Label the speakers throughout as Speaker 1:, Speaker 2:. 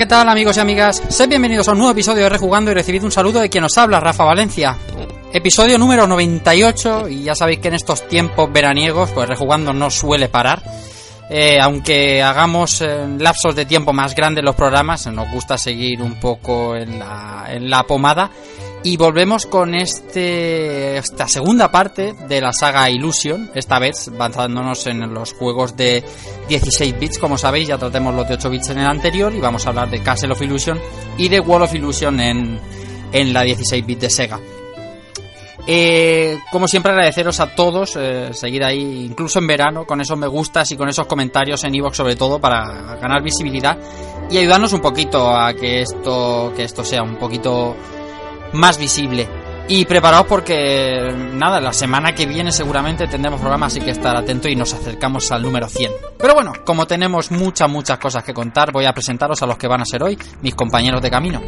Speaker 1: ¿Qué tal amigos y amigas? Sed bienvenidos a un nuevo episodio de Rejugando y recibid un saludo de quien os habla, Rafa Valencia. Episodio número 98 y ya sabéis que en estos tiempos veraniegos pues Rejugando no suele parar. Eh, aunque hagamos eh, lapsos de tiempo más grandes los programas, nos gusta seguir un poco en la, en la pomada. Y volvemos con este esta segunda parte de la saga Illusion, esta vez basándonos en los juegos de 16 bits, como sabéis, ya tratemos los de 8 bits en el anterior y vamos a hablar de Castle of Illusion y de Wall of Illusion en, en la 16 bit de Sega. Eh, como siempre agradeceros a todos eh, seguir ahí, incluso en verano, con esos me gustas y con esos comentarios en Evox sobre todo para ganar visibilidad y ayudarnos un poquito a que esto, que esto sea un poquito más visible. Y preparaos porque, nada, la semana que viene seguramente tendremos programa, así que estar atento y nos acercamos al número 100. Pero bueno, como tenemos muchas, muchas cosas que contar, voy a presentaros a los que van a ser hoy mis compañeros de camino.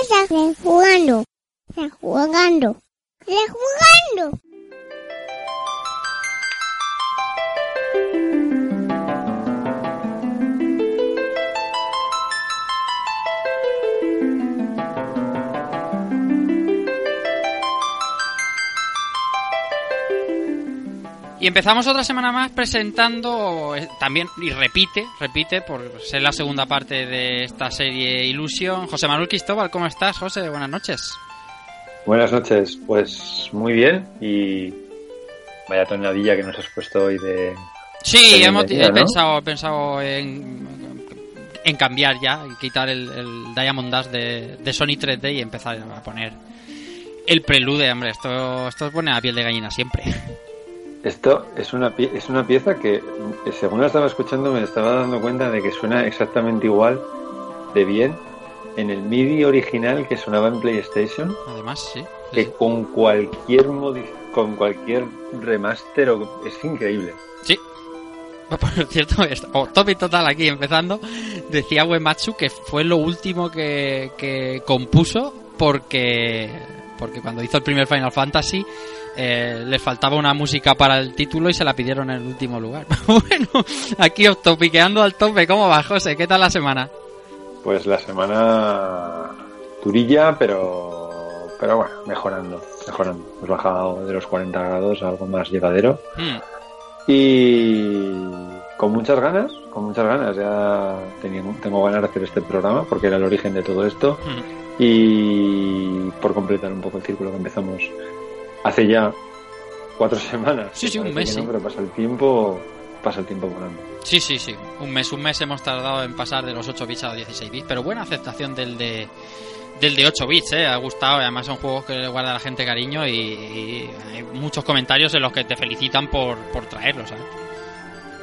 Speaker 2: Bienvenidos a Rejugando. Rejugando.
Speaker 1: Y empezamos otra semana más presentando eh, también, y repite, repite, por ser la segunda parte de esta serie Ilusión. José Manuel Cristóbal, ¿cómo estás, José? Buenas noches.
Speaker 3: Buenas noches, pues muy bien y vaya tonadilla que nos has puesto hoy de...
Speaker 1: Sí,
Speaker 3: de
Speaker 1: hemos, he
Speaker 3: ¿no?
Speaker 1: pensado, he pensado en, en cambiar ya quitar el, el Diamond Dash de, de Sony 3D y empezar a poner el prelude, hombre. Esto, esto pone a piel de gallina siempre.
Speaker 3: Esto es una, pie- es una pieza que, eh, según la estaba escuchando, me estaba dando cuenta de que suena exactamente igual de bien en el MIDI original que sonaba en PlayStation
Speaker 1: Además, sí. sí,
Speaker 3: que
Speaker 1: sí.
Speaker 3: con cualquier modi- con cualquier remaster o- es increíble.
Speaker 1: Sí. Por cierto, oh, top y total aquí empezando. Decía Uematsu que fue lo último que, que compuso porque porque cuando hizo el primer Final Fantasy eh, le faltaba una música para el título y se la pidieron en el último lugar. bueno, aquí topiqueando al tope. ¿Cómo va, José? ¿Qué tal la semana?
Speaker 3: Pues la semana durilla, pero pero bueno, mejorando, mejorando. Hemos bajado de los 40 grados a algo más llevadero.
Speaker 1: Hmm,
Speaker 3: Y con muchas ganas, con muchas ganas. Ya tenía, tengo ganas de hacer este programa porque era el origen de todo esto.
Speaker 1: hmm.
Speaker 3: Y por completar un poco el círculo que empezamos hace ya cuatro semanas.
Speaker 1: Sí, sí, un mes,
Speaker 3: que no,
Speaker 1: sí.
Speaker 3: pero pasa el tiempo, pasa el tiempo volando.
Speaker 1: Sí, sí, sí. Un mes, un mes hemos tardado en pasar de los 8 bits a los 16 bits, pero buena aceptación del de del de 8 bits, eh. Ha gustado, además son juegos que le guarda la gente cariño y, y hay muchos comentarios en los que te felicitan por, por traerlos, ¿sabes?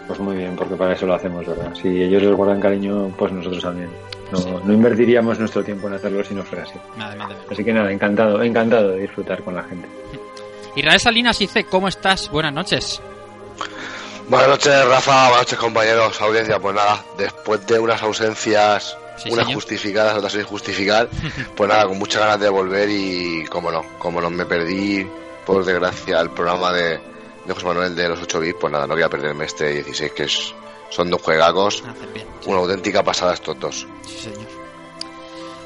Speaker 3: Pues muy bien, porque para eso lo hacemos, ¿verdad? Si ellos les guardan cariño, pues nosotros también. No, no invertiríamos nuestro tiempo en hacerlo si no fuera así.
Speaker 1: Además.
Speaker 3: Así que nada, encantado, encantado de disfrutar con la gente.
Speaker 1: Israel Salinas dice, ¿cómo estás? Buenas noches.
Speaker 4: Buenas noches, Rafa. Buenas noches, compañeros. Audiencia, pues nada, después de unas ausencias,
Speaker 1: Sí,
Speaker 4: unas
Speaker 1: señor.
Speaker 4: justificadas, otras sin justificar, pues nada, con muchas ganas de volver y, como no, como no me perdí, por desgracia, el programa de, de José Manuel de los 8 bits, pues nada, no voy a perderme este 16, que es, son dos juegacos,
Speaker 1: Haces bien. Sí,
Speaker 4: una auténtica pasada estos dos.
Speaker 1: sí, señor.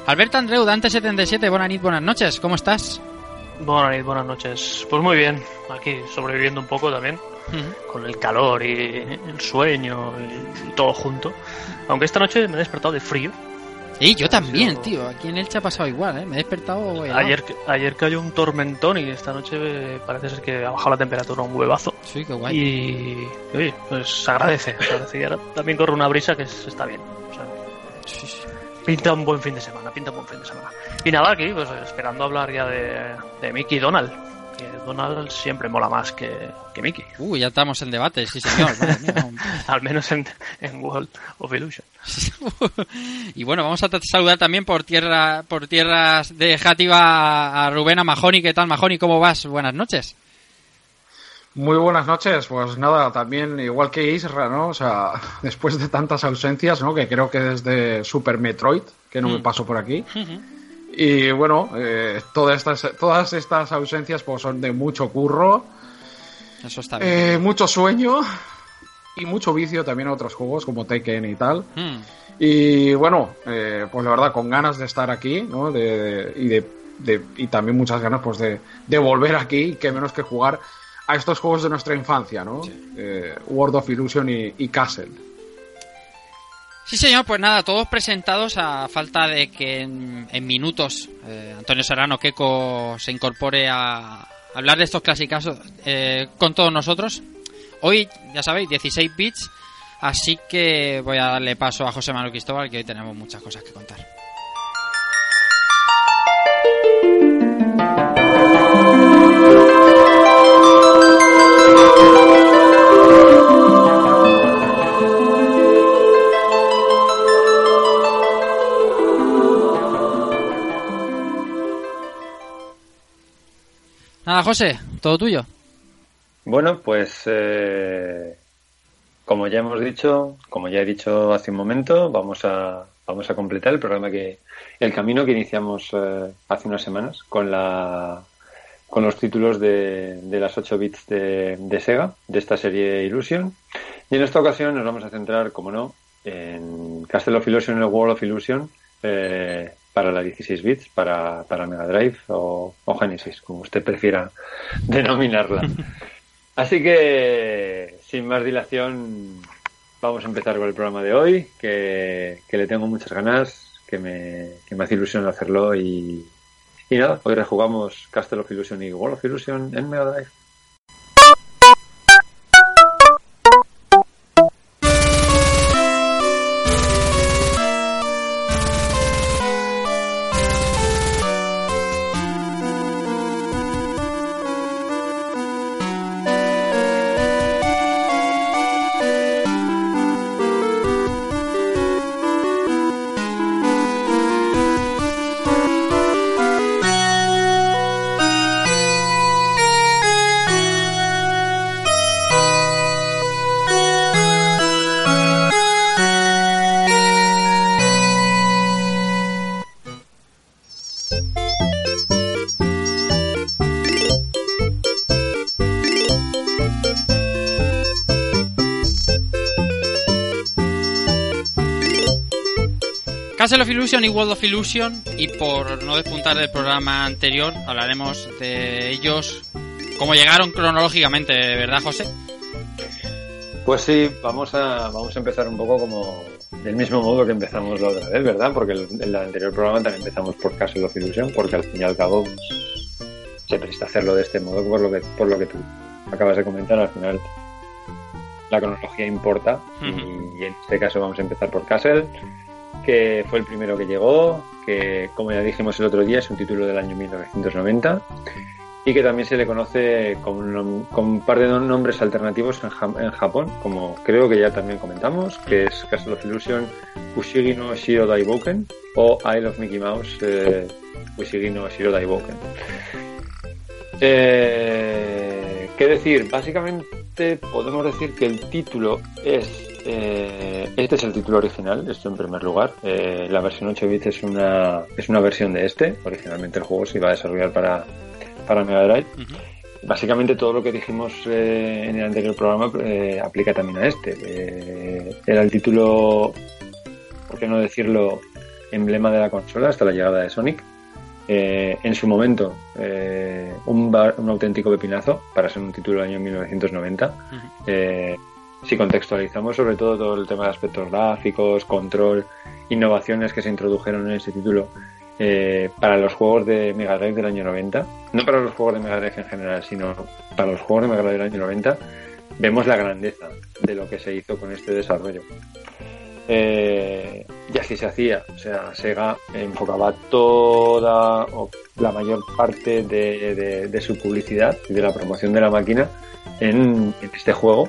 Speaker 1: Alberto Andreu, Dante77, buenas buenas noches, ¿cómo estás?
Speaker 5: Buenas noches, buenas noches. Pues muy bien, aquí sobreviviendo un poco también. Con el calor y el sueño y todo junto. Aunque esta noche me he despertado de frío.
Speaker 1: Y yo también, tío. Aquí en Elche ha pasado igual, ¿eh? Me he despertado. helado.
Speaker 5: Ayer, ayer cayó un tormentón y esta noche eh, parece ser que ha bajado la temperatura un huevazo.
Speaker 1: Sí, qué guay.
Speaker 5: Y, oye, pues se agradece. se agradece. Y ahora también corre una brisa que es- está bien. O sea,
Speaker 1: Sí, sí.
Speaker 5: pinta un buen fin de semana, pinta un buen fin de semana. Y nada, aquí, pues esperando hablar ya de, de Mickey y Donald. Que Donald siempre mola más que, que Mickey.
Speaker 1: Uh, ya estamos en debate, sí, señor. Madre mía, un-
Speaker 5: Al menos en, en World of Illusion.
Speaker 1: y bueno, vamos a saludar también por tierra, por tierras de Játiva a, a Rubén, a Majoni. ¿Qué tal, Majoni? ¿Cómo vas? Buenas noches.
Speaker 6: Muy buenas noches, pues nada, también igual que Isra, ¿no? O sea, después de tantas ausencias, ¿no? Que creo que desde Super Metroid, que no me
Speaker 1: Mm.
Speaker 6: paso por aquí. Y bueno, eh, todas, estas, todas estas ausencias pues son de mucho curro,
Speaker 1: Eso está bien.
Speaker 6: eh, mucho sueño y mucho vicio también a otros juegos como Tekken y tal.
Speaker 1: Mm.
Speaker 6: Y bueno, eh, pues la verdad, con ganas de estar aquí, ¿no? De, y, de, de- y también muchas ganas pues de, de volver aquí, que menos que jugar a estos juegos de nuestra infancia, ¿no? World of Illusion y, y Castle.
Speaker 1: Sí, señor, pues nada, todos presentados a falta de que en, minutos eh, Antonio Serrano Queco se incorpore a hablar de estos clásicos eh, con todos nosotros. Hoy, ya sabéis, 16 bits, así que voy a darle paso a José Manuel Cristóbal, que hoy tenemos muchas cosas que contar. Nada, José, todo tuyo.
Speaker 3: Bueno, pues eh, como ya hemos dicho, como ya he dicho hace un momento, vamos a vamos a completar el programa que el camino que iniciamos eh, hace unas semanas con la con los títulos de, de las 8 bits de, de Sega de esta serie Illusion y en esta ocasión nos vamos a centrar, como no, en Castle of Illusion el World of Illusion eh, para la 16 bits, para, para Mega Drive o, o Genesis, como usted prefiera denominarla. Así que, sin más dilación, vamos a empezar con el programa de hoy, que, que le tengo muchas ganas, que me, que me hace ilusión hacerlo y, y nada, hoy rejugamos Castle of Illusion y World of Illusion en Mega Drive.
Speaker 1: Illusion y World of Illusion y por no despuntar del programa anterior hablaremos de ellos cómo llegaron cronológicamente, ¿verdad José?
Speaker 3: Pues sí, vamos a, vamos a empezar un poco como del mismo modo que empezamos la otra vez, ¿verdad? Porque el- en el anterior programa también empezamos por Castle of Illusion, porque al fin y al cabo pues, se presta hacerlo de este modo por lo que, por lo que tú acabas de comentar. Al final la cronología importa y, en este caso vamos a empezar por Castle, fue el primero que llegó, que como ya dijimos el otro día es un título del año 1990 y que también se le conoce con un, par de nom- nombres alternativos en, Ja- en Japón, como creo que ya también comentamos, que es Castle of Illusion Fushigi no Shiro Daiboken o Isle of Mickey Mouse eh, Fushigi no Shiro Daiboken. Eh, ¿Qué decir? Básicamente podemos decir que el título es... eh, este es el título original, esto en primer lugar. Eh, la versión 8 bits es una, es una versión de este. Originalmente el juego se iba a desarrollar para, para Mega Drive. Básicamente todo lo que dijimos eh, en el anterior programa aplica también a este. Era el título, por qué no decirlo, emblema de la consola hasta la llegada de Sonic eh, en su momento eh, un, un auténtico pepinazo para ser un título del año 1990. Eh, si contextualizamos sobre todo todo el tema de aspectos gráficos, control, innovaciones que se introdujeron en ese título eh, para los juegos de Mega Drive del año 90, no para los juegos de Mega Drive en general, sino para los juegos de Mega Drive del año 90, vemos la grandeza de lo que se hizo con este desarrollo. Eh, y así se hacía, o sea, Sega enfocaba toda o la mayor parte de, de- su publicidad y de la promoción de la máquina en este juego,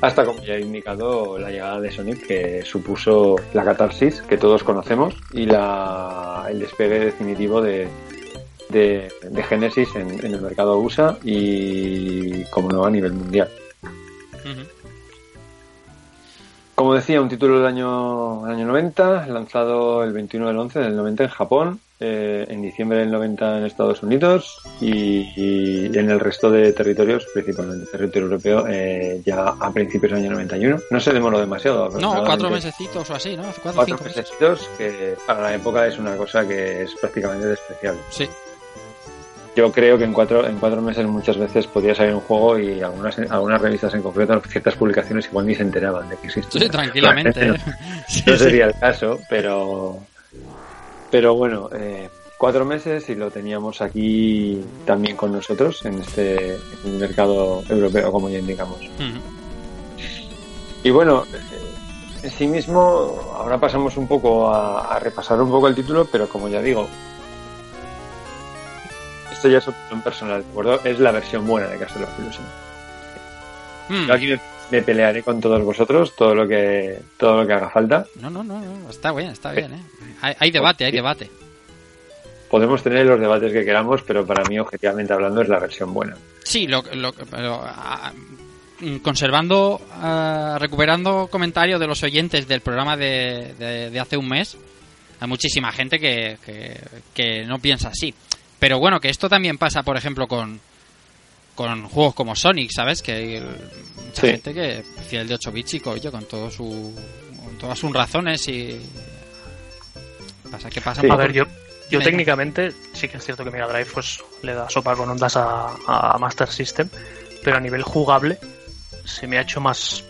Speaker 3: hasta como ya he indicado la llegada de Sonic que supuso la catarsis que todos conocemos y la, el despegue definitivo de, de, de Genesis en, en el mercado USA y como no a nivel mundial. Como decía, un título del año, del año 90, lanzado el 21 del 11 del 90 en Japón, eh, en diciembre del 90 en Estados Unidos y, y en el resto de territorios, principalmente territorio europeo, eh, ya a principios del año 91. No se demoró demasiado.
Speaker 1: No, cuatro mesecitos o así, ¿no? Cuatro
Speaker 3: Cuatro
Speaker 1: cinco meses.
Speaker 3: mesecitos, que para la época es una cosa que es prácticamente despreciable.
Speaker 1: Sí,
Speaker 3: Yo creo que en cuatro, en cuatro meses muchas veces podía salir un juego y algunas, algunas revistas en concreto, ciertas publicaciones igual ni se enteraban de que existía.
Speaker 1: sí, tranquilamente.
Speaker 3: No, sería el caso, pero pero bueno, eh, cuatro meses y lo teníamos aquí también con nosotros en este en el mercado europeo, como ya indicamos. Y bueno, eh, en sí mismo, ahora pasamos un poco a, a repasar un poco el título, pero como ya digo, esto ya es opinión personal, ¿de acuerdo? Es la versión buena de Castle of Illusion.
Speaker 1: Mm.
Speaker 3: Yo aquí me, me pelearé con todos vosotros, todo lo que todo lo que haga falta.
Speaker 1: No, no, no, no, está bien, está bien, ¿eh? Hay, hay debate, hay debate.
Speaker 3: Podemos tener los debates que queramos, pero para mí, objetivamente hablando, es la versión buena.
Speaker 1: Sí, lo, lo- pero, ah, mm, conservando, ah, recuperando comentarios de los oyentes del programa de, de- de hace un mes, hay muchísima gente que, que, que no piensa así. Pero bueno, que esto también pasa, por ejemplo, con, con juegos como Sonic, ¿sabes? Que hay el- mucha
Speaker 3: Sí.
Speaker 1: gente que prefiere el de 8 bits y coño, con todo su con todas sus razones y pasa que pasa
Speaker 3: Sí.
Speaker 5: A ver, yo, yo
Speaker 1: Venga.
Speaker 5: técnicamente sí que es cierto que Mega Drive pues, le da sopa con ondas a, a Master System, pero a nivel jugable se me ha hecho más,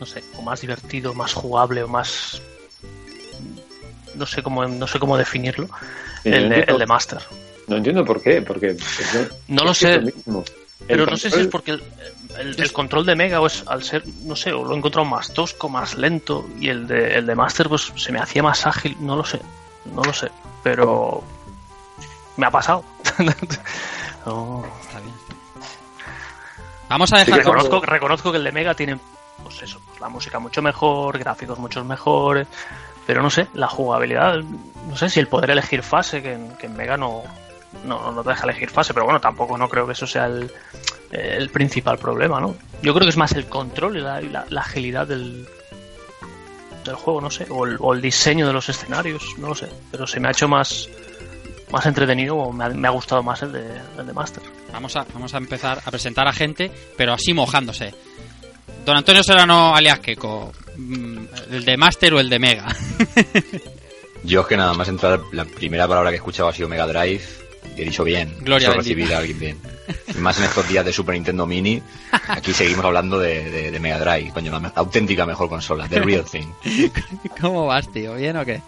Speaker 5: no sé, o más divertido, más jugable o más... No sé cómo, no sé cómo definirlo,
Speaker 3: Y
Speaker 5: el
Speaker 3: no,
Speaker 5: de,
Speaker 3: entiendo,
Speaker 5: el de Master.
Speaker 3: no entiendo por qué, porque es-
Speaker 5: No lo sé, Pero no sé si es porque el, el- el control de Mega o es al ser, no sé, o lo he encontrado más tosco, más lento, y el de, el de Master pues se me hacía más ágil, no lo sé, no lo sé, pero me ha pasado. No.
Speaker 1: Está bien. Vamos a
Speaker 3: Sí
Speaker 1: dejar como-
Speaker 5: reconozco, que el de Mega tiene, pues eso, pues la música mucho mejor, gráficos muchos mejores, pero no sé, la jugabilidad, no sé si el poder elegir fase, que en, que en Mega no, no, no te deja elegir fase, pero bueno, tampoco no creo que eso sea el, el principal problema, ¿no? Yo creo que es más el control y la, y la- la agilidad del, del juego, no sé, o el, o el diseño de los escenarios, no lo sé, pero se me ha hecho más más entretenido o me ha, me ha gustado más el de, el de Master.
Speaker 1: Vamos a, vamos a empezar a presentar a gente, pero así mojándose. Don Antonio Serrano alias Keiko, mm, el de Master o el de Mega.
Speaker 7: Yo es que nada más entrar, la primera palabra que he escuchado ha sido Mega Drive he dicho bien.
Speaker 1: Gloria
Speaker 7: Eso
Speaker 1: bendita.
Speaker 7: recibir a alguien bien. Y más en estos días de Super Nintendo Mini, aquí seguimos hablando de, de- de Mega Drive, coño, la me- auténtica mejor consola, The Real Thing.
Speaker 1: ¿Cómo vas, tío? ¿Bien o qué?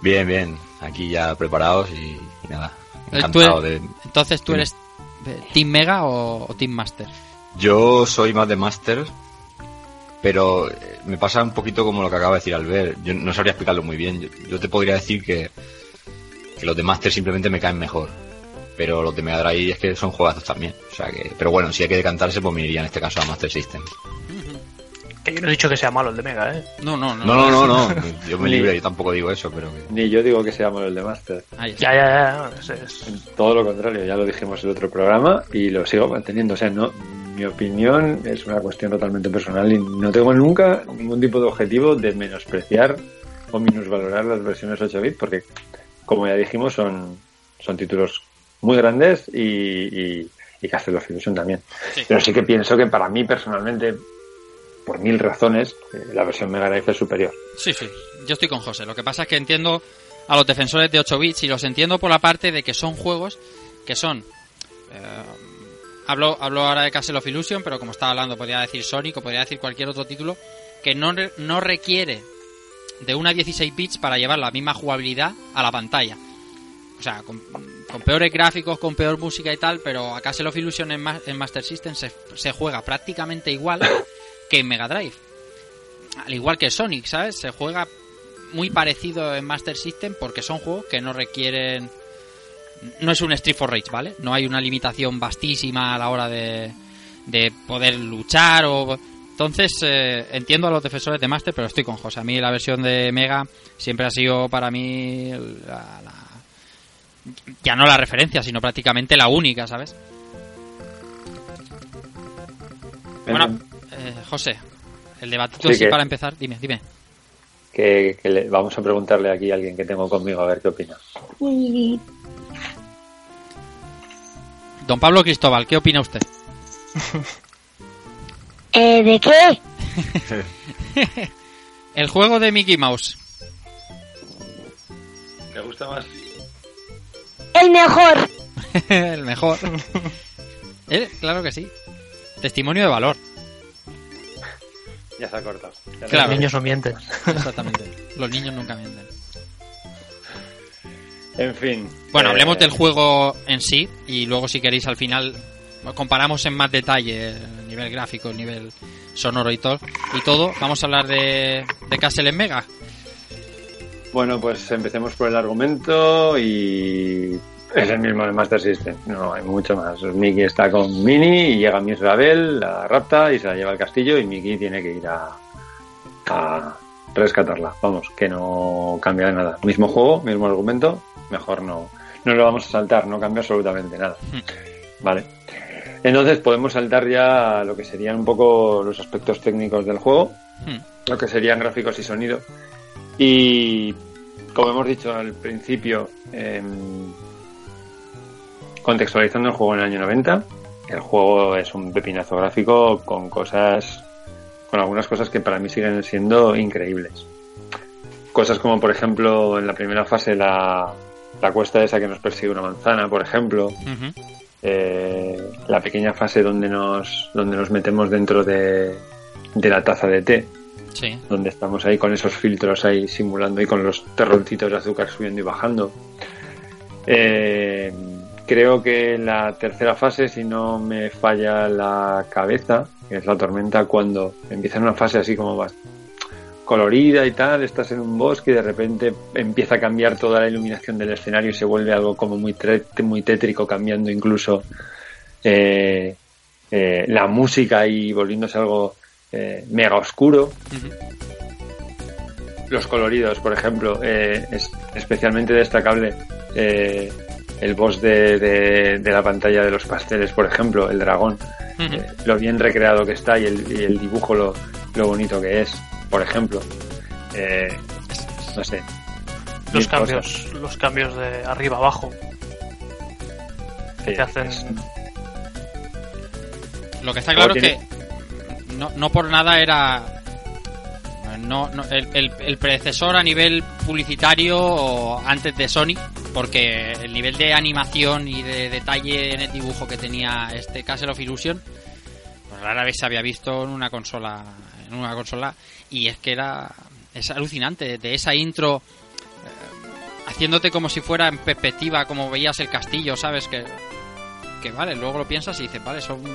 Speaker 7: Bien, bien, aquí ya preparados y, y nada,
Speaker 1: Eh,
Speaker 7: encantado
Speaker 1: tú
Speaker 7: de...
Speaker 1: Entonces, ¿tú eres de Team Mega o, o Team Master?
Speaker 7: Yo soy más de Master, pero eh, me pasa un poquito como lo que acaba de decir Albert. Yo no sabría explicarlo muy bien. Yo, yo te podría decir que, que los de Master simplemente me caen mejor. Pero los de Mega Drive es que son juegazos también. O sea que, pero bueno, si hay que decantarse, pues me iría en este caso a Master System.
Speaker 5: Que yo no he dicho que sea malo el de Mega, ¿eh?
Speaker 1: No, no, no.
Speaker 7: No, no, no, no. Yo me libre, yo tampoco digo eso, pero.
Speaker 3: Ni yo digo que seamos el de Master.
Speaker 5: Ya, ya, ya. es- es-
Speaker 3: Todo lo contrario, ya lo dijimos en el otro programa y lo sigo manteniendo. O sea, no, mi opinión es una cuestión totalmente personal y no tengo nunca ningún tipo de objetivo de menospreciar o minusvalorar las versiones 8 bit porque, como ya dijimos, son, son títulos muy grandes y, y, y Castle of Illusion también.
Speaker 1: Sí.
Speaker 3: Pero sí que pienso que para mí personalmente, por mil razones, eh, la versión Mega Drive es superior.
Speaker 1: Sí, sí, yo estoy con José. Lo que pasa es que entiendo a los defensores de 8 bits y los entiendo por la parte de que son juegos que son... eh, hablo, hablo ahora de Castle of Illusion, pero como estaba hablando, podría decir Sonic o podría decir cualquier otro título que no, no requiere de una 16 bits para llevar la misma jugabilidad a la pantalla. O sea, con, peores gráficos, con peor música y tal, pero a Castle of Illusion en Master System se, se juega prácticamente igual que en Mega Drive. Al igual que Sonic, ¿sabes? Se juega muy parecido en Master System porque son juegos que no requieren... No es un Street for Rage, ¿vale? No hay una limitación vastísima a la hora de, de poder luchar o... Entonces, eh, entiendo a los defensores de Master, pero estoy con José. A mí la versión de Mega siempre ha sido para mí la- la, ya no la referencia, sino prácticamente la única, ¿sabes? Bueno, eh, José, el debatito
Speaker 3: Sí,
Speaker 1: así
Speaker 3: que-
Speaker 1: para empezar, dime, dime.
Speaker 3: que, que le- vamos a preguntarle aquí a alguien que tengo conmigo a ver qué opina.
Speaker 1: Don Pablo Cristóbal, ¿qué opina usted?
Speaker 2: Eh, ¿De qué?
Speaker 1: El juego de Mickey Mouse.
Speaker 3: ¿Te gusta más?
Speaker 2: El mejor.
Speaker 1: el mejor. Eh, claro que sí. Testimonio de valor.
Speaker 3: Ya se ha cortado. Ya
Speaker 1: Claro.
Speaker 5: Los niños no mienten.
Speaker 1: Exactamente. Los niños nunca mienten.
Speaker 3: En fin.
Speaker 1: Bueno,
Speaker 3: eh,
Speaker 1: hablemos del juego en sí y luego si queréis al final comparamos en más detalle el nivel gráfico, el nivel sonoro y todo. Y todo, vamos a hablar de, de Castle en Mega.
Speaker 3: Bueno, pues empecemos por el argumento y es el mismo de Master System. No hay mucho más. Mickey está con Minnie y llega Miss Rabel, la rapta y se la lleva al castillo y Mickey tiene que ir a, a rescatarla. Vamos, que no cambia nada. Mismo juego, mismo argumento, mejor no, no lo vamos a saltar, no cambia absolutamente nada. Vale. Entonces podemos saltar ya a lo que serían un poco los aspectos técnicos del juego,
Speaker 1: Hmm.
Speaker 3: lo que serían gráficos y sonido. Y como hemos dicho al principio, em, contextualizando el juego en el año 90, el juego es un pepinazo gráfico con cosas, con algunas cosas que para mí siguen siendo increíbles. Cosas como, por ejemplo, en la primera fase la, la cuesta esa que nos persigue una manzana, por ejemplo. Eh, la pequeña fase donde nos, donde nos metemos dentro de, de la taza de té,
Speaker 1: Sí.
Speaker 3: donde estamos ahí con esos filtros ahí simulando y con los terroncitos de azúcar subiendo y bajando. Eh, creo que la tercera fase, si no me falla la cabeza, que es la tormenta, cuando empieza una fase así como más colorida y tal, estás en un bosque y de repente empieza a cambiar toda la iluminación del escenario y se vuelve algo como muy, muy tétrico, cambiando incluso eh, eh, la música y volviéndose algo eh, mega oscuro. Los coloridos, por ejemplo, eh, es especialmente destacable eh, el boss de, de- de la pantalla de los pasteles, por ejemplo, el dragón, lo bien recreado que está y el, y el dibujo lo, lo bonito que es, por ejemplo. Eh, no sé.
Speaker 5: Los cambios, los cambios de arriba abajo que
Speaker 3: Sí,
Speaker 5: te hacen.
Speaker 3: es-
Speaker 1: Lo que está claro es
Speaker 3: tiene-
Speaker 1: que no, no por nada era no, no- el, el- el predecesor a nivel publicitario o antes de Sonic, porque el nivel de animación y de detalle en el dibujo que tenía este Castle of Illusion, pues rara vez se había visto en una consola, en una consola, y es que era es alucinante de esa intro eh, haciéndote como si fuera en perspectiva, como veías el castillo, ¿sabes? Que, que vale, luego lo piensas y dices, vale, son eh,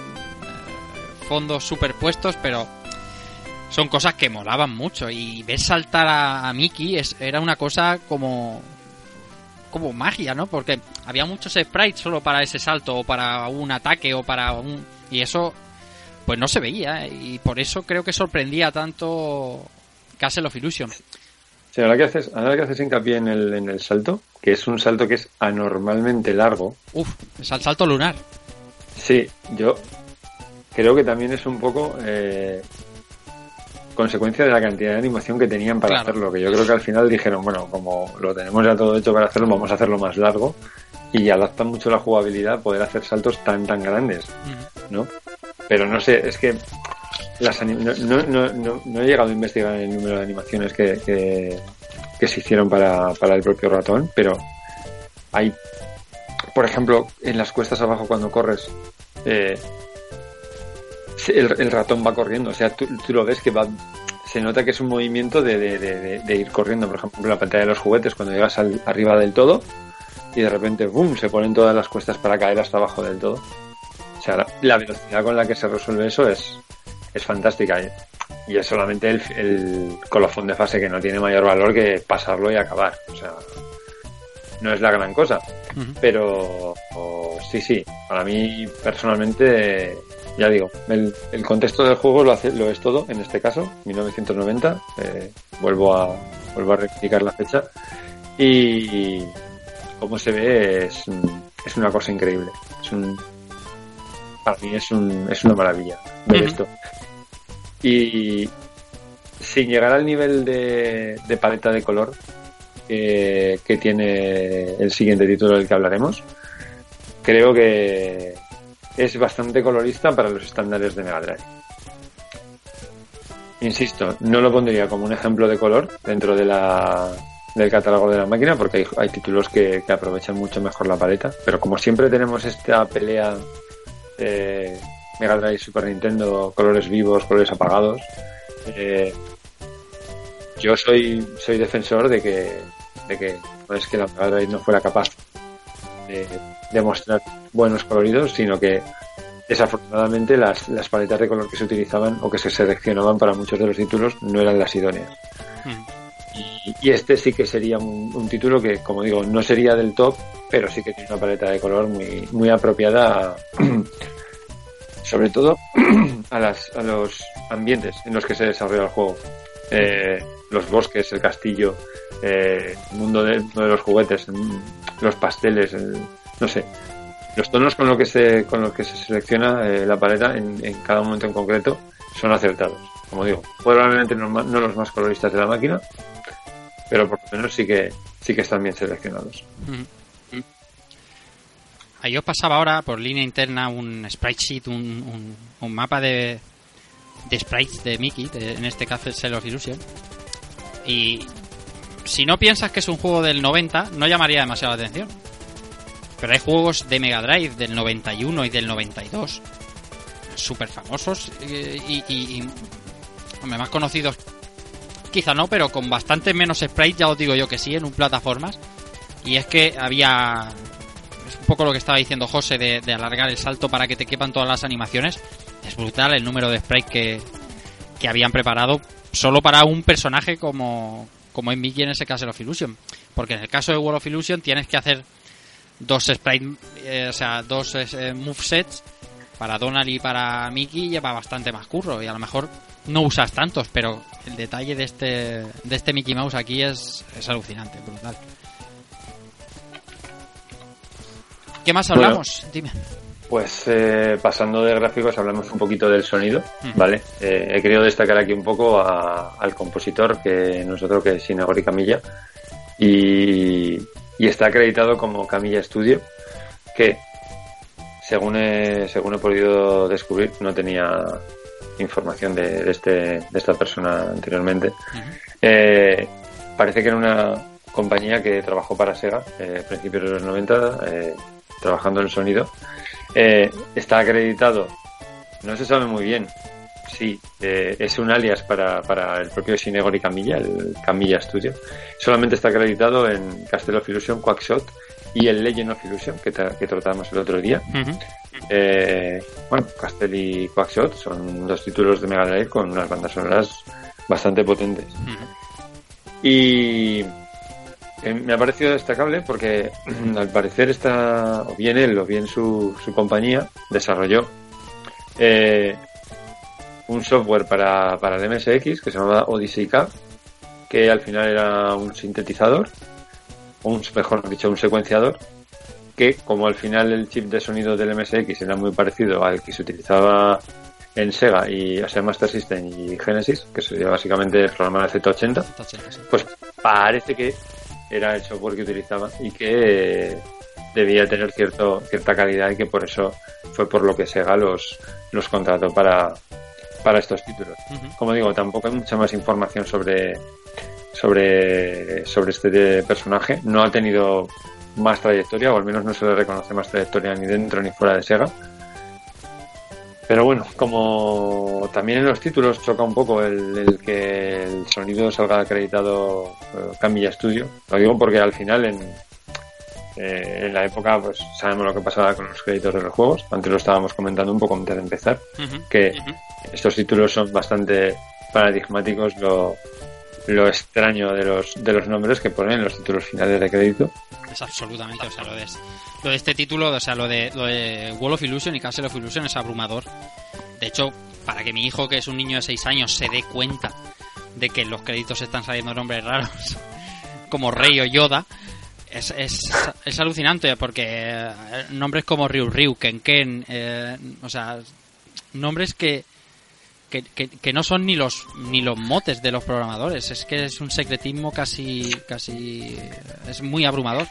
Speaker 1: fondos superpuestos, pero son cosas que molaban mucho. Y ver saltar a, a Mickey es, era una cosa como como magia, ¿no? Porque había muchos sprites solo para ese salto o para un ataque o para un... Y eso pues no se veía ¿eh? y por eso creo que sorprendía tanto Castle of Illusion.
Speaker 3: Sí, ahora que haces, ahora que haces hincapié en el, en el salto, que es un salto que es anormalmente largo,
Speaker 1: Uf, es el salto lunar.
Speaker 3: Sí, yo creo que también es un poco eh, consecuencia de la cantidad de animación que tenían para
Speaker 1: Claro.
Speaker 3: hacerlo. Que yo creo que al final dijeron, bueno, como lo tenemos ya todo hecho para hacerlo, vamos a hacerlo más largo. Y adapta mucho la jugabilidad poder hacer saltos tan, tan grandes. ¿no? Pero no sé, es que las no, no, no, no- he llegado a investigar el número de animaciones que, que, se hicieron para, para el propio ratón, pero hay, por ejemplo, en las cuestas abajo cuando corres, eh, el, ratón va corriendo, o sea, tú, lo ves que va, se nota que es un movimiento de- de- de ir corriendo, por ejemplo, en la pantalla de los juguetes, cuando llegas al- arriba del todo y de repente, ¡boom!, se ponen todas las cuestas para caer hasta abajo del todo. Sea, la, la velocidad con la que se resuelve eso es, es fantástica. Y, y es solamente el, el colofón de fase que no tiene mayor valor que pasarlo y acabar. O sea, no es la gran cosa. Pero o- sí, sí, para mí personalmente, ya digo, el, el contexto del juego lo, hace, lo es todo, en este caso, 1990, eh, vuelvo a vuelvo a rectificar la fecha, y como se ve es, es una cosa increíble. Es un, para mí es, un, es una maravilla ver esto. Y sin llegar al nivel de, de paleta de color que, que tiene el siguiente título del que hablaremos, creo que es bastante colorista para los estándares de Mega Drive. Insisto, no lo pondría como un ejemplo de color dentro de la, del catálogo de la máquina porque hay, hay títulos que, que aprovechan mucho mejor la paleta, pero como siempre tenemos esta pelea eh, Mega Drive, Super Nintendo, colores vivos, colores apagados, eh, yo soy, soy defensor de que, de que no es que la Mega Drive no fuera capaz de, mostrar buenos coloridos, sino que desafortunadamente las, las paletas de color que se utilizaban o que se seleccionaban para muchos de los títulos no eran las idóneas.
Speaker 1: Ujú.
Speaker 3: Y, este sí que sería un, título que, como digo, no sería del top, pero sí que tiene una paleta de color muy, muy apropiada, a- sobre todo a, las, a los ambientes en los que se desarrolla el juego. Eh, los bosques, el castillo, eh, el mundo de, los juguetes, los pasteles, el- no sé. Los tonos con, lo que se, con los que se selecciona eh, la paleta en, en cada momento en concreto son acertados. Como digo, probablemente no, los más coloristas de la máquina, pero por lo menos sí que sí que están bien seleccionados.
Speaker 1: Ahí os pasaba ahora por línea interna un sprite sheet, un, un- mapa de, de sprites de Mickey, en este caso el Cell of Illusion. Y si no piensas que es un juego del 90, no llamaría demasiado la atención. Pero hay juegos de Mega Drive del 91 y del 92, súper famosos eh, y, hombre, más conocidos quizá no, pero con bastante menos sprite, ya os digo yo que sí, en un plataformas. Y es que había. Es un poco lo que estaba diciendo José de, alargar el salto para que te quepan todas las animaciones. Es brutal el número de sprites que, que habían preparado solo para un personaje como, como en Mickey en ese caso of Illusion. Porque en el caso de World of Illusion tienes que hacer dos sprites, eh, o sea, dos eh, movesets para Donald y para Mickey lleva bastante más curro y a lo mejor no usas tantos, pero el detalle de este de este Mickey Mouse aquí es, es alucinante, brutal. ¿Qué más
Speaker 3: Bueno.
Speaker 1: hablamos? Dime.
Speaker 3: Pues eh, pasando de gráficos hablamos un poquito del sonido. ¿vale? Eh, he querido destacar aquí un poco a- al compositor, que no es otro que Shinagori Camilla, y, y está acreditado como Camilla Studio, que según he, según he podido descubrir no tenía información de, de este, de esta persona anteriormente. Eh, parece que era una compañía que trabajó para Sega eh, a principios de los 90, eh, trabajando en el sonido. Eh, está acreditado, no se sabe muy bien. Sí, eh, es un alias para, para el propio Shinegori Camilla, el Camilla Studio. Solamente está acreditado en Castle of Illusion, Quackshot y el Legend of Illusion, que, que tratamos el otro día. Eh, bueno, Castle y Quackshot son dos títulos de Mega Drive con unas bandas sonoras bastante potentes. Y eh, me ha parecido destacable porque al parecer está, o bien él o bien su, su compañía desarrolló eh, un software para, para el MSX que se llamaba Odyssey K, que al final era un sintetizador, o un, mejor dicho, un secuenciador, que como al final el chip de sonido del MSX era muy parecido al que se utilizaba en Sega y o sea Master System y Genesis, que sería básicamente el programa de Z80, pues parece que era el software que utilizaba y que debía tener cierto, cierta calidad y que por eso fue por lo que Sega los, los contrató para, para estos títulos. Como digo, tampoco hay mucha más información sobre, sobre, sobre este personaje. No ha tenido más trayectoria, o al menos no se le reconoce más trayectoria ni dentro ni fuera de Sega. Pero bueno, como también en los títulos choca un poco el, el que el sonido salga acreditado eh, Camilla Studio. Lo digo porque al final en, eh, en la época pues sabemos lo que pasaba con los créditos de los juegos. Antes lo estábamos comentando un poco antes de empezar, que estos títulos son bastante paradigmáticos lo, lo extraño de los, de los nombres que ponen en los títulos finales de crédito.
Speaker 1: Es absolutamente, o sea, lo de, lo de este título, o sea, lo de, lo de Wall of Illusion y Castle of Illusion es abrumador. De hecho, para que mi hijo, que es un niño de 6 años, se dé cuenta de que en los créditos están saliendo nombres raros, como Rey o Yoda, es, es, es alucinante, porque eh, nombres como Ryu Ryu, Ken Ken, eh, o sea, nombres que, que, que, que no son ni los ni los motes de los programadores es que es un secretismo casi casi es muy abrumador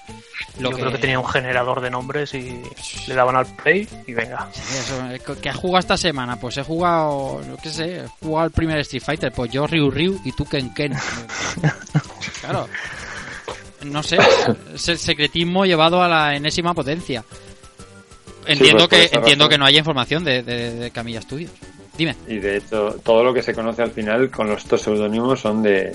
Speaker 1: lo
Speaker 5: Yo creo que tenía un generador de nombres y le daban al play y venga.
Speaker 1: Sí, eso, eh, ¿Qué has jugado esta semana? Pues he jugado, yo qué sé, he jugado al primer Street Fighter, pues yo Ryu Ryu y tú Ken Ken. claro. No sé, es el secretismo llevado a la enésima potencia. Entiendo
Speaker 3: pues por
Speaker 1: que entiendo
Speaker 3: razón.
Speaker 1: que no haya información de, de, de Camilla Studios. Dime.
Speaker 3: Y de hecho, todo lo que se conoce al final con los estos seudónimos son de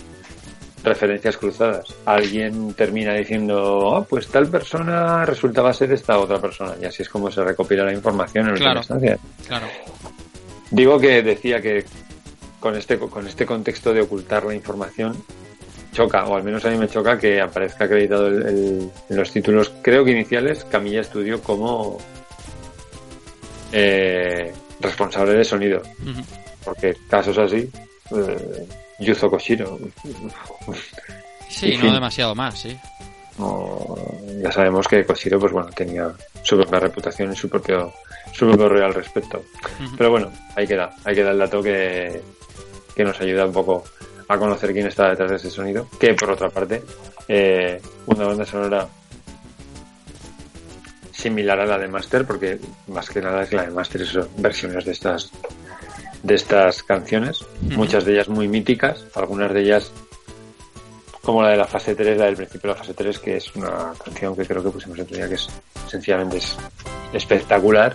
Speaker 3: referencias cruzadas. Alguien termina diciendo, "Ah, pues tal persona resultaba ser esta otra persona. Y así es como se recopila la información en última
Speaker 1: Claro.
Speaker 3: instancia.
Speaker 1: Claro.
Speaker 3: Digo que decía que con este, con este contexto de ocultar la información choca, o al menos a mí me choca que aparezca acreditado el- el- en los títulos, creo que iniciales, Camilla Studio como eh, responsable de sonido. Porque casos así, eh, Yuzo Koshiro,
Speaker 1: Sí, no
Speaker 3: fin.
Speaker 1: demasiado más, sí.
Speaker 3: ya sabemos que Koshiro pues bueno tenía su propia reputación y su propio su propio rollo al respecto.
Speaker 1: Ujú.
Speaker 3: Pero bueno, ahí queda, ahí queda el dato que, que nos ayuda un poco a conocer quién está detrás de ese sonido. Que por otra parte, eh, una banda sonora similar a la de Master, porque más que nada es la de Master, son versiones de estas de estas canciones, muchas de ellas muy míticas, algunas de ellas como la de la fase 3, la del principio de la fase 3, que es una canción que creo que pusimos otro día que es sencillamente es espectacular.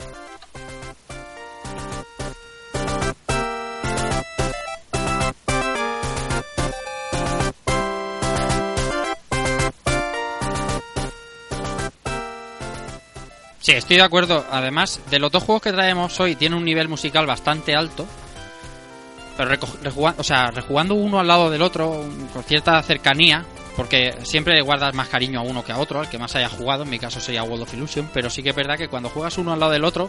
Speaker 1: Sí, estoy de acuerdo. Además, de los dos juegos que traemos hoy, tiene un nivel musical bastante alto. Pero rejugando, rejugando uno al lado del otro, con cierta cercanía, porque siempre guardas más cariño a uno que a otro, al que más haya jugado, en mi caso sería World of Illusion, pero sí que es verdad que cuando juegas uno al lado del otro,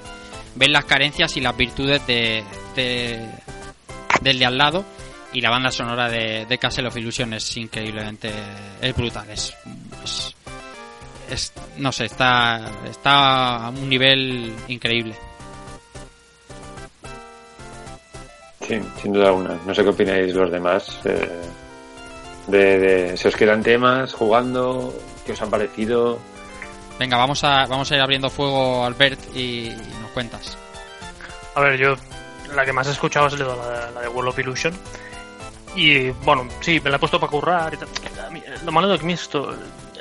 Speaker 1: ves las carencias y las virtudes de, de- del de al lado, y la banda sonora de, de Castle of Illusion es increíblemente, es brutal, es, es- no sé, está, está a un nivel increíble.
Speaker 3: Sí, sin duda alguna. No sé qué opináis los demás. eh, de, de- ¿Se os quedan temas jugando? ¿Qué os han parecido?
Speaker 1: Venga, vamos a, vamos a ir abriendo fuego, Albert, y, y nos cuentas.
Speaker 5: A ver, yo la que más he escuchado es la, de- la de World of Illusion. Y bueno, sí, me la he puesto para currar y tal. Lo malo de que esto,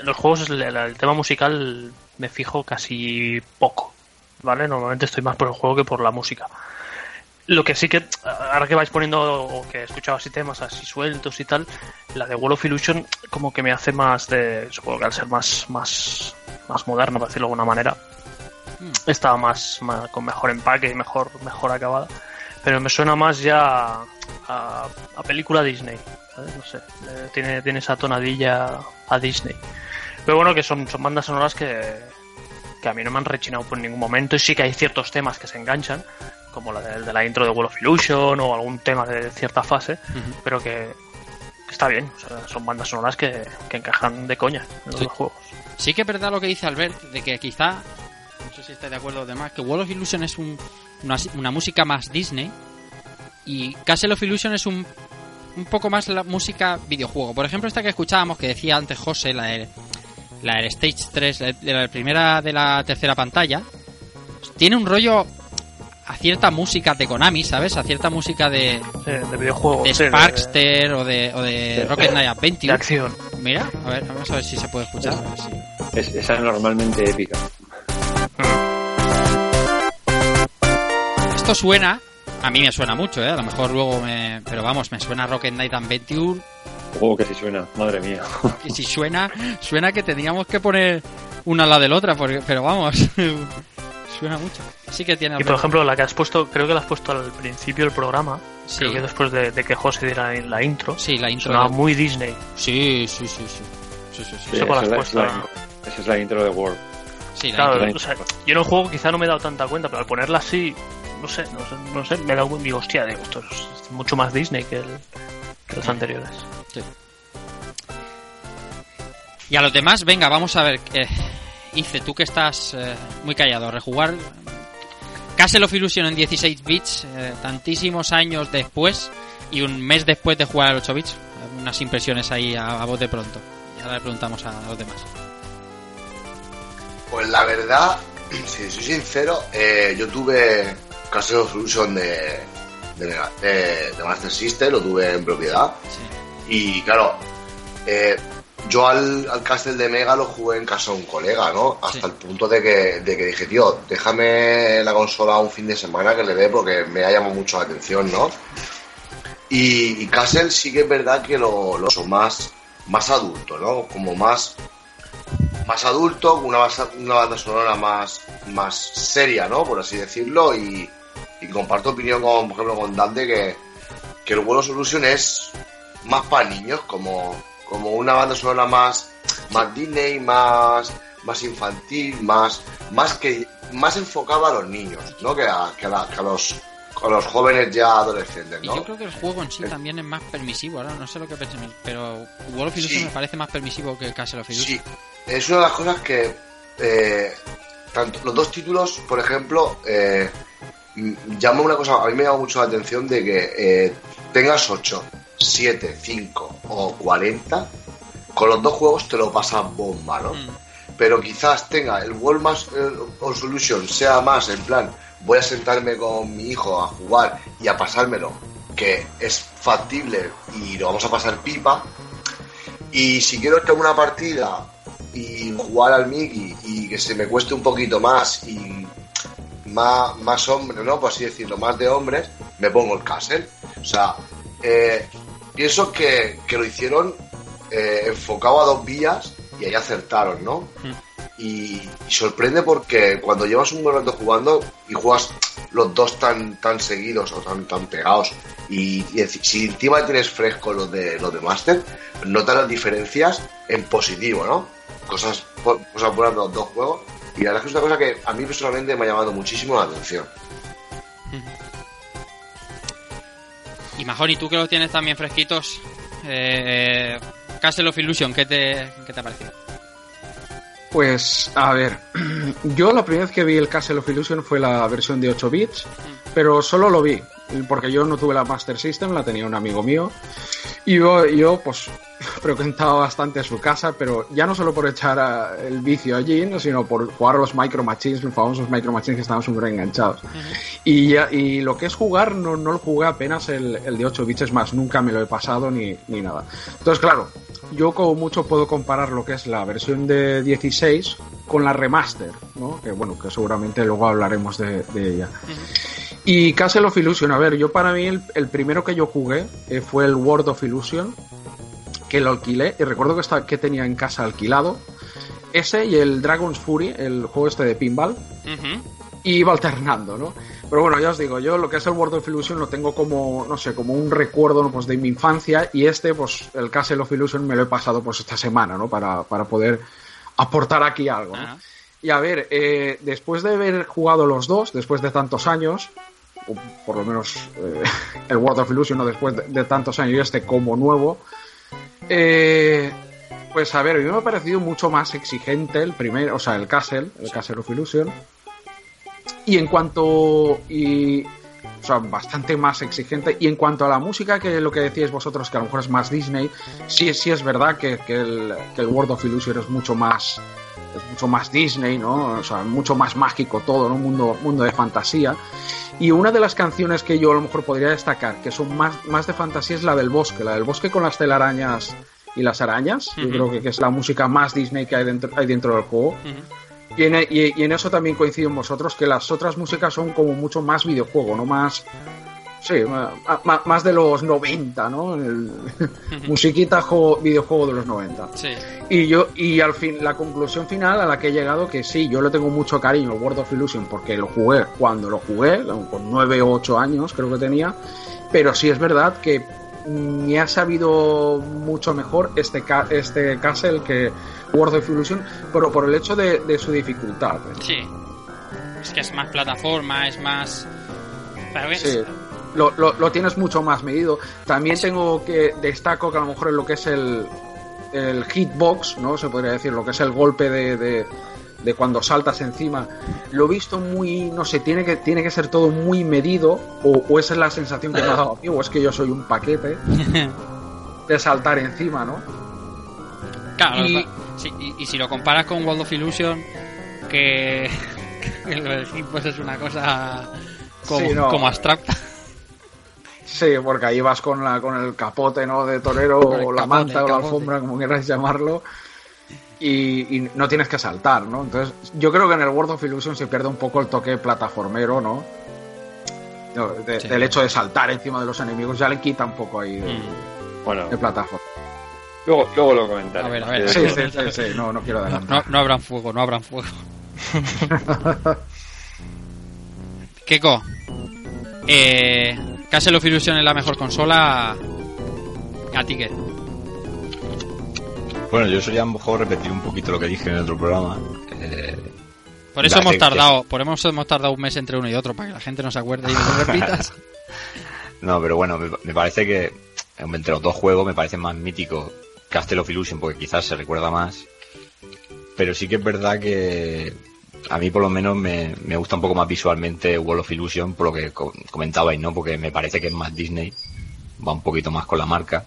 Speaker 5: los juegos, el, tema musical me fijo casi poco. ¿Vale? Normalmente estoy más por el juego que por la música. Lo que sí que, ahora que vais poniendo, o que he escuchado así temas así sueltos y tal, la de World of Illusion como que me hace más de, supongo que al ser más, más, más moderno, por decirlo de alguna manera, estaba más, más- con mejor empaque y mejor, mejor acabada. Pero me suena más ya a, a película Disney, ¿sabes? No sé, eh, tiene, tiene esa tonadilla a Disney. Pero bueno, que son, son bandas sonoras que, que a mí no me han rechinado por ningún momento y sí que hay ciertos temas que se enganchan, como la de, de la intro de World of Illusion o algún tema de cierta fase, pero que, que está bien, o sea, son bandas sonoras que, que encajan de coña en los
Speaker 1: Sí.
Speaker 5: juegos.
Speaker 1: Sí que es verdad lo que dice Albert, de que quizá, no sé si estáis de acuerdo o demás, que World of Illusion es un- una, una música más Disney y Castle of Illusion es un, un poco más la música videojuego. Por ejemplo, esta que escuchábamos, que decía antes José, la de, la del Stage 3, la de la primera de la tercera pantalla, tiene un rollo a cierta música de Konami, ¿sabes? A cierta música de,
Speaker 5: Sí, de videojuegos.
Speaker 1: de
Speaker 5: sí, de-
Speaker 1: Sparkster o de, o de Rocket Knight
Speaker 5: de
Speaker 1: Adventure.
Speaker 5: acción.
Speaker 1: Mira, a ver, vamos a ver si se puede escuchar. a ver si-
Speaker 3: Es, es anormalmente épica.
Speaker 1: Esto suena, a mí me suena mucho, ¿eh? A lo mejor luego me... Pero vamos, me suena Rocket Knight Adventure.
Speaker 3: Juego que sí suena, madre mía.
Speaker 1: Que si suena, suena que tendríamos que poner una de la otra, porque, pero vamos, suena mucho. Sí que tiene
Speaker 5: Y por ejemplo, la que has puesto, creo que la has puesto al principio del programa.
Speaker 1: Sí.
Speaker 5: Creo que después de, de que José diera en la intro.
Speaker 1: Sí, la intro.
Speaker 5: Sonaba
Speaker 1: de-
Speaker 5: muy Disney.
Speaker 1: Sí, sí, sí, sí. Sí, sí,
Speaker 5: Eso
Speaker 3: esa, es la, intro. Esa es la intro de World.
Speaker 1: Sí, la
Speaker 5: Claro,
Speaker 1: intro.
Speaker 5: o sea, yo en el juego quizá no me he dado tanta cuenta, pero al ponerla así, no sé, no sé, no sé me he dado digo, hostia, digo, esto es es mucho más Disney que, el- que los anteriores.
Speaker 1: Y a los demás, venga, vamos a ver. Eh, Ice, tú que estás eh, muy callado, rejugar Castle of Illusion en 16 bits, eh, tantísimos años después y un mes después de jugar al 8 bits. Unas impresiones ahí a, a voz de pronto. Y ahora le preguntamos a los demás.
Speaker 4: Pues la verdad, si soy sincero, eh, yo tuve Castle of Illusion de, de, Mega- de- de Master System, lo tuve en propiedad. Y claro, eh, yo al, al Castle de Mega lo jugué en casa de un colega, ¿no? Hasta
Speaker 1: Sí.
Speaker 4: el punto de que, de que dije, tío, déjame la consola un fin de semana que le dé porque me ha llamado mucho la atención, ¿no? Y, y Castle sí que es verdad que lo, lo son más, más adulto, ¿no? Como más más adulto, una, basa- una banda sonora más, más seria, ¿no? Por así decirlo, y, y comparto opinión con, por ejemplo, con Dante que, que el World Solution es más para niños, como, como una banda sonora más, más Disney, más, más infantil, más, más que más enfocada a los niños, ¿no? Que a, que a, la- que a los, a los jóvenes ya adolescentes,
Speaker 1: Y
Speaker 4: ¿no?
Speaker 1: yo creo que el juego en sí también es más permisivo. Ahora no sé lo que pensáis, pero World of Illusion
Speaker 4: Sí.
Speaker 1: me parece más permisivo que Castle of Illusion.
Speaker 4: Sí, es una de las cosas que eh, tanto los dos títulos, por ejemplo, eh, llama una cosa, a mí me llama mucho la atención de que eh, tengas 8, 7, 5 o 40, con los dos juegos te lo pasas bomba, ¿no?
Speaker 1: Mm.
Speaker 4: Pero quizás tenga el World Mass eh, Solution sea más en plan, voy a sentarme con mi hijo a jugar y a pasármelo, que es factible y lo vamos a pasar pipa. Y si quiero echar una partida y jugar al Mickey y que se me cueste un poquito más y más, más hombre, ¿no? Por así decirlo, más de hombres, me pongo el Castle. O sea, eh, pienso que, que lo hicieron eh, enfocado a dos vías y ahí acertaron, ¿no? Y, y sorprende porque cuando llevas un buen rato jugando y juegas los dos tan, tan seguidos o tan, tan pegados y, si encima tienes fresco los de los de Master, notas las diferencias en positivo, ¿no? Cosas, cosas buenas de los dos juegos y la verdad es que es una cosa que a mí personalmente me ha llamado muchísimo la atención.
Speaker 1: Y Mahoney, tú que lo tienes también fresquitos, eh, Castle of Illusion, ¿qué te, qué te ha parecido?
Speaker 6: Pues, a ver, yo la primera vez que vi el Castle of Illusion fue la versión de 8 bits, pero solo lo vi, porque yo no tuve la Master System, la tenía un amigo mío, y yo, yo pues, frecuentaba bastante su casa, pero ya no solo por echar a- el vicio allí, ¿no? sino por jugar a los Micro Machines, los famosos Micro Machines que estaban súper enganchados. Y, ya- y lo que es jugar, no, no lo jugué apenas el, el de 8 bits, es más, nunca me lo he pasado ni, ni nada. Entonces, claro, yo como mucho puedo comparar lo que es la versión de 16 con la remaster, ¿no? Que bueno, que seguramente luego hablaremos de, de ella. Y Castle of Illusion, a ver, yo para mí el, el primero que yo jugué eh, fue el World of Illusion, que lo alquilé, y recuerdo que, está, que tenía en casa alquilado. Ese y el Dragon's Fury, el juego este de pinball, y iba alternando, ¿no? Pero bueno, ya os digo, yo lo que es el World of Illusion lo tengo como, no sé, como un recuerdo ¿no? pues, de mi infancia y este, pues el Castle of Illusion me lo he pasado pues esta semana, ¿no? Para, para poder aportar aquí algo, ¿no?
Speaker 1: Ah,
Speaker 6: Y a ver, eh, después de haber jugado los dos, después de tantos años, o por lo menos eh, el World of Illusion, ¿no? después de, de tantos años y este como nuevo, eh, pues a ver, a mí me ha parecido mucho más exigente el primer, o sea, el Castle, el Castle of Illusion. Y en cuanto. Y, o sea, bastante más exigente. Y en cuanto a la música, que lo que decíais vosotros, que a lo mejor es más Disney, sí, sí es verdad que, que el, que el World of Illusion es mucho más es mucho más Disney, ¿no? O sea, mucho más mágico todo, ¿no? Un mundo, mundo de fantasía. Y una de las canciones que yo a lo mejor podría destacar, que son más, más de fantasía, es la del bosque, la del bosque con las telarañas y las arañas. Yo creo que, que es la música más Disney que hay dentro, hay dentro del juego. Y en, y- y en eso también coincido en vosotros, que las otras músicas son como mucho más videojuego, ¿no? Más. Sí, ma- más de los 90, ¿no? El- musiquita, juego, videojuego de los 90.
Speaker 1: Sí.
Speaker 6: Y yo, y al fin, la conclusión final a la que he llegado, que sí, yo le tengo mucho cariño al World of Illusion porque lo jugué cuando lo jugué, con 9 o 8 años creo que tenía, pero sí es verdad que me ha sabido mucho mejor este, este Castle que World of Illusion, pero por el hecho de, de su dificultad.
Speaker 1: Sí. Es que es más plataforma, es más. Pero ves,
Speaker 6: Sí, lo, lo- lo tienes mucho más medido. También tengo que destaco que a lo mejor en lo que es el, el hitbox, ¿no? Se podría decir, lo que es el golpe de, de, de cuando saltas encima, lo he visto muy, no sé, tiene que, tiene que ser todo muy medido, o, o esa es la sensación que me ha dado a mí, o es que yo soy un paquete de saltar encima, ¿no?
Speaker 1: Claro,
Speaker 6: Y-
Speaker 1: si lo comparas con World of Illusion, que, que hitbox es una cosa como,
Speaker 6: Sí, no.
Speaker 1: como abstracta.
Speaker 6: Sí, porque ahí vas con, la, con el capote, ¿no? De torero, o la
Speaker 1: capote,
Speaker 6: manta, o la alfombra, como quieras llamarlo. Y, y no tienes que saltar, ¿no? Entonces, yo creo que en el World of Illusion se pierde un poco el toque plataformero, ¿no? No, de-
Speaker 1: Sí.
Speaker 6: Del hecho de saltar encima de los enemigos, ya le quita un poco ahí de,
Speaker 1: Mm.
Speaker 3: Bueno,
Speaker 6: de plataforma.
Speaker 3: luego, luego lo comentaré.
Speaker 1: A ver, a ver.
Speaker 6: Sí, sí, sí, sí, no, no quiero adelantar.
Speaker 1: no, no abran fuego, no abran fuego. Keiko, eh, Castle of Illusion es la mejor consola. A ti qué.
Speaker 7: Bueno, yo sería mejor repetir un poquito lo que dije en el otro programa. Eh,
Speaker 1: Por eso hemos tardado, por eso hemos tardado un mes entre uno y otro, para que la gente no se acuerde y no lo repitas.
Speaker 7: no, pero bueno, me, me parece que entre los dos juegos me parece más mítico Castle of Illusion porque quizás se recuerda más. Pero sí que es verdad que a mí por lo menos me, me gusta un poco más visualmente World of Illusion por lo que co- comentabais, ¿no? Porque me parece que es más Disney, va un poquito más con la marca.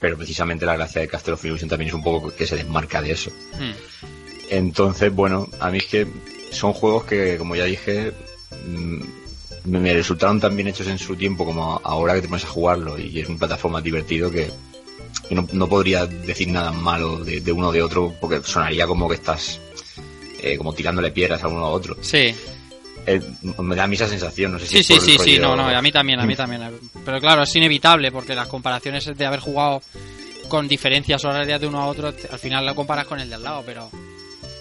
Speaker 7: Pero precisamente la gracia de Castle of Illusion también es un poco que se desmarca de eso.
Speaker 1: Hmm.
Speaker 7: Entonces, bueno, a mí es que son juegos que, como ya dije, mm, me resultaron tan bien hechos en su tiempo como ahora que te pones a jugarlo y es un plataforma divertido que, que no, no podría decir nada malo de, de uno o de otro porque sonaría como que estás eh, como tirándole piedras a uno a otro.
Speaker 1: Sí,
Speaker 7: Eh, me da a mí esa sensación, no sé si
Speaker 1: sí,
Speaker 7: es
Speaker 1: sí,
Speaker 7: por el
Speaker 1: sí, sí,
Speaker 7: rollo-
Speaker 1: no, no, a mí también, a mí también. Pero claro, es inevitable porque las comparaciones de haber jugado con diferencias horarias de uno a otro, al final lo comparas con el de al lado, pero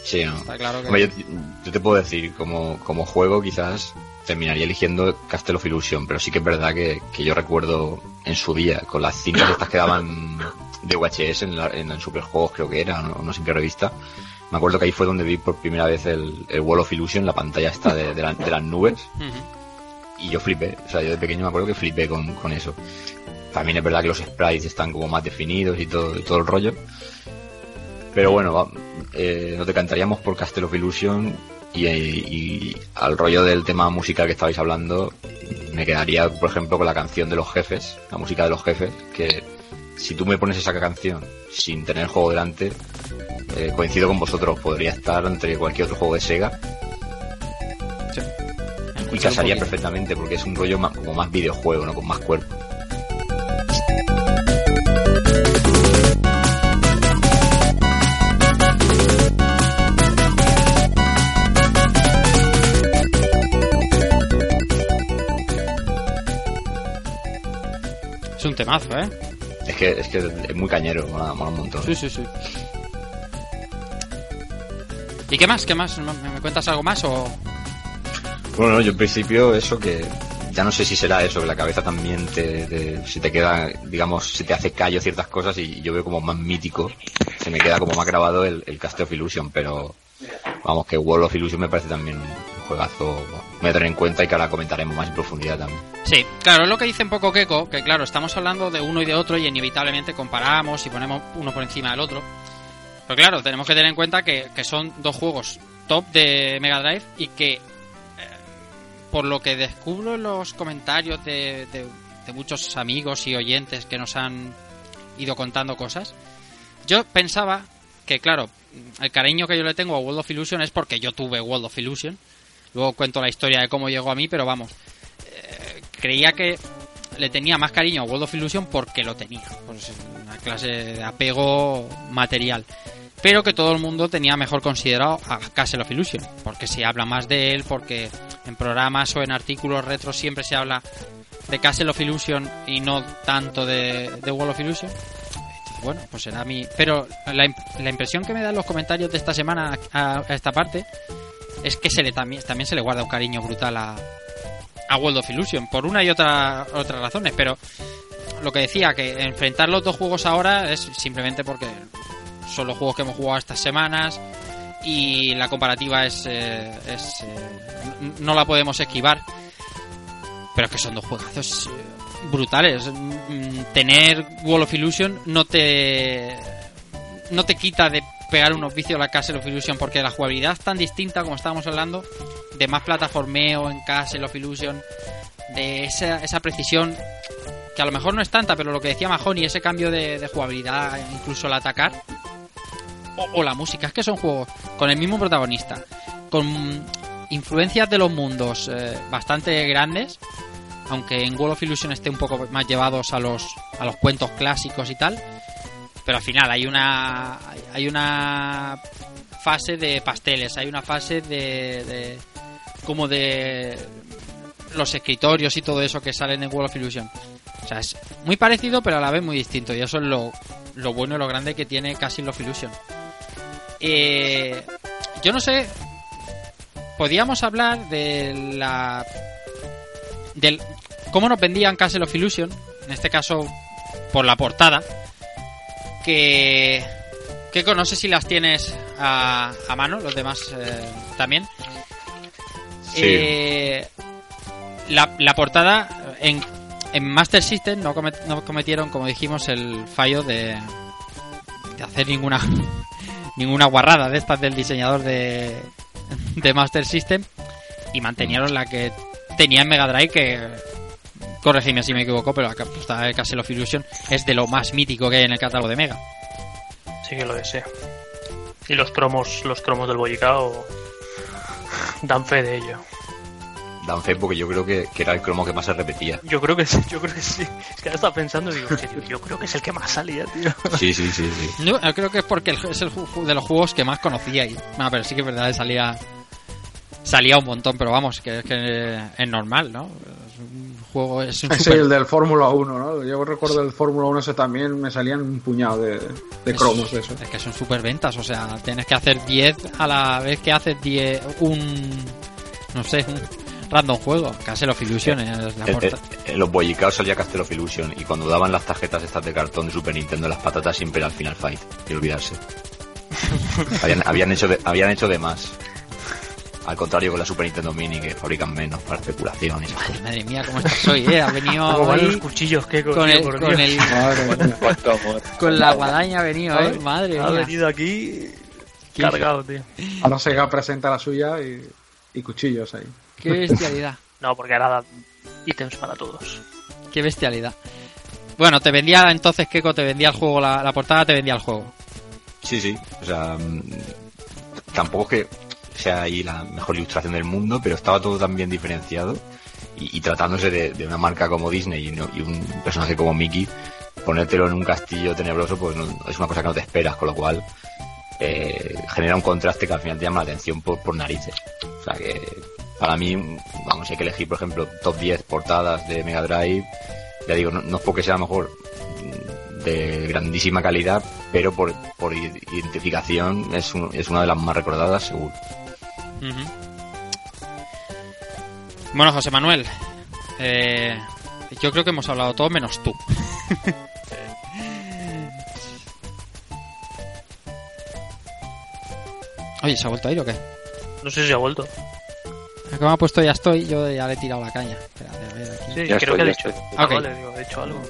Speaker 7: Sí, no.
Speaker 1: está claro que...
Speaker 7: Hombre, yo, yo te puedo decir, como, como juego quizás terminaría eligiendo Castle of Illusion, pero sí que es verdad que, que yo recuerdo en su día, con las cintas estas que daban de VHS en, la, en el Superjuegos creo que era, no, no sé en qué revista, me acuerdo que ahí fue donde vi por primera vez el, el World of Illusion, la pantalla esta de, de la- de las nubes, y yo flipé, o sea, yo de pequeño me acuerdo que flipé con, con eso. También es verdad que los sprites están como más definidos y todo, y todo el rollo. Pero bueno, va, eh, nos decantaríamos por Castle of Illusion y, y al rollo del tema musical que estabais hablando, me quedaría, por ejemplo, con la canción de los jefes, la música de los jefes, que si tú me pones esa canción sin tener el juego delante, eh, coincido con vosotros, podría estar entre cualquier otro juego de Sega y casaría perfectamente porque es un rollo más, como más videojuego, ¿no? Con más cuerpo.
Speaker 1: Es un temazo, ¿eh?
Speaker 7: Es que es, que es muy cañero, mola, mola un montón.
Speaker 1: Sí, sí, sí. ¿Y qué más? ¿Qué más? ¿Me, cuentas algo más o...?
Speaker 7: Bueno, no, yo en principio eso que ya no sé si será eso, que la cabeza también te, te- se te queda, digamos, se te hace callo ciertas cosas y yo veo como más mítico, se me queda como más grabado el, el Castle of Illusion, pero vamos, que World of Illusion me parece también juegazo, a tener en cuenta y que ahora comentaremos más en profundidad también.
Speaker 1: Sí, claro, es lo que dice un poco Keiko, que claro, estamos hablando de uno y de otro y inevitablemente comparamos y ponemos uno por encima del otro. Pero claro, tenemos que tener en cuenta que, que son dos juegos top de Mega Drive y que, eh, por lo que descubro en los comentarios de- de muchos amigos y oyentes que nos han ido contando cosas, yo pensaba que, claro, el cariño que yo le tengo a World of Illusion es porque yo tuve World of Illusion. Luego cuento la historia de cómo llegó a mí, pero vamos, eh, creía que le tenía más cariño a World of Illusion porque lo tenía. Pues una clase de apego material. Pero que todo el mundo tenía mejor considerado a Castle of Illusion. Porque se habla más de él, porque en programas o en artículos retro siempre se habla de Castle of Illusion y no tanto de, de World of Illusion. Bueno, pues será mi. Pero la, la impresión que me dan los comentarios de esta semana a, a esta parte es que se le también, también se le guarda un cariño brutal a, a World of Illusion por una y otra otras razones, pero lo que decía que enfrentar los dos juegos ahora es simplemente porque son los juegos que hemos jugado estas semanas y la comparativa es, eh, es eh, no la podemos esquivar, pero es que son dos juegazos eh, brutales. Mm, Tener World of Illusion no te no te quita de pegar unos vicios a la Castle of Illusion porque la jugabilidad es tan distinta como estábamos hablando de más plataformeo en Castle of Illusion de esa, esa precisión que a lo mejor no es tanta pero lo que decía Mahoney ese cambio de, jugabilidad incluso al atacar o, o la música es que son juegos con el mismo protagonista con influencias de los mundos eh, bastante grandes aunque en World of Illusion esté un poco más llevados a los a los cuentos clásicos y tal pero al final hay una hay una fase de pasteles hay una fase de, de como de los escritorios y todo eso que salen en World of Illusion. O sea es muy parecido pero a la vez muy distinto y eso es lo, lo bueno y lo grande que tiene Castle of Illusion. Eh, yo no sé podíamos hablar de la del cómo nos vendían Castle of Illusion en este caso por la portada que Keiko no sé si las tienes a, a mano los demás eh, también
Speaker 7: Sí.
Speaker 1: Eh, la, la portada en, en Master System no, comet- no cometieron como dijimos el fallo de, de hacer ninguna ninguna guarrada de estas del diseñador de, de Master System y mantenieron la que tenía en Mega Drive que corregime si me equivoco pero portada de Castle of Illusion es de lo más mítico que hay en el catálogo de Mega
Speaker 5: Sí que lo deseo. Y los cromos, los cromos del bollicao dan fe de ello.
Speaker 7: Dan fe porque yo creo que, que era el cromo que más se repetía.
Speaker 5: Yo creo que sí, yo creo que sí. Es que ahora estaba pensando y digo, "Hostia, tío, yo creo que es el que más salía, tío.
Speaker 7: Sí, sí, sí, sí.
Speaker 1: Yo yo creo que es porque el- es el de los juegos que más conocíais. No, pero sí que es verdad, salía salía un montón, pero vamos, que es que es normal, ¿no? Juego, es un
Speaker 6: Ese
Speaker 1: super-
Speaker 6: el del Fórmula 1, ¿no? Yo recuerdo el Fórmula 1 ese también, me salían un puñado de, de cromos de eso.
Speaker 1: Es que son super ventas, o sea, tienes que hacer 10 a la vez que haces 10 un no sé, un random juego, Castle of Illusion es la
Speaker 7: en- en los bollicaos salía Castle of Illusion y cuando daban las tarjetas estas de cartón de Super Nintendo, las patatas siempre al Final Fight, y olvidarse. habían, habían, hecho de, habían hecho de más. Al contrario con la Super Nintendo Mini, que fabrican menos para especulación y cosas.
Speaker 1: Madre mía, cómo estás hoy, eh, ha venido
Speaker 5: Como van
Speaker 1: hoy
Speaker 5: los cuchillos que
Speaker 1: con el, con el
Speaker 3: Cuánto amor.
Speaker 1: con la guadaña ha venido, eh,
Speaker 5: Ha-
Speaker 1: madre
Speaker 5: Ha
Speaker 1: mía.
Speaker 5: venido aquí cargado, tío.
Speaker 6: Ahora Sega presenta la suya y, y cuchillos ahí.
Speaker 1: Qué bestialidad.
Speaker 5: No, porque ahora da ítems para todos.
Speaker 1: Qué bestialidad. Bueno, te vendía entonces, Keiko, te vendía el juego, la, la portada te vendía el juego.
Speaker 7: Sí, sí. O sea, mm, tampoco es que sea ahí la mejor ilustración del mundo, pero estaba todo tan bien diferenciado. Y, tratándose de, una marca como Disney y, no- y un personaje como Mickey, ponértelo en un castillo tenebroso, pues no- es una cosa que no te esperas, con lo cual eh, genera un contraste que al final te llama la atención por, narices. O sea que para mí, vamos, hay que elegir, por ejemplo, top 10 portadas de Mega Drive. Ya digo, no, es porque sea mejor mm, de grandísima calidad, pero por, por identificación es, un- es una de las más recordadas, seguro.
Speaker 1: Ujú. Bueno, José Manuel, eh, yo creo que hemos hablado todo menos tú. Oye, ¿se ha vuelto a ir o qué?
Speaker 5: No sé si ha vuelto.
Speaker 1: Me ha puesto ya estoy, yo ya le he tirado la caña. Espérate, a ver aquí.
Speaker 5: Sí,
Speaker 3: Ya
Speaker 5: creo
Speaker 3: estoy,
Speaker 5: que ha
Speaker 3: ya
Speaker 5: dicho. Ah, vale, digo, ha dicho algo.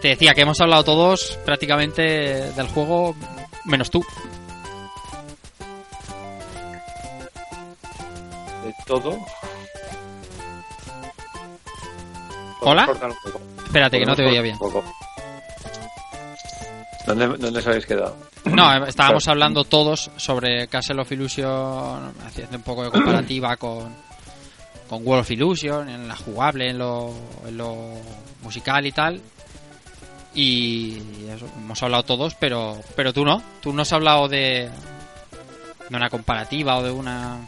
Speaker 1: Te decía que hemos hablado todos prácticamente del juego menos tú.
Speaker 3: Todo.
Speaker 1: ¿Hola? Espérate, que no te oía bien.
Speaker 3: ¿Dónde, ¿Dónde os habéis quedado?
Speaker 1: No, eh, estábamos hablando todos sobre Castle of Illusion, haciendo un poco de comparativa con, con World of Illusion, en la jugable, en lo, en lo musical y tal. Y eso, hemos hablado todos, pero, pero tú no. Tú no has hablado de, de una comparativa o de una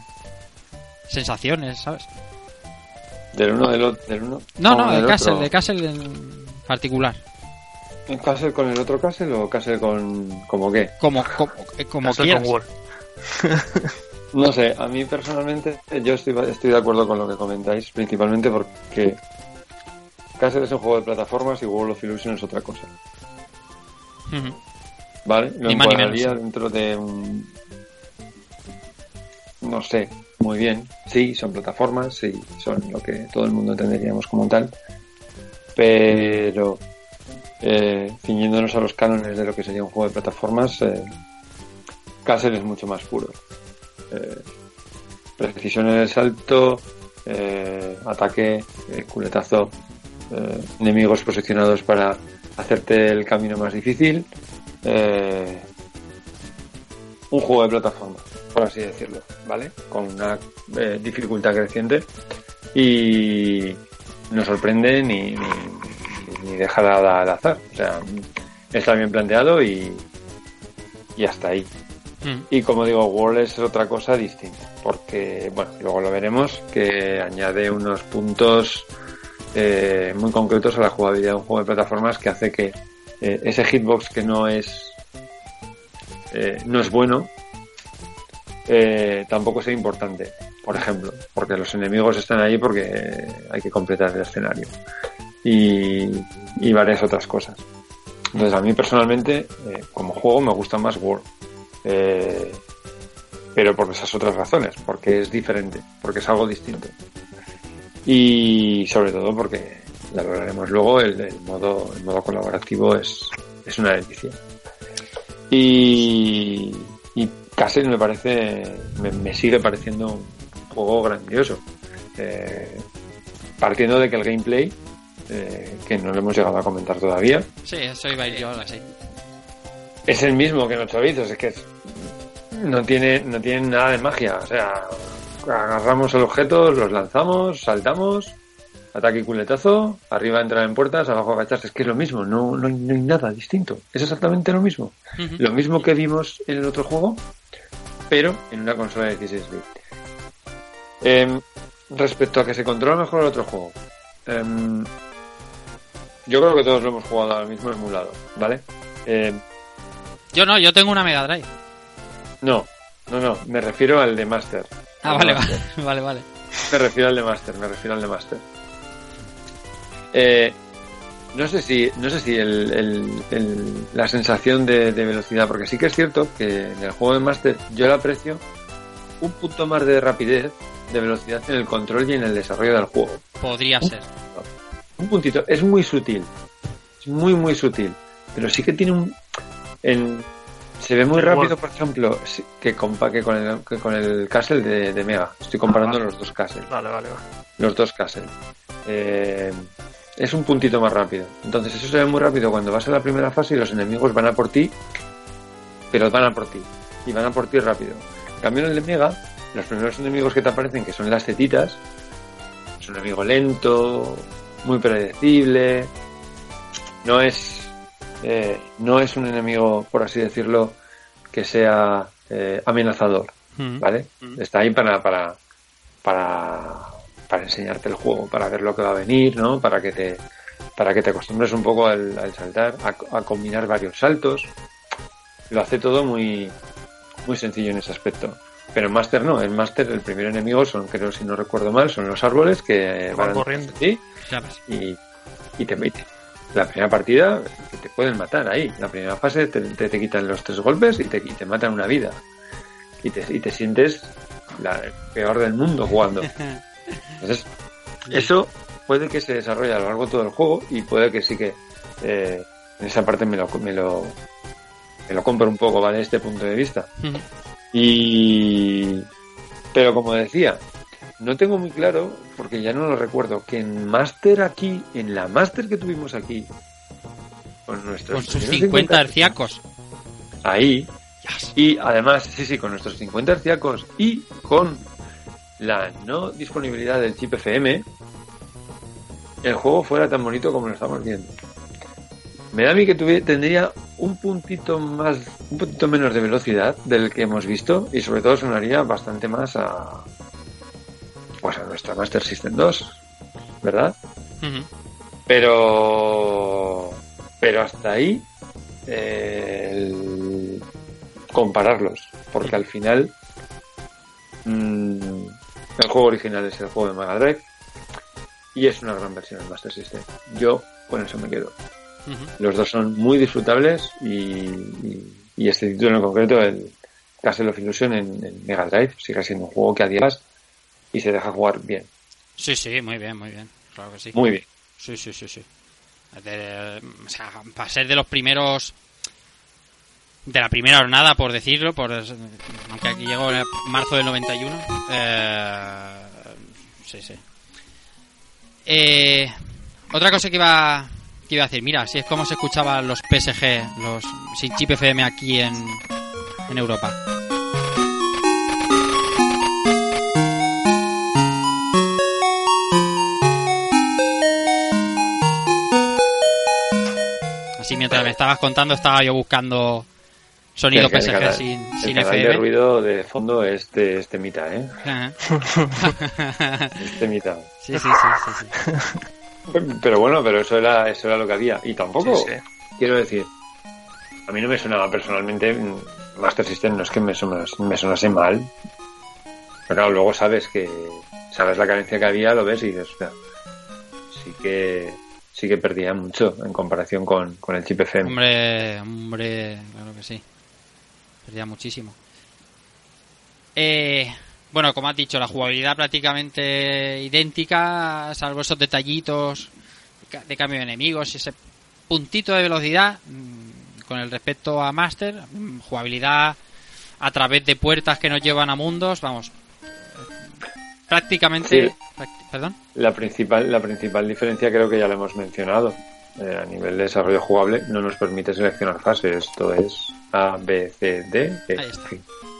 Speaker 1: sensaciones, ¿sabes?
Speaker 3: Del uno del otro. Del uno
Speaker 1: No, no, de Castle,
Speaker 3: otro.
Speaker 1: de Castle en particular.
Speaker 3: ¿Un Castle con el otro Castle o Castle con. como qué?
Speaker 1: Como, como, eh, como
Speaker 5: Castle
Speaker 1: quieras.
Speaker 5: con.
Speaker 3: No sé, a mí personalmente yo estoy, estoy de acuerdo con lo que comentáis, principalmente porque Castle es un juego de plataformas y World of Illusion es otra cosa.
Speaker 1: Ujú.
Speaker 3: ¿Vale? Lo
Speaker 1: Ni más ni
Speaker 3: encuadraría
Speaker 1: menos.
Speaker 3: dentro de un... No sé, muy bien. Sí, son plataformas, sí, son lo que todo el mundo entenderíamos como tal. Pero eh, ciñéndonos a los cánones de lo que sería un juego de plataformas, eh, Castle es mucho más puro. Eh, precisión en el salto, eh, ataque, eh, culetazo, enemigos posicionados para hacerte el camino más difícil. un juego de plataforma, por así decirlo, ¿vale? Con una eh, dificultad creciente y no sorprende ni, ni, ni deja nada al azar. O sea, está bien planteado y, y hasta ahí.
Speaker 1: Mm.
Speaker 3: Y como digo, World es otra cosa distinta, porque, bueno, luego lo veremos, que añade unos puntos eh, muy concretos a la jugabilidad de un juego de plataformas que hace que eh, ese hitbox que no es eh, no es bueno eh, tampoco sea importante, por ejemplo, porque los enemigos están ahí porque hay que completar el escenario y, varias otras cosas. Entonces a mí personalmente, eh, como juego, me gusta más World. Eh, pero por esas otras razones, porque es diferente, porque es algo distinto. Y sobre todo porque, ya lo veremos luego, el, modo, colaborativo es, una delicia. Castle me parece, me, me sigue pareciendo un juego grandioso. Eh, partiendo de que el gameplay, eh, que no lo hemos llegado a comentar todavía,
Speaker 1: Sí, eso iba a ir yo ahora, sí.
Speaker 3: es el mismo que en 8 bits, es que es- no tiene, no tiene nada de magia, o sea, agarramos el objeto, los lanzamos, saltamos, ataque y culetazo, arriba entrar en puertas, abajo agacharse, es que es lo mismo, no, no, hay- no hay nada distinto, es exactamente lo mismo, lo mismo que vimos en el otro juego, pero en una consola de 16 bits. Em, respecto a que se controla mejor el otro juego, em, yo creo que todos lo hemos jugado al mismo emulado, ¿vale? Em,
Speaker 1: Yo no, yo tengo una Mega Drive.
Speaker 3: No, no, no, me refiero al de Master.
Speaker 1: Ah,
Speaker 3: Al
Speaker 1: vale,
Speaker 3: Master.
Speaker 1: vale, vale, vale.
Speaker 3: Me refiero al de Master, me refiero al de Master. Eh, no sé si, no sé si el, el- el- la sensación de, de velocidad, porque sí que es cierto que en el juego de Master yo le aprecio un punto más de rapidez, de velocidad en el control y en el desarrollo del juego.
Speaker 1: Podría ser.
Speaker 3: Un puntito, es muy sutil, es muy muy sutil, pero sí que tiene un, en- se ve muy rápido, por ejemplo, que, compa, que con el, que con el Castle de, de Mega. Estoy comparando
Speaker 5: Ah.
Speaker 3: los dos Castle,
Speaker 5: Vale, vale, vale.
Speaker 3: los dos Castle. Eh, es un puntito más rápido. Entonces eso se ve muy rápido cuando vas a la primera fase y los enemigos van a por ti, pero van a por ti y van a por ti rápido. En cambio en el de Mega, los primeros enemigos que te aparecen, que son las tetitas, es un enemigo lento, muy predecible, no es eh, no es un enemigo, por así decirlo, que sea eh, amenazador,
Speaker 1: Mm.
Speaker 3: ¿vale?
Speaker 5: Mm.
Speaker 3: Está ahí para, para, para, para enseñarte el juego, para ver lo que va a venir, ¿no? Para que te, para que te acostumbres un poco al, al saltar, a, a combinar varios saltos. Lo hace todo muy, muy sencillo en ese aspecto. Pero en Master no, en Master el primer enemigo son, creo si no recuerdo mal, son los árboles que
Speaker 5: Van
Speaker 3: van
Speaker 5: corriendo.
Speaker 3: ti y, y te meten. La primera partida te pueden matar ahí. La primera fase te, te, te quitan los tres golpes y te, y te matan una vida. Y te, y te sientes la el peor del mundo jugando. Entonces, eso puede que se desarrolle a lo largo de todo el juego y puede que sí que eh, en esa parte me lo, me lo, me lo compro un poco, ¿vale? Este punto de vista. Y. Pero como decía, no tengo muy claro, porque ya no lo recuerdo, que en Master aquí, en la Master que tuvimos aquí, con nuestros
Speaker 1: Con sus
Speaker 3: primeros
Speaker 1: 50 herciacos.
Speaker 3: ahí y además sí sí con nuestros 50 herciacos y con la no disponibilidad del chip FM el juego fuera tan bonito como lo estamos viendo. Me da a mí que tendría un puntito más un puntito menos de velocidad del que hemos visto y sobre todo sonaría bastante más a pues a nuestra Master System 2 verdad pero pero hasta ahí eh, el compararlos porque al final mm, el juego original es el juego de Mega Drive y es una gran versión del Master System yo con eso me quedo los dos son muy disfrutables y, y- y este título en concreto el Castle of Illusion en, en Mega Drive sigue siendo un juego que a días y se deja jugar bien
Speaker 1: Sí, sí, muy bien, muy bien. Claro que sí.
Speaker 3: muy bien
Speaker 1: Sí, sí, sí, sí. De- o sea, para ser de los primeros de la primera jornada, por decirlo, por aunque aquí llegó en marzo del 91. Eh, sí, sí. Eh, otra cosa que iba que iba a decir, mira, si es como se escuchaban los PSG, los sin chip FM aquí en, en Europa. Así mientras me estabas contando estaba yo buscando sonido
Speaker 3: El-
Speaker 1: PSG sin,
Speaker 3: el
Speaker 1: sin
Speaker 3: de
Speaker 1: FM.
Speaker 3: ruido de fondo es de este mitad, ¿eh? Este mitad.
Speaker 1: sí, sí, sí, sí, sí.
Speaker 3: Pero bueno, pero eso era, eso era lo que había. Y tampoco,
Speaker 5: Sí, sí.
Speaker 3: quiero decir, a mí no me sonaba personalmente mm, Master System, no es que me, sonas- me sonase mal. Pero claro, luego sabes que, sabes la carencia que había, lo ves y dices, "Hostia, sí que, sí que perdía mucho en comparación con, con el chip FM.
Speaker 1: Hombre, hombre, claro que sí. Perdía muchísimo. Eh, bueno, como has dicho, la jugabilidad prácticamente idéntica, salvo esos detallitos de cambio de enemigos y ese puntito de velocidad mm, con el respecto a Master, mm, jugabilidad a través de puertas que nos llevan a mundos, vamos, prácticamente...
Speaker 3: Sí.
Speaker 1: ¿Perdón?
Speaker 3: La principal, la principal diferencia creo que ya la hemos mencionado. Eh, a nivel de desarrollo jugable no nos permite seleccionar fases. Esto es A, B, C, D. E,
Speaker 1: Ahí está.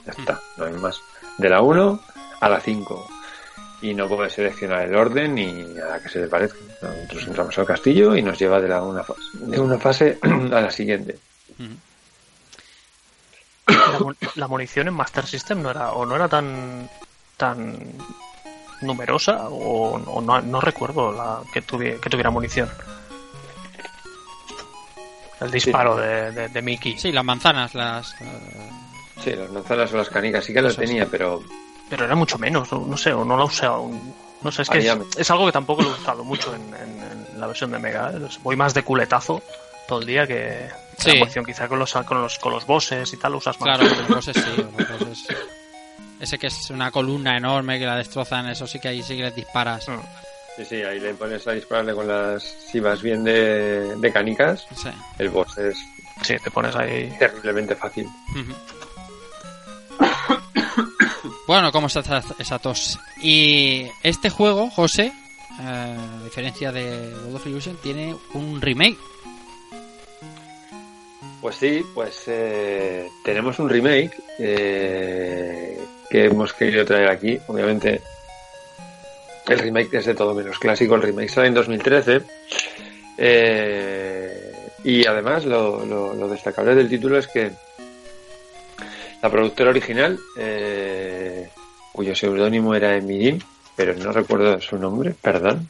Speaker 3: Ya está, no hay más. De la 1 a la 5. Y no puede seleccionar el orden ni a la que se le parezca. Nosotros entramos al castillo y nos lleva de, la una, fase, de una fase a la siguiente.
Speaker 1: Ujú.
Speaker 5: La, mu- la munición en Master System no era o no era tan tan numerosa o, o no, no recuerdo la, que, tuvi- que tuviera munición. El disparo de, de, de Mickey.
Speaker 1: Sí, las manzanas, las... eh,
Speaker 3: Sí, las manzanas o las canicas sí que las tenía, pero
Speaker 5: Pero era mucho menos, no, no sé, o no la usé aún. No sé, es que es, algo que tampoco lo he usado mucho en, en- en la versión de Mega. ¿eh? Voy más de culetazo todo el día que
Speaker 1: Sí.
Speaker 5: la. Quizá con los, con los con los bosses y tal lo usas más.
Speaker 1: Claro, los bosses sí, los bosses. Ese que es una columna enorme que la destrozan, eso sí que ahí sí que les disparas.
Speaker 5: Mm.
Speaker 3: Sí, sí, ahí le pones a dispararle con las... Si vas bien de, de canicas,
Speaker 1: Sí.
Speaker 3: el boss es
Speaker 5: Sí, te pones ahí.
Speaker 3: terriblemente fácil.
Speaker 1: Bueno, ¿cómo está esa, esa tos? Y este juego, José, eh, a diferencia de World of Illusion, tiene un remake.
Speaker 3: Pues sí, pues eh, tenemos un remake eh, que hemos querido traer aquí. Obviamente, el remake es de todo menos clásico. El remake sale en 2013. eh, y además, lo, destacable del título es que la productora original, eh, cuyo seudónimo era Emidim, pero no recuerdo su nombre, perdón,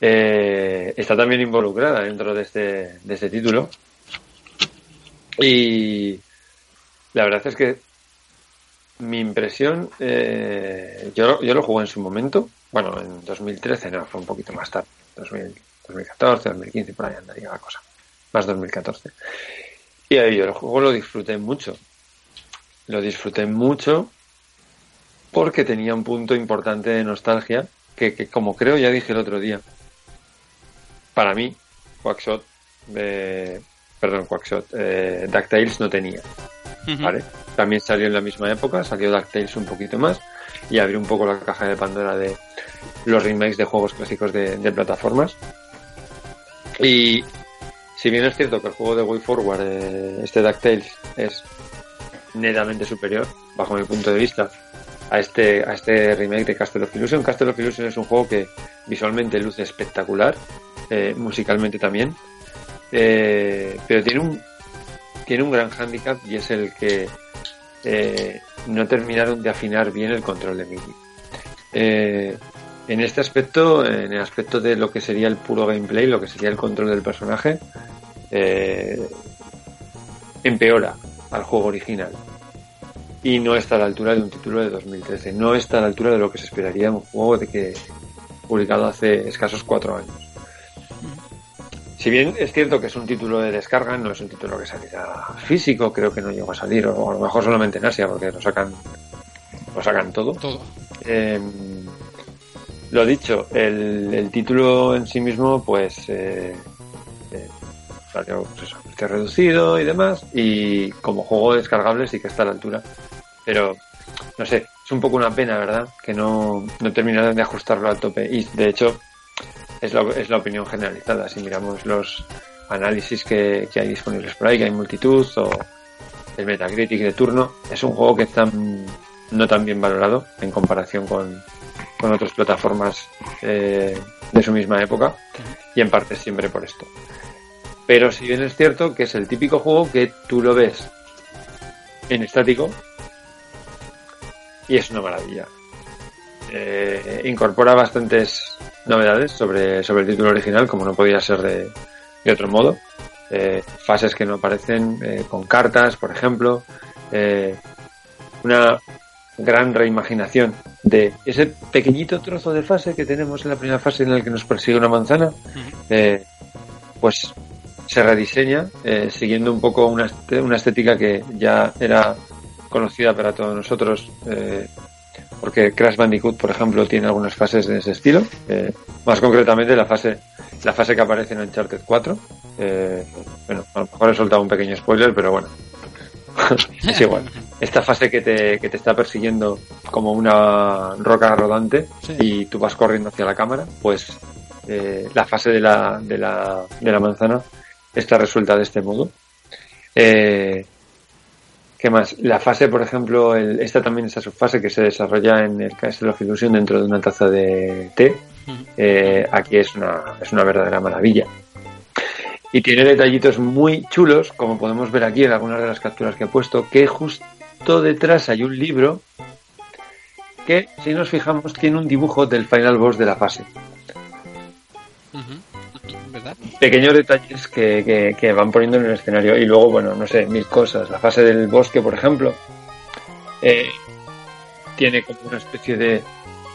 Speaker 3: eh, está también involucrada dentro de este, de este título. Y la verdad es que mi impresión, eh, yo, yo lo jugué en su momento, bueno, en 2013, no, fue un poquito más tarde, 2000, 2014, 2015, por ahí andaría la cosa, más 2014. Y ahí yo el juego lo disfruté mucho, lo disfruté mucho porque tenía un punto importante de nostalgia que, que como creo ya dije el otro día, para mí, Quackshot, eh, perdón, Quackshot, eh, DuckTales no tenía. También salió en la misma época, salió DuckTales un poquito más y abrió un poco la caja de Pandora de los remakes de juegos clásicos de, de plataformas. Y si bien es cierto que el juego de Way Forward, eh, este DuckTales, es netamente superior, bajo mi punto de vista, a este, a este remake de Castle of Illusion. Castle of Illusion es un juego que visualmente luce espectacular, eh, musicalmente también, eh, pero tiene un, tiene un gran hándicap y es el que eh, no terminaron de afinar bien el control de MIDI. Eh, en este aspecto, en el aspecto de lo que sería el puro gameplay, lo que sería el control del personaje, eh, empeora al juego original. Y no está a la altura de un título de 2013. No está a la altura de lo que se esperaría en un juego de que publicado hace escasos cuatro años. Si bien es cierto que es un título de descarga, no es un título que saliera físico, creo que no llegó a salir, o a lo mejor solamente en Asia, porque lo sacan, lo sacan todo.
Speaker 1: Todo.
Speaker 3: Eh, lo dicho, el, el título en sí mismo, pues, eh, eh, salió pues eso, reducido y demás, y como juego descargable sí que está a la altura. Pero, no sé, es un poco una pena, ¿verdad? Que no, no terminaron de ajustarlo al tope. Y de hecho, es la, es la opinión generalizada. Si miramos los análisis que, que hay disponibles por ahí, que hay multitud, o el Metacritic de turno, es un juego que está mm, no tan bien valorado en comparación con, con otras plataformas eh, de su misma época, y en parte siempre por esto. Pero si bien es cierto que es el típico juego que tú lo ves en estático y es una maravilla. Eh, incorpora bastantes novedades sobre, sobre el título original, como no podía ser de, de otro modo. Eh, fases que no aparecen eh, con cartas, por ejemplo. Eh, una gran reimaginación de ese pequeñito trozo de fase que tenemos en la primera fase en la que nos persigue una manzana. Pues se rediseña eh, siguiendo un poco una, una estética que ya era conocida para todos nosotros. Porque Crash Bandicoot, por ejemplo, tiene algunas fases de ese estilo. eh, más concretamente la fase, la fase que aparece en Uncharted 4. eh, bueno, a lo mejor he soltado un pequeño spoiler, pero bueno. es igual. Esta fase que te, que te está persiguiendo como una roca rodante
Speaker 1: Sí.
Speaker 3: y tú vas corriendo hacia la cámara, pues eh, la fase de la, de, la, de la manzana está resuelta de este modo. Eh, ¿Qué más? La fase, por ejemplo, el- esta también esa subfase que se desarrolla en el Castle of Illusion dentro de una taza de té. Eh, aquí es una, es una verdadera maravilla. Y tiene detallitos muy chulos, como podemos ver aquí en algunas de las capturas que he puesto, que justo detrás hay un libro que, si nos fijamos, tiene un dibujo del final boss de la fase.
Speaker 1: Ujú.
Speaker 3: Pequeños detalles que van poniendo en el escenario y luego, bueno, no sé, mil cosas. La fase del bosque, por ejemplo, eh, tiene como una especie de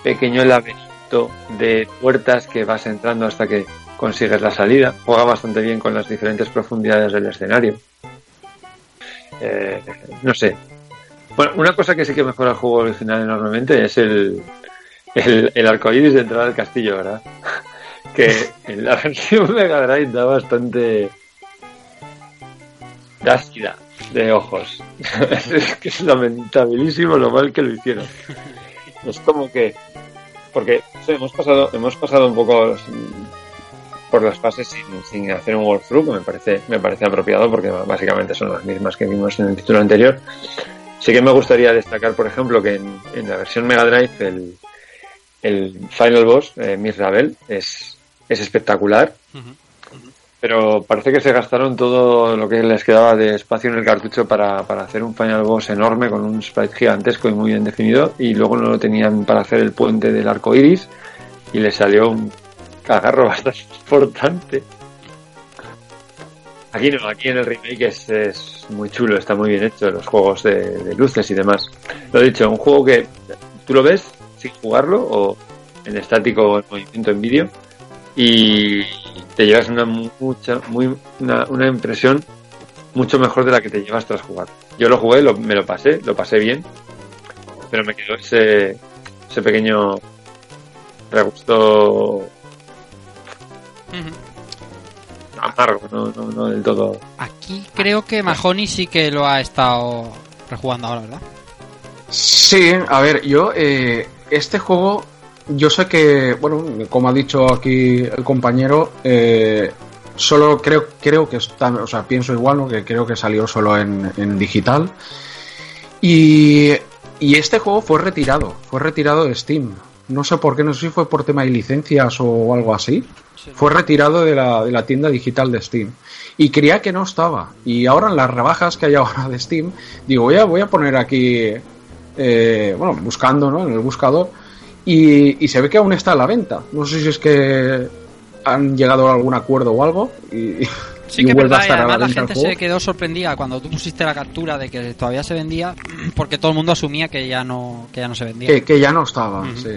Speaker 3: pequeño laberinto de puertas que vas entrando hasta que consigues la salida. Juega bastante bien con las diferentes profundidades del escenario. Eh, no sé. Bueno, una cosa que sí que mejora el juego original enormemente es el, el, el arcoíris de entrada al castillo, ¿verdad? Que en la versión Mega Drive da bastante da ácida de ojos. es que es lamentabilísimo lo mal que lo hicieron. Es como que porque hemos pasado hemos pasado un poco por las fases sin, hacer un walkthrough que me parece me parece apropiado porque básicamente son las mismas que vimos en el título anterior. Sí que me gustaría destacar, por ejemplo, que en, la versión Mega Drive el, el Final Boss, eh, Miss Ravel, es, es espectacular, pero parece que se gastaron todo lo que les quedaba de espacio en el cartucho para, para hacer un Final Boss enorme con un sprite gigantesco y muy bien definido, y luego no lo tenían para hacer el puente del arco iris, y les salió un cagarro bastante importante. Aquí no, aquí en el remake es, es muy chulo, está muy bien hecho, los juegos de, luces y demás. Lo dicho, un juego que tú lo ves sin jugarlo o en estático o en movimiento en vídeo y te llevas una mucha muy una, una impresión mucho mejor de la que te llevas tras jugar. Yo lo jugué, lo- me lo pasé, lo pasé bien, pero me quedó ese ese pequeño regusto amargo, no, no, no del todo.
Speaker 1: Aquí creo que Mahoney sí que lo ha estado rejugando ahora, ¿verdad?
Speaker 6: Sí, a ver, yo, eh, este juego, yo sé que, bueno, como ha dicho aquí el compañero, eh, solo creo, creo que está, o sea, pienso igual, ¿no? Que creo que salió solo en, en digital. Y, y este juego fue retirado, fue retirado de Steam. No sé por qué, no sé si fue por tema de licencias o algo así. Fue retirado de la, de la tienda digital de Steam. Y creía que no estaba. Y ahora en las rebajas que hay ahora de Steam, digo, voy a, voy a poner aquí, eh, bueno, buscando, ¿no? En el buscador. Y, y se ve que aún está a la venta. No sé si es que han llegado a algún acuerdo o algo. Y,
Speaker 1: Sí
Speaker 6: y
Speaker 1: que
Speaker 6: a
Speaker 1: verdad, y
Speaker 6: estar a
Speaker 1: además la
Speaker 6: venta el
Speaker 1: gente se quedó sorprendida cuando tú pusiste la captura de que todavía se vendía, porque todo el mundo asumía que ya no, que ya no se vendía.
Speaker 6: Que, que ya no estaba, sí.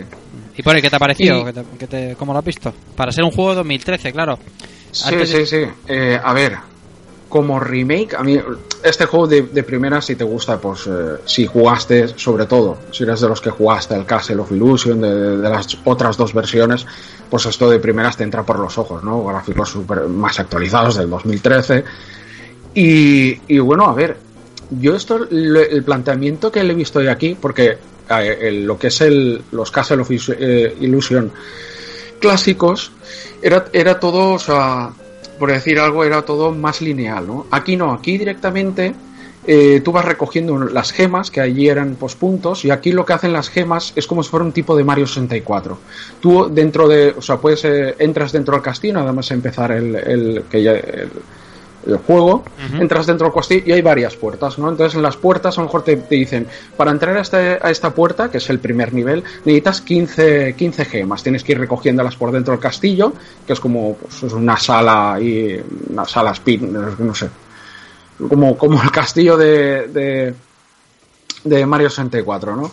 Speaker 1: ¿Y por ahí qué te ha parecido?
Speaker 6: Y-
Speaker 1: ¿Qué te- qué te- ¿Cómo lo has visto? Para ser un juego de 2013, claro.
Speaker 6: Sí,
Speaker 1: Antes
Speaker 6: sí, sí. Eh, a ver, como remake, a mí este juego de, de primera si te gusta, pues eh, si jugaste, sobre todo, si eres de los que jugaste el Castle of Illusion, de, las otras dos versiones, pues esto de primeras te entra por los ojos, ¿no? Gráficos super, más actualizados del 2013. Y, y bueno, a ver, yo esto, el planteamiento que le he visto hoy aquí, porque lo que es el, los Castle of Is- eh, Illusion clásicos, era, era todo, o sea, por decir algo, era todo más lineal, ¿no? Aquí no, aquí directamente eh, tú vas recogiendo las gemas, que allí eran pues, puntos, y aquí lo que hacen las gemas es como si fuera un tipo de Mario 64. Tú dentro de, o sea, puedes, eh, entras dentro del castillo, nada más empezar el, el, que ya, el, el juego, entras dentro del castillo y hay varias puertas, ¿no? Entonces en las puertas a lo mejor te, te dicen, para entrar a, este- a esta puerta, que es el primer nivel, necesitas 15, 15 gemas, tienes que ir recogiéndolas por dentro del castillo, que es como pues, es una sala y una sala spin, no sé, como, como el castillo de, de, de Mario 64, ¿no?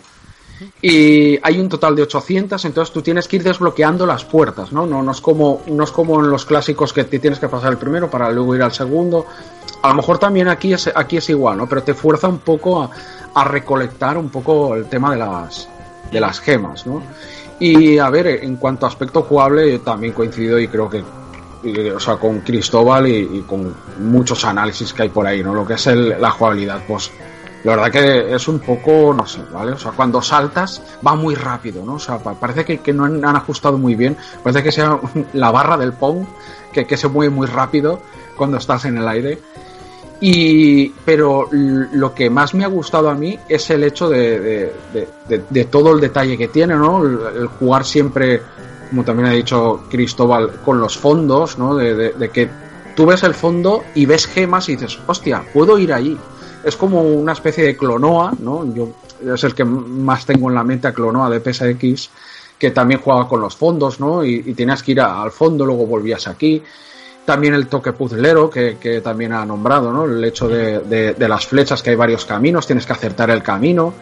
Speaker 6: Y hay un total de 800, entonces tú tienes que ir desbloqueando las puertas, ¿no? No, no, es, como, no es como en los clásicos que te tienes que pasar el primero para luego ir al segundo. A lo mejor también aquí es, aquí es igual, ¿no? Pero te fuerza un poco a, recolectar un poco el tema de las, de las gemas, ¿no? Y a ver, en cuanto a aspecto jugable, yo también coincido y creo que o sea, con Cristóbal y, y con muchos análisis que hay por ahí, ¿no? Lo que es el- la jugabilidad, pues la verdad que es un poco, no sé, ¿vale? O sea, cuando saltas va muy rápido, ¿no? O sea, pa- parece que, que no han, ajustado muy bien, parece que sea la barra del Pong, que, que se mueve muy rápido cuando estás en el aire. Y, pero lo que más me ha gustado a mí es el hecho de, de- de- todo el detalle que tiene, ¿no? El, el jugar siempre, como también ha dicho Cristóbal, con los fondos, ¿no? De, que tú ves el fondo y ves gemas y dices, hostia, puedo ir ahí. Es como una especie de clonoa, ¿no? Yo es el que más tengo en la mente a clonoa de PSX, que también jugaba con los fondos, ¿no? Y, tenías que ir al fondo, luego volvías aquí también el toque puzzlero que, que también ha nombrado, ¿no? El hecho de, de- las flechas, que hay varios caminos, tienes que acertar el camino.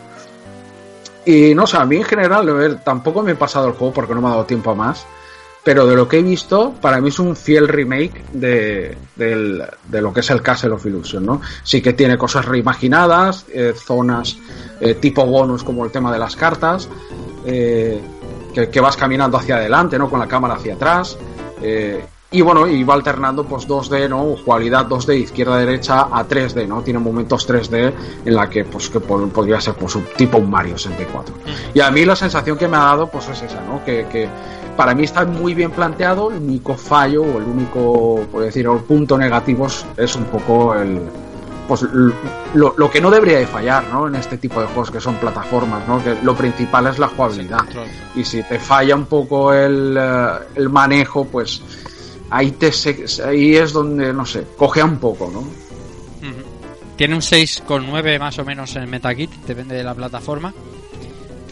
Speaker 6: Y no sé, a mí en general, tampoco me he pasado el juego porque no me ha dado tiempo a más. Pero de lo que he visto, para mí es un fiel remake de, de lo que es el Castle of Illusion, ¿no? Sí que tiene cosas reimaginadas, eh, zonas eh, tipo bonus como el tema de las cartas, eh, que, que vas caminando hacia adelante, ¿no? Con la cámara hacia atrás. y bueno, y va alternando pues 2D, ¿no? Jugabilidad 2D izquierda-derecha a 3D, ¿no? Tiene momentos 3D en la que pues que po- podría ser pues un tipo un Mario 64. Y a mí la sensación que me ha dado pues es esa, ¿no? Que, que para mí está muy bien planteado, el único fallo o el único, por decir, el punto negativo es, un poco el pues lo, lo que no debería de fallar, ¿no? En este tipo de juegos que son plataformas, ¿no? Que lo principal es la jugabilidad. Y si te falla un poco el, eh, el manejo, pues ahí te ahí es donde, no sé, cogea un poco, ¿no?
Speaker 1: Tiene un 6,9 más o menos en Metakit, depende de la plataforma.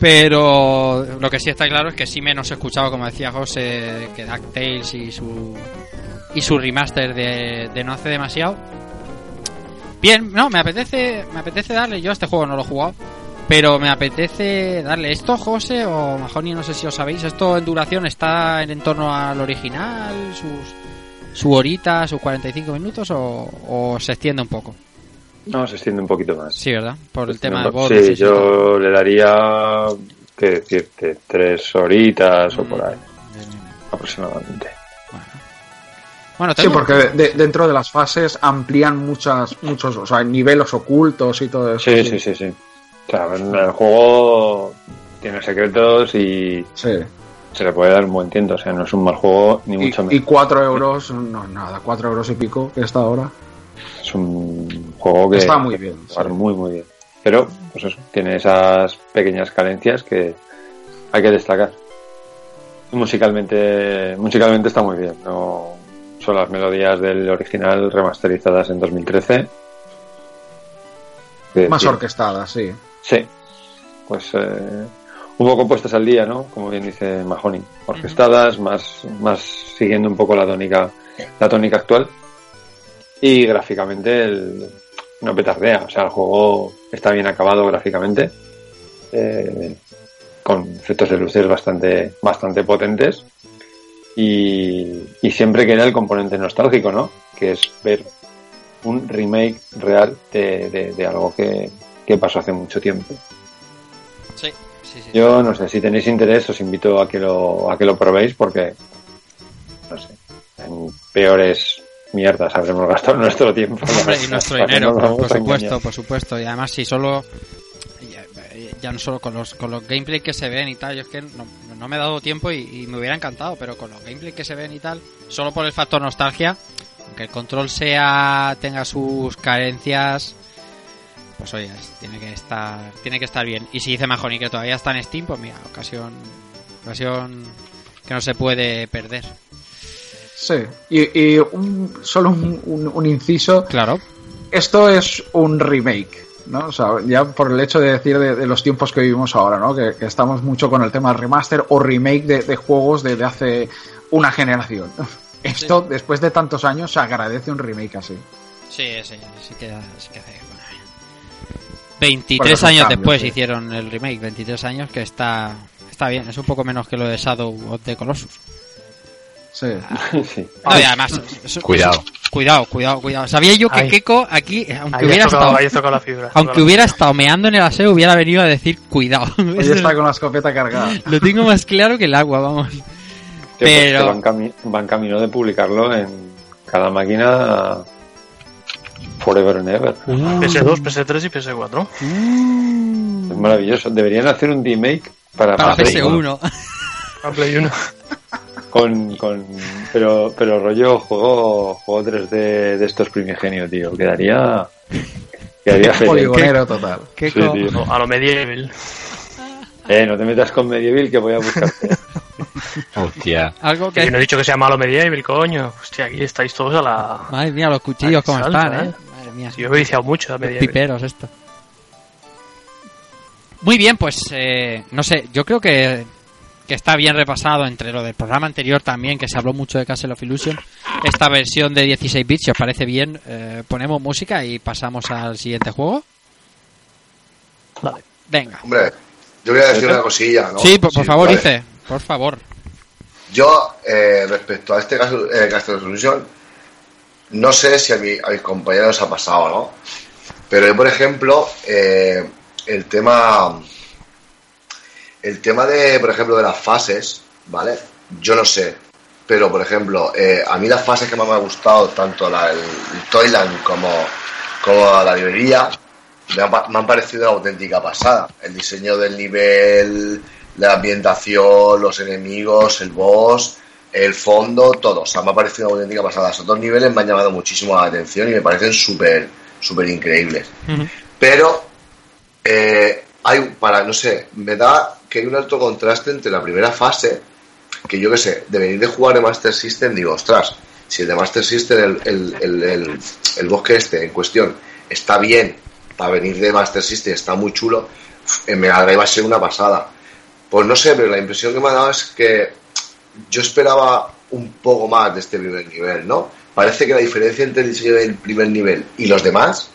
Speaker 1: Pero lo que sí está claro es que sí menos he escuchado, como decía José, que DuckTales y su y su remaster de, no hace demasiado. Bien, no, me apetece me apetece darle, yo a este juego no lo he jugado, pero me apetece darle esto, José, o ni no sé si os sabéis, esto en duración está en, torno al original, sus su horita, sus 45 minutos o se extiende un poco.
Speaker 3: No, se extiende un poquito más.
Speaker 1: Sí, ¿verdad? Por el tema del bot.
Speaker 3: Sí, yo le daría, qué decirte, tres horitas o por ahí, aproximadamente.
Speaker 1: Bueno,
Speaker 6: Sí, porque de- dentro de las fases amplían muchas, muchos, o sea, niveles ocultos y todo eso.
Speaker 3: Sí, sí, sí, sí. O sea, en el juego tiene secretos y,
Speaker 6: Sí.
Speaker 3: se le puede dar un buen tiento. O sea, no es un mal juego, ni
Speaker 6: Y,
Speaker 3: mucho
Speaker 6: y
Speaker 3: menos.
Speaker 6: 4 euros, no nada, 4 euros y pico que está ahora.
Speaker 3: Es un juego que
Speaker 6: Está muy bien,
Speaker 3: jugar
Speaker 6: sí.
Speaker 3: muy, muy bien. Pero, pues eso, tiene esas pequeñas carencias que hay que destacar. Musicalmente, musicalmente está muy bien. No son las melodías del original remasterizadas en 2013. Que
Speaker 6: Más
Speaker 3: tiene-
Speaker 6: orquestada, sí.
Speaker 3: Sí, pues eh, un poco puestas al día, ¿no? Como bien dice Mahoney, orquestadas, más, más siguiendo un poco la tónica, la tónica actual. Y gráficamente el, no petardea, o sea, el juego está bien acabado gráficamente, eh, con efectos de luces bastante, bastante potentes. Y, y siempre queda el componente nostálgico, ¿no? Que es ver un remake real de, de- de algo que, que pasó hace mucho tiempo.
Speaker 1: Sí, sí, sí.
Speaker 3: Yo no sé, si tenéis interés os invito a que lo, a que lo probéis porque, no sé, en peores mierdas habremos gastado nuestro tiempo.
Speaker 1: Hombre, y nuestro dinero, por, supuesto, por supuesto. Y además, si solo. Ya, ya no solo con los, con los gameplay que se ven y tal, yo es que no, no me he dado tiempo y, y me hubiera encantado, pero con los gameplay que se ven y tal, solo por el factor nostalgia, aunque el control sea tenga sus carencias, pues oye, tiene que estar tiene que estar bien. Y si dice Mahoney que todavía está en Steam, pues mira, ocasión ocasión que no se puede perder.
Speaker 6: Sí. Y, y un- solo un, un- un inciso.
Speaker 1: Claro.
Speaker 6: Esto es un remake, ¿no? O sea, ya por el hecho de decir de, de los tiempos que vivimos ahora, ¿no? Que, que estamos mucho con el tema remaster o remake de, de juegos de, de hace una generación. Esto, después de tantos años, se agradece un remake así.
Speaker 1: Sí, sí, sí que, sí que hace. bueno,
Speaker 6: Bueno,
Speaker 1: 23
Speaker 6: es un
Speaker 1: años después
Speaker 6: sí.
Speaker 1: hicieron el remake, 23 años que está está bien, es un poco menos que lo de Shadow of the Colossus.
Speaker 6: Sí.
Speaker 3: Sí.
Speaker 1: No, y además, es-
Speaker 7: Cuidado.
Speaker 1: cuidado, cuidado, cuidado. Sabía yo que
Speaker 5: Ay.
Speaker 1: Keiko aquí, aunque
Speaker 5: Ahí
Speaker 1: hubiera
Speaker 5: tocado,
Speaker 1: estado,
Speaker 5: la fibra.
Speaker 1: aunque hubiera estado meando en el aseo, hubiera venido a decir cuidado.
Speaker 6: Hoy
Speaker 1: Eso
Speaker 6: está con la escopeta cargada.
Speaker 1: Lo tengo más claro que el agua, vamos.
Speaker 3: Pues,
Speaker 1: Pero-
Speaker 3: que van, cami- van camino de publicarlo en cada máquina forever and ever.
Speaker 5: PS2, PS3 y PS4.
Speaker 3: Es maravilloso. Deberían hacer un remake para,
Speaker 1: Para
Speaker 3: Play
Speaker 1: PS1.
Speaker 5: A Play 1.
Speaker 3: Con, con, pero, pero rollo juego, juego 3D de estos primigenio, tío. Quedaría, quedaría feliz.
Speaker 6: Poligonero total.
Speaker 1: Keiko.
Speaker 3: Sí, tío.
Speaker 5: No, a lo medieval.
Speaker 3: Eh, no te metas con Medieval que voy a buscarte.
Speaker 7: Hostia.
Speaker 1: Algo
Speaker 5: Que yo no
Speaker 1: que...
Speaker 5: he dicho que sea malo medieval, coño. Hostia, aquí estáis todos a la.
Speaker 1: Madre mía, los cuchillos como están,
Speaker 5: ¿eh?
Speaker 1: ¿eh? Madre mía.
Speaker 5: Yo me he viciado mucho a
Speaker 1: Los
Speaker 5: medieval.
Speaker 1: piperos esto. Muy bien, pues eh, no sé, yo creo que, que está bien repasado entre lo del programa anterior también, que se habló mucho de Castle of Illusion. Esta versión de 16 bits, si os parece bien, eh, ponemos música y pasamos al siguiente juego.
Speaker 5: Vale.
Speaker 1: Venga.
Speaker 4: Hombre, yo voy a decir una cosilla, ¿no?
Speaker 1: sí, por, por favor,
Speaker 4: vale.
Speaker 1: dice, por favor.
Speaker 4: Yo, eh, respecto a este caso, eh, Castle of Illusion, no sé si a, mi- a mis compañeros os ha pasado, ¿no? Pero yo, por ejemplo, eh, el tema. El tema de, por ejemplo, de las fases, ¿vale? Yo no sé. Pero, por ejemplo, eh, a mí las fases que más me ha gustado, tanto la, el, el Toyland como, como la librería, me han, me han parecido una auténtica pasada. El diseño del nivel, la ambientación, los enemigos, el boss, el fondo, todo. O sea, me ha parecido una auténtica pasada. Esos dos niveles me han llamado muchísimo la atención y me parecen súper, súper increíbles. Pero, eh, hay, para, no sé, me da que hay un alto contraste entre la primera fase, que yo qué sé, de venir de jugar en Master System, digo, ostras, si el de Master System, el, el, el, el bosque este en cuestión, está bien, para venir de Master System está muy chulo, en Mega Drive va a ser una pasada. Pues no sé, pero la impresión que me ha dado es que yo esperaba un poco más de este primer nivel, ¿no? Parece que la diferencia entre el diseño del primer nivel y los demás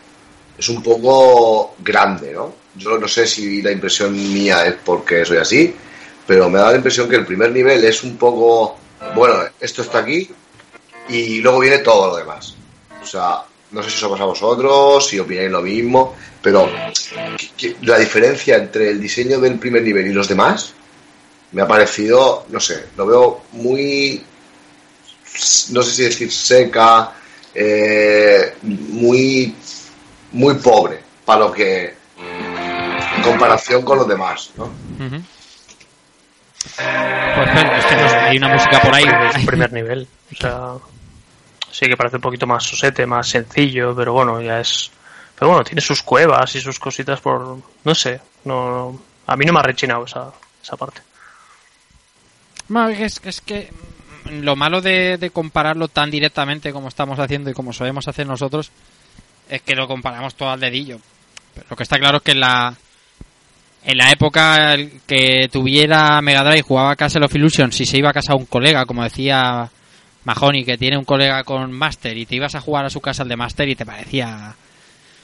Speaker 4: es un poco grande, ¿no? Yo no sé si la impresión mía es porque soy así, pero me da la impresión que el primer nivel es un poco, bueno, esto está aquí y luego viene todo lo demás. O sea, no sé si os pasa a vosotros, si opináis lo mismo, pero la diferencia entre el diseño del primer nivel y los demás me ha parecido, no sé, lo veo muy, no sé si decir seca, eh, muy, muy pobre para lo que, en comparación con los demás, ¿no?
Speaker 1: Pues pero es que no hay una música por ahí.
Speaker 5: Es un primer nivel. O sea, sí que parece un poquito más sosete, más sencillo, pero bueno, ya es. Pero bueno, tiene sus cuevas y sus cositas por. No sé, no. A mí no me ha rechinado esa, esa parte.
Speaker 1: No, es, es que lo malo de, de compararlo tan directamente como estamos haciendo y como solemos hacer nosotros es que lo comparamos todo al dedillo. Pero lo que está claro es que la en la época que tuviera Mega Drive y jugaba Castle of Illusion, si se iba a casa un colega, como decía Mahoney, que tiene un colega con Master y te ibas a jugar a su casa el de Master y te parecía,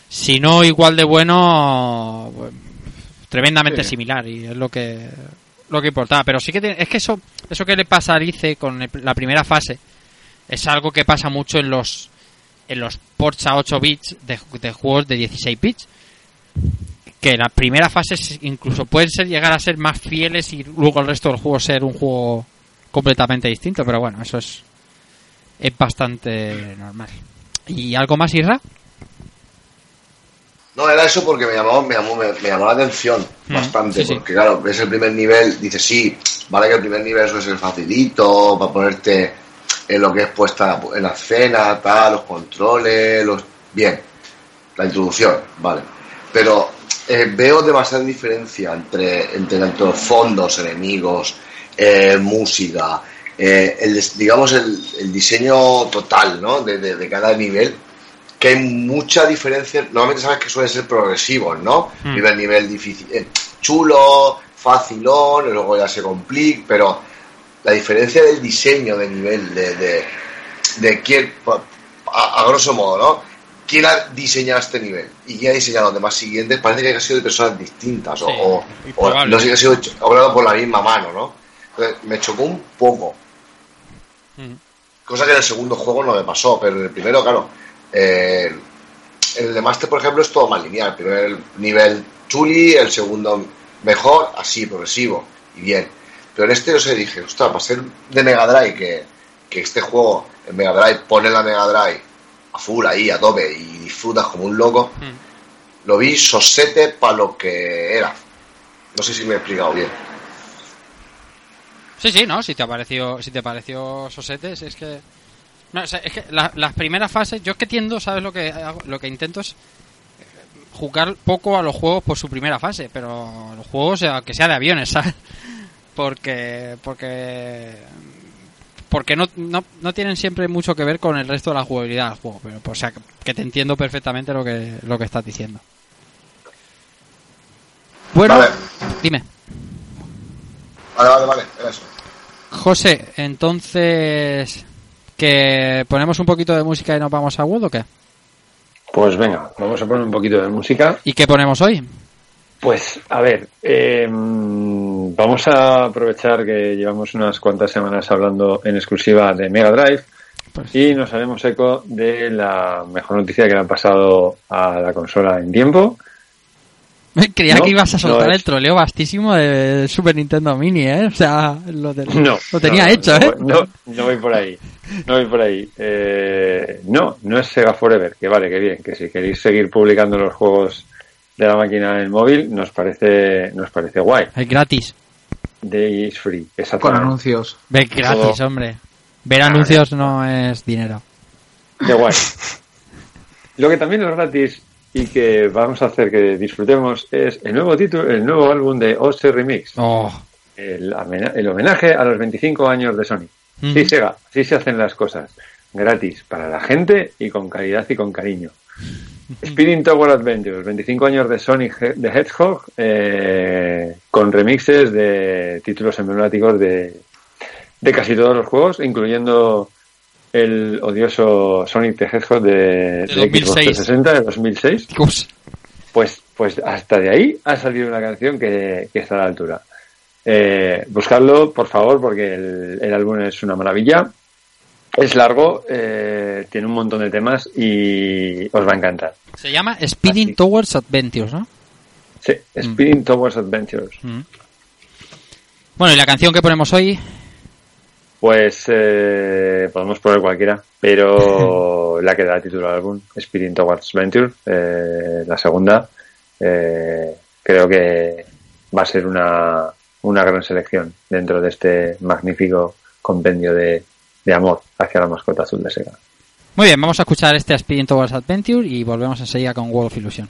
Speaker 1: si no igual de bueno, pues, tremendamente
Speaker 6: Sí.
Speaker 1: similar y es lo que lo que importaba. Pero sí que es que eso eso que le pasa a Alice con el- la primera fase es algo que pasa mucho en los en los ports a 8 bits de, de juegos de 16 bits que las primeras fases incluso pueden ser llegar a ser más fieles y luego el resto del juego ser un juego completamente distinto pero bueno eso es es bastante normal y algo más Irra
Speaker 4: No, era eso porque me llamó, me llamó, me, me llamó la atención
Speaker 1: Mm,
Speaker 4: bastante.
Speaker 1: sí, sí.
Speaker 4: Porque claro, ves el primer nivel, dices, sí, vale que el primer nivel suele ser facilito, para ponerte en lo que es puesta en la escena, tal, los controles, los. Bien, la introducción, vale. Pero eh, veo demasiada diferencia entre, entre tanto fondos, enemigos, eh, música, eh, el, digamos el, el diseño total, ¿no? De, de- de cada nivel que hay mucha diferencia. Normalmente sabes que suelen ser progresivos, ¿no?
Speaker 1: Mm.
Speaker 4: Primer nivel difícil, chulo, facilón, luego ya se complica, pero la diferencia del diseño de nivel, de, de, de quién, a, a grosso modo, ¿no? ¿Quién ha diseñado este nivel? ¿Y quién ha diseñado los demás siguientes? Parece que ha sido de personas distintas, o-
Speaker 1: Sí,
Speaker 4: o, o no sé que ha sido obrado por la misma mano, ¿no? Entonces, me chocó un poco.
Speaker 1: Mm.
Speaker 4: Cosa que en el segundo juego no me pasó, pero en el primero, claro. eh, el de Master, por ejemplo, es todo más lineal. El primer nivel chuli, el segundo mejor, así, progresivo y bien. Pero en este, no sé, dije, ostras, para ser de Mega Drive, que, que este juego en Mega Drive pone la Mega Drive a full ahí, a tope, y disfrutas como un loco,
Speaker 1: Mm.
Speaker 4: lo vi sosete para lo que era. No sé si me he explicado bien.
Speaker 1: Sí, sí, no, si te pareció, si te pareció Sosetes, es que no, o sea, es que la- las primeras fases, yo es que tiendo, ¿sabes lo que hago? lo que intento es jugar poco a los juegos por su primera fase, pero los juegos eh, que sea de aviones, ¿sabes? Porque porque porque no, no, no tienen siempre mucho que ver con el resto de la jugabilidad del juego, pero o sea, que- te entiendo perfectamente lo que lo que estás diciendo. Bueno,
Speaker 4: Vale.
Speaker 1: dime.
Speaker 4: Vale, vale, vale, era eso.
Speaker 1: José, entonces que ponemos un poquito de música y nos vamos a Wood o qué?
Speaker 3: Pues venga, vamos a poner un poquito de música.
Speaker 1: ¿Y qué ponemos hoy?
Speaker 3: Pues, a ver, eh, vamos a aprovechar que llevamos unas cuantas semanas hablando en exclusiva de Mega Drive
Speaker 1: Pues-
Speaker 3: y nos haremos eco de la mejor noticia que le han pasado a la consola en tiempo.
Speaker 1: Creía
Speaker 3: No,
Speaker 1: que ibas a soltar
Speaker 3: no
Speaker 1: el troleo vastísimo de Super Nintendo Mini, ¿eh? O sea, lo, de-
Speaker 3: No,
Speaker 1: lo tenía hecho, ¿eh?
Speaker 3: No, no voy por ahí. No voy por ahí. Eh, no, no es Sega Forever, que vale, que bien, que si queréis seguir publicando los juegos de la máquina en el móvil, nos parece, nos parece guay.
Speaker 1: Es gratis.
Speaker 3: Day is free,
Speaker 6: Con
Speaker 3: exactamente.
Speaker 6: anuncios.
Speaker 1: Ve gratis, hombre. Ver anuncios no es dinero.
Speaker 3: De guay. Lo que también es gratis y que vamos a hacer que disfrutemos es el nuevo título, el nuevo álbum de OC Remix,
Speaker 1: Oh.
Speaker 3: el, el homenaje a los 25 años de Sony.
Speaker 1: Mm.
Speaker 3: Sí, Sega, así se hacen las cosas. Gratis para la gente y con calidad y con cariño. Spinning Tower Adventures, 25 años de Sonic He- the Hedgehog, eh, con remixes de títulos emblemáticos de, de casi todos los juegos, incluyendo el odioso Sonic the Hedgehog de, de Xbox
Speaker 1: 2006.
Speaker 3: 360 de 2006.
Speaker 1: Ups.
Speaker 3: Pues, pues hasta de ahí ha salido una canción que, que está a la altura. Eh, buscadlo, por favor, porque el, el álbum es una maravilla. Es largo, eh, tiene un montón de temas y os va a encantar.
Speaker 1: Se llama Speeding
Speaker 3: Así.
Speaker 1: Towers Adventures, ¿no?
Speaker 3: Sí, Spinning mm. Towers Adventures.
Speaker 1: Mm. Bueno, ¿y la canción que ponemos hoy?
Speaker 3: Pues eh, podemos poner cualquiera, pero la que da título al álbum, Speeding Towards Adventure, eh, la segunda, eh, creo que va a ser una, una gran selección dentro de este magnífico compendio de, de amor hacia la mascota azul de Sega.
Speaker 8: Muy bien, vamos a escuchar este Aspirant Towards Adventure y volvemos enseguida con World of Illusion.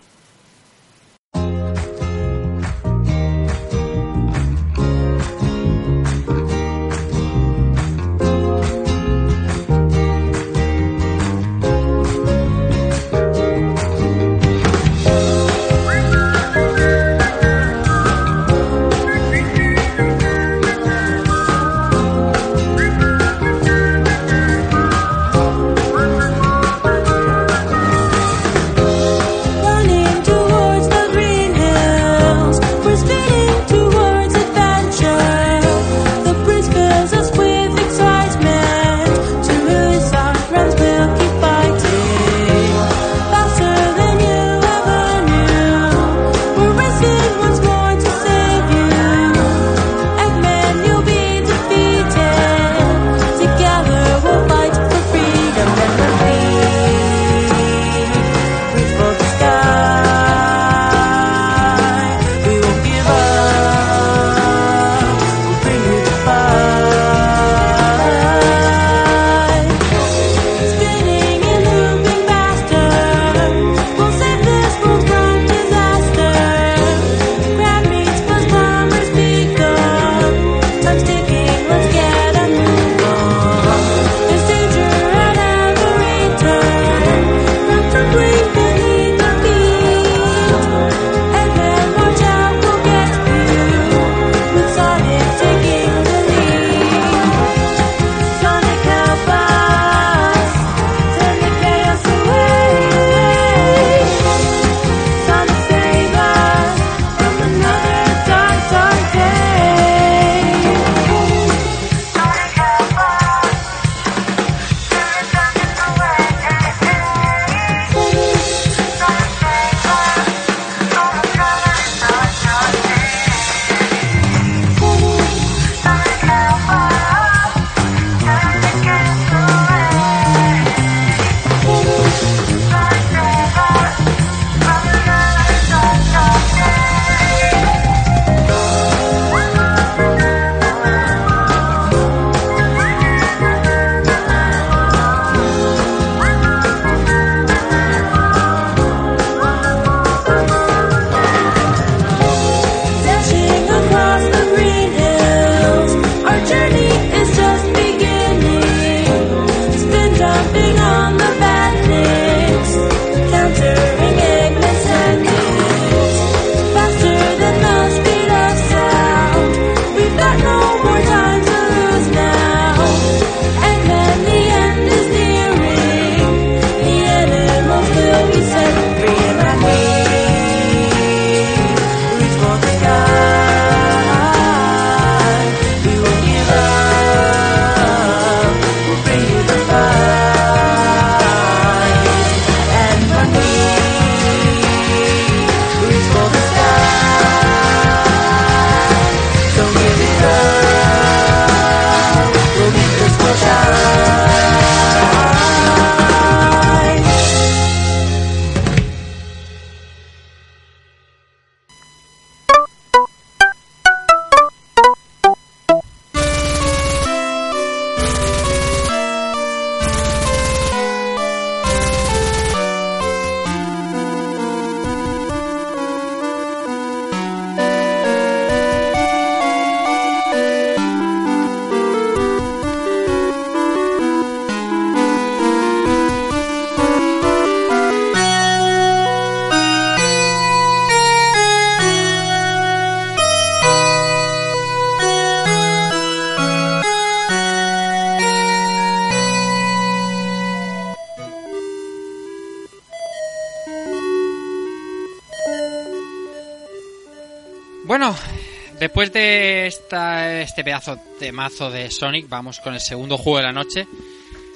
Speaker 8: este pedazo de mazo de Sonic, vamos con el segundo juego de la noche.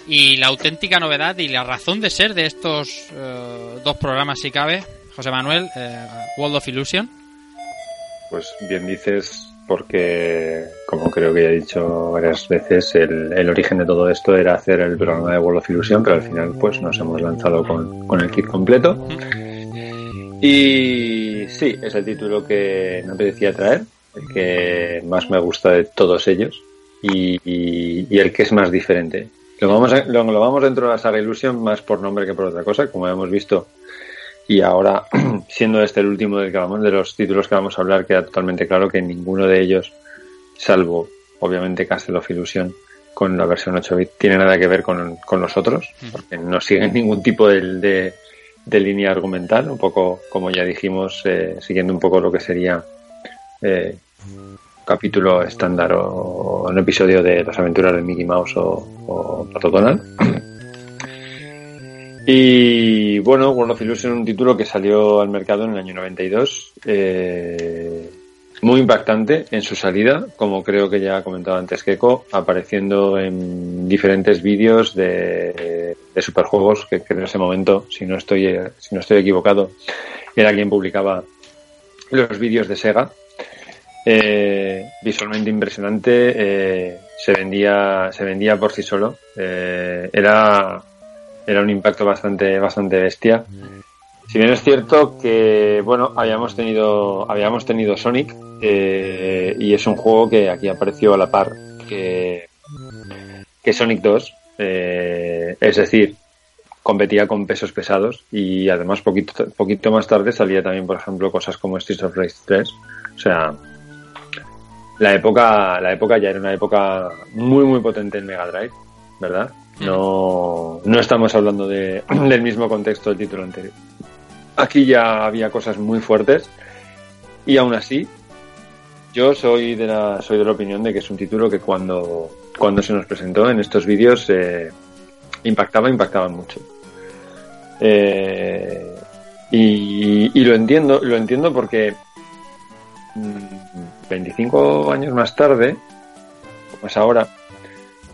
Speaker 8: Y la auténtica novedad y la razón de ser de estos eh, dos programas, si cabe, José Manuel, eh, World of Illusion.
Speaker 3: Pues bien dices, porque como creo que ya he dicho varias veces, el, origen de todo esto era hacer el programa de World of Illusion, pero al final pues nos hemos lanzado con, el kit completo. Y sí, es el título que no te decía traer, el que más me gusta de todos ellos y, y- y el que es más diferente. Lo vamos, a- lo, lo vamos dentro de la saga Illusion más por nombre que por otra cosa, como hemos visto. Y ahora, siendo este el último del que vamos, de los títulos que vamos a hablar, queda totalmente claro que ninguno de ellos, salvo obviamente Castle of Illusion, con la versión 8 bit, tiene nada que ver con, con los otros, porque no siguen ningún tipo de, de, de línea argumental, un poco como ya dijimos, eh, siguiendo un poco lo que sería eh, capítulo estándar o, un episodio de las aventuras de Mickey Mouse o, o Pato Donald. Y bueno, World of Illusion un título que salió al mercado en el año 92. eh, muy impactante en su salida, como creo que ya ha comentado antes Keiko, apareciendo en diferentes vídeos de, de superjuegos que, que en ese momento, si no estoy, si no estoy equivocado, era quien publicaba los vídeos de Sega. Eh, visualmente impresionante, eh, se vendía, se vendía por sí solo. Eh, era, era un impacto bastante, bastante bestia. Si bien es cierto que, bueno, habíamos tenido, habíamos tenido Sonic, eh, y es un juego que aquí apareció a la par que, que Sonic 2, eh, es decir, competía con pesos pesados y además poquito, poquito más tarde salía también, por ejemplo, cosas como Streets of Rage 3. O sea, la época, la época ya era una época muy, muy potente en Mega Drive, ¿verdad? No, no estamos hablando de, del mismo contexto del título anterior. Aquí ya había cosas muy fuertes y aún así yo soy de la soy de la opinión de que es un título que cuando cuando se nos presentó en estos vídeos eh, impactaba impactaba mucho Eh, y, y lo entiendo lo entiendo porque mm, 25 años más tarde como es ahora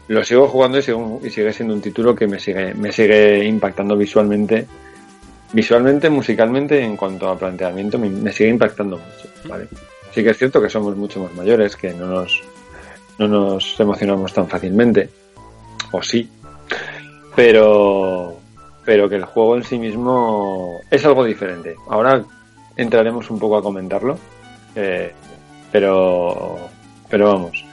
Speaker 3: lo sigo jugando y, sigo- y sigue siendo un título que me sigue me sigue impactando visualmente visualmente musicalmente en cuanto a planteamiento me, me sigue impactando mucho ¿vale? sí que es cierto que somos mucho más mayores que no nos no nos emocionamos tan fácilmente o sí pero pero que el juego en sí mismo es algo diferente ahora entraremos un poco a comentarlo eh, pero pero vamos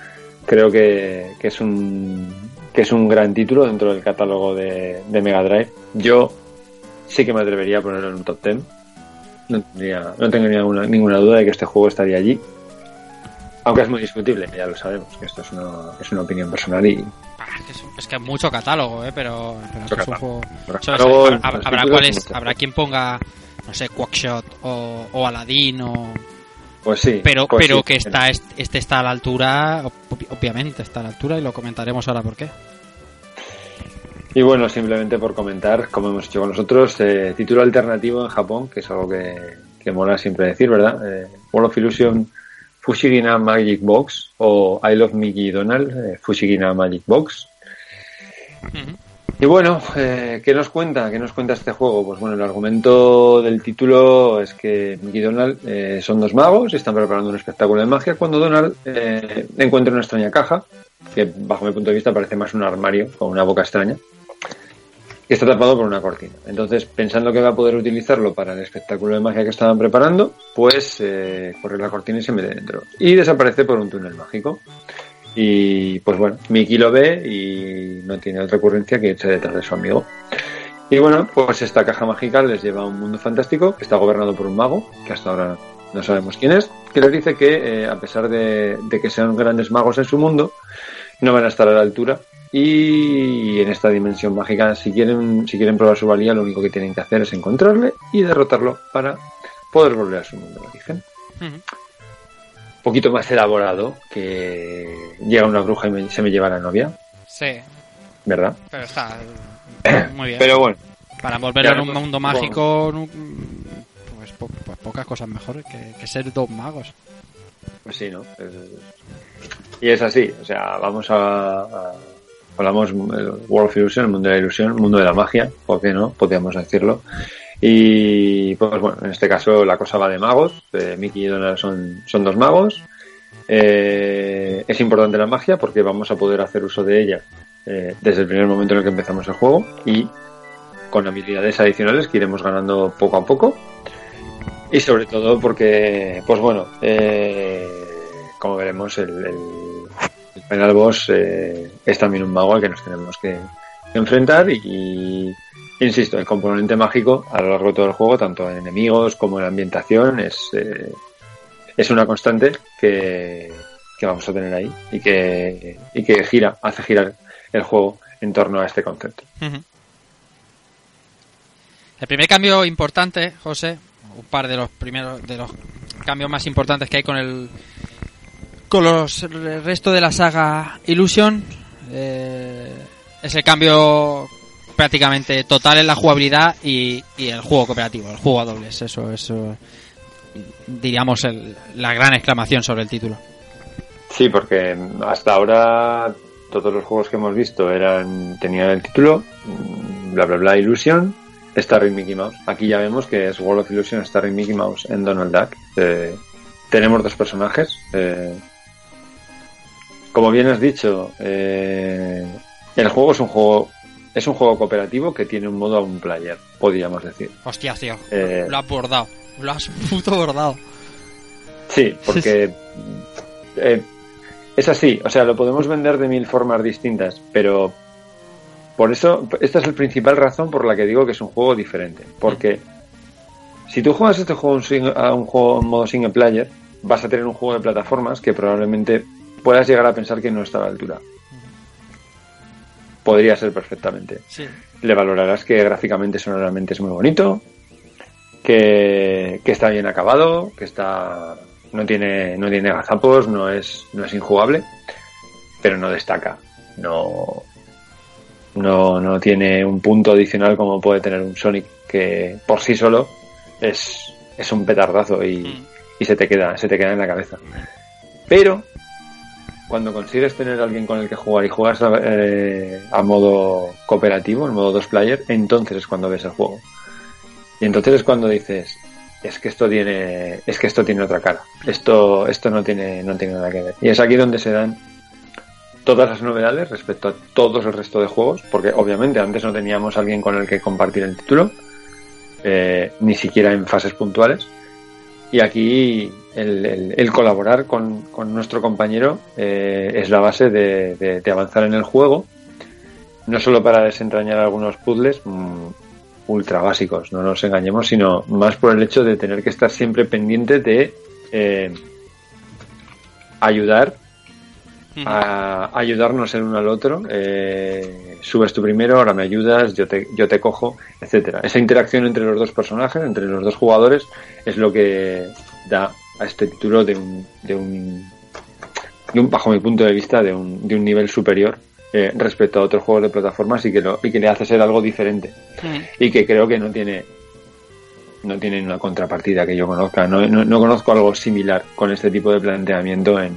Speaker 3: creo que, que es un que es un gran título dentro del catálogo de, de Mega Drive. Yo sí que me atrevería a ponerlo en un top 10 no, tendría, no tengo ninguna, ninguna duda de que este juego estaría allí. Aunque es muy discutible ya lo sabemos que esto es una, es una opinión personal y
Speaker 1: Ah, es que es, es que es mucho catálogo, ¿eh? Pero, pero es un juego... Habrá, habrá cuales- habrá quien ponga, no sé, Quackshot o, o Aladdin o...
Speaker 3: pues sí
Speaker 1: Pero,
Speaker 3: pues
Speaker 1: pero
Speaker 3: sí.
Speaker 1: que está, este está a la altura, ob- obviamente está a la altura y lo comentaremos ahora por qué.
Speaker 3: Y bueno, simplemente por comentar, como hemos hecho con nosotros, eh, título alternativo en Japón, que es algo que, que mola siempre decir, ¿verdad? Eh, World of Illusion Fushigina Magic Box o I Love Mickey Donald eh, Fushigina Magic Box. Y bueno, eh, ¿qué nos cuenta? ¿Qué nos cuenta este juego? Pues bueno, el argumento del título es que Mickey y Donald eh, son dos magos y están preparando un espectáculo de magia cuando Donald eh, encuentra una extraña caja, que bajo mi punto de vista parece más un armario con una boca extraña, que está tapado por una cortina. Entonces, pensando que va a poder utilizarlo para el espectáculo de magia que estaban preparando, pues eh, corre la cortina y se mete dentro. Y desaparece por un túnel mágico. Y pues bueno, Mickey lo ve y no tiene otra ocurrencia que irse detrás de su amigo. Y bueno, pues esta caja mágica les lleva a un mundo fantástico que está gobernado por un mago, que hasta ahora no sabemos quién es, que les dice que eh, a pesar de, de que sean grandes magos en su mundo, no van a estar a la altura. Y en esta dimensión mágica, si quieren, si quieren probar su valía, lo único que tienen que hacer es encontrarle y derrotarlo para poder volver a su mundo de origen poquito más elaborado que llega una bruja y me- se me lleva la novia,
Speaker 1: Sí,
Speaker 3: ¿verdad?
Speaker 1: pero está muy bien.
Speaker 3: Pero bueno,
Speaker 1: Para volverlo
Speaker 3: Ya,
Speaker 1: en un
Speaker 3: no-
Speaker 1: mundo mágico, pues, po- pues pocas cosas mejores que, que ser dos magos.
Speaker 3: pues sí, ¿no? Es- y es así, o sea, vamos a, a- hablamos el World of Illusion, el mundo de la ilusión, el mundo de la magia, ¿por qué no? Podríamos decirlo. Y pues bueno, en este caso la cosa va de magos, Mickey y Donald son, son dos magos. Eh, es importante la magia porque vamos a poder hacer uso de ella eh, desde el primer momento en el que empezamos el juego y con habilidades adicionales que iremos ganando poco a poco. Y sobre todo porque, pues bueno, eh, como veremos, el, el, el final boss eh, es también un mago al que nos tenemos que enfrentar y, insisto, el componente mágico a lo largo de todo el juego, tanto en enemigos como en ambientación, es, eh, es una constante que, que vamos a tener ahí y que, y que gira, hace girar el juego en torno a este concepto.
Speaker 1: El primer cambio importante, José, un par de los primeros de los cambios más importantes que hay con el con los resto de la saga Illusion eh, es el cambio prácticamente total en la jugabilidad y, el juego cooperativo, el juego a dobles. Eso es, diríamos, el- la gran exclamación sobre el título.
Speaker 3: Sí, porque hasta ahora todos los juegos que hemos visto eran tenían el título mm, bla bla bla Illusion, Starring Mickey Mouse. Aquí ya vemos que es World of Illusion, Starring Mickey Mouse en Donald Duck. Eh, tenemos dos personajes. eh, como bien has dicho, eh, el juego es un juego es un juego cooperativo que tiene un modo a un player, podríamos decir.
Speaker 1: Hostia, tío,
Speaker 3: Eh,
Speaker 1: lo has bordado, lo has puto bordado.
Speaker 3: Sí, porque eh, es así, o sea, lo podemos vender de mil formas distintas, pero por eso, esta es la principal razón por la que digo que es un juego diferente, porque si tú juegas este juego a un juego en modo single player, vas a tener un juego de plataformas que probablemente puedas llegar a pensar que no está a la altura. Podría ser perfectamente
Speaker 1: Sí.
Speaker 3: le valorarás que gráficamente sonoramente es muy bonito, que, que está bien acabado, que está no tiene no tiene gazapos, no es no es injugable, pero no destaca, no no no tiene un punto adicional como puede tener un Sonic que por sí solo es es un petardazo y, y se te queda se te queda en la cabeza. Pero cuando consigues tener a alguien con el que jugar y juegas a, eh, a modo cooperativo, en modo dos player, entonces es cuando ves el juego. Y entonces es cuando dices, es que esto tiene, es que esto tiene otra cara. Esto, esto no tiene, no tiene nada que ver. Y es aquí donde se dan todas las novedades respecto a todos el resto de juegos, porque obviamente antes no teníamos alguien con el que compartir el título, eh, ni siquiera en fases puntuales. Y aquí el, el- el colaborar con, con nuestro compañero eh, es la base de, de- de avanzar en el juego, no solo para desentrañar algunos puzzles mm, ultra básicos, no nos engañemos, sino más por el hecho de tener que estar siempre pendiente de eh, ayudar a ayudarnos el uno al otro. eh, subes tú primero, ahora me ayudas, yo te, yo te cojo, etcétera. Esa interacción entre los dos personajes, entre los dos jugadores, es lo que da a este título de un, de un, de un bajo mi punto de vista, de un, de un nivel superior eh, respecto a otros juegos de plataformas y que, lo, y que le hace ser algo diferente y que creo que no tiene no tiene una contrapartida que yo conozca. No, no, no conozco algo similar con este tipo de planteamiento en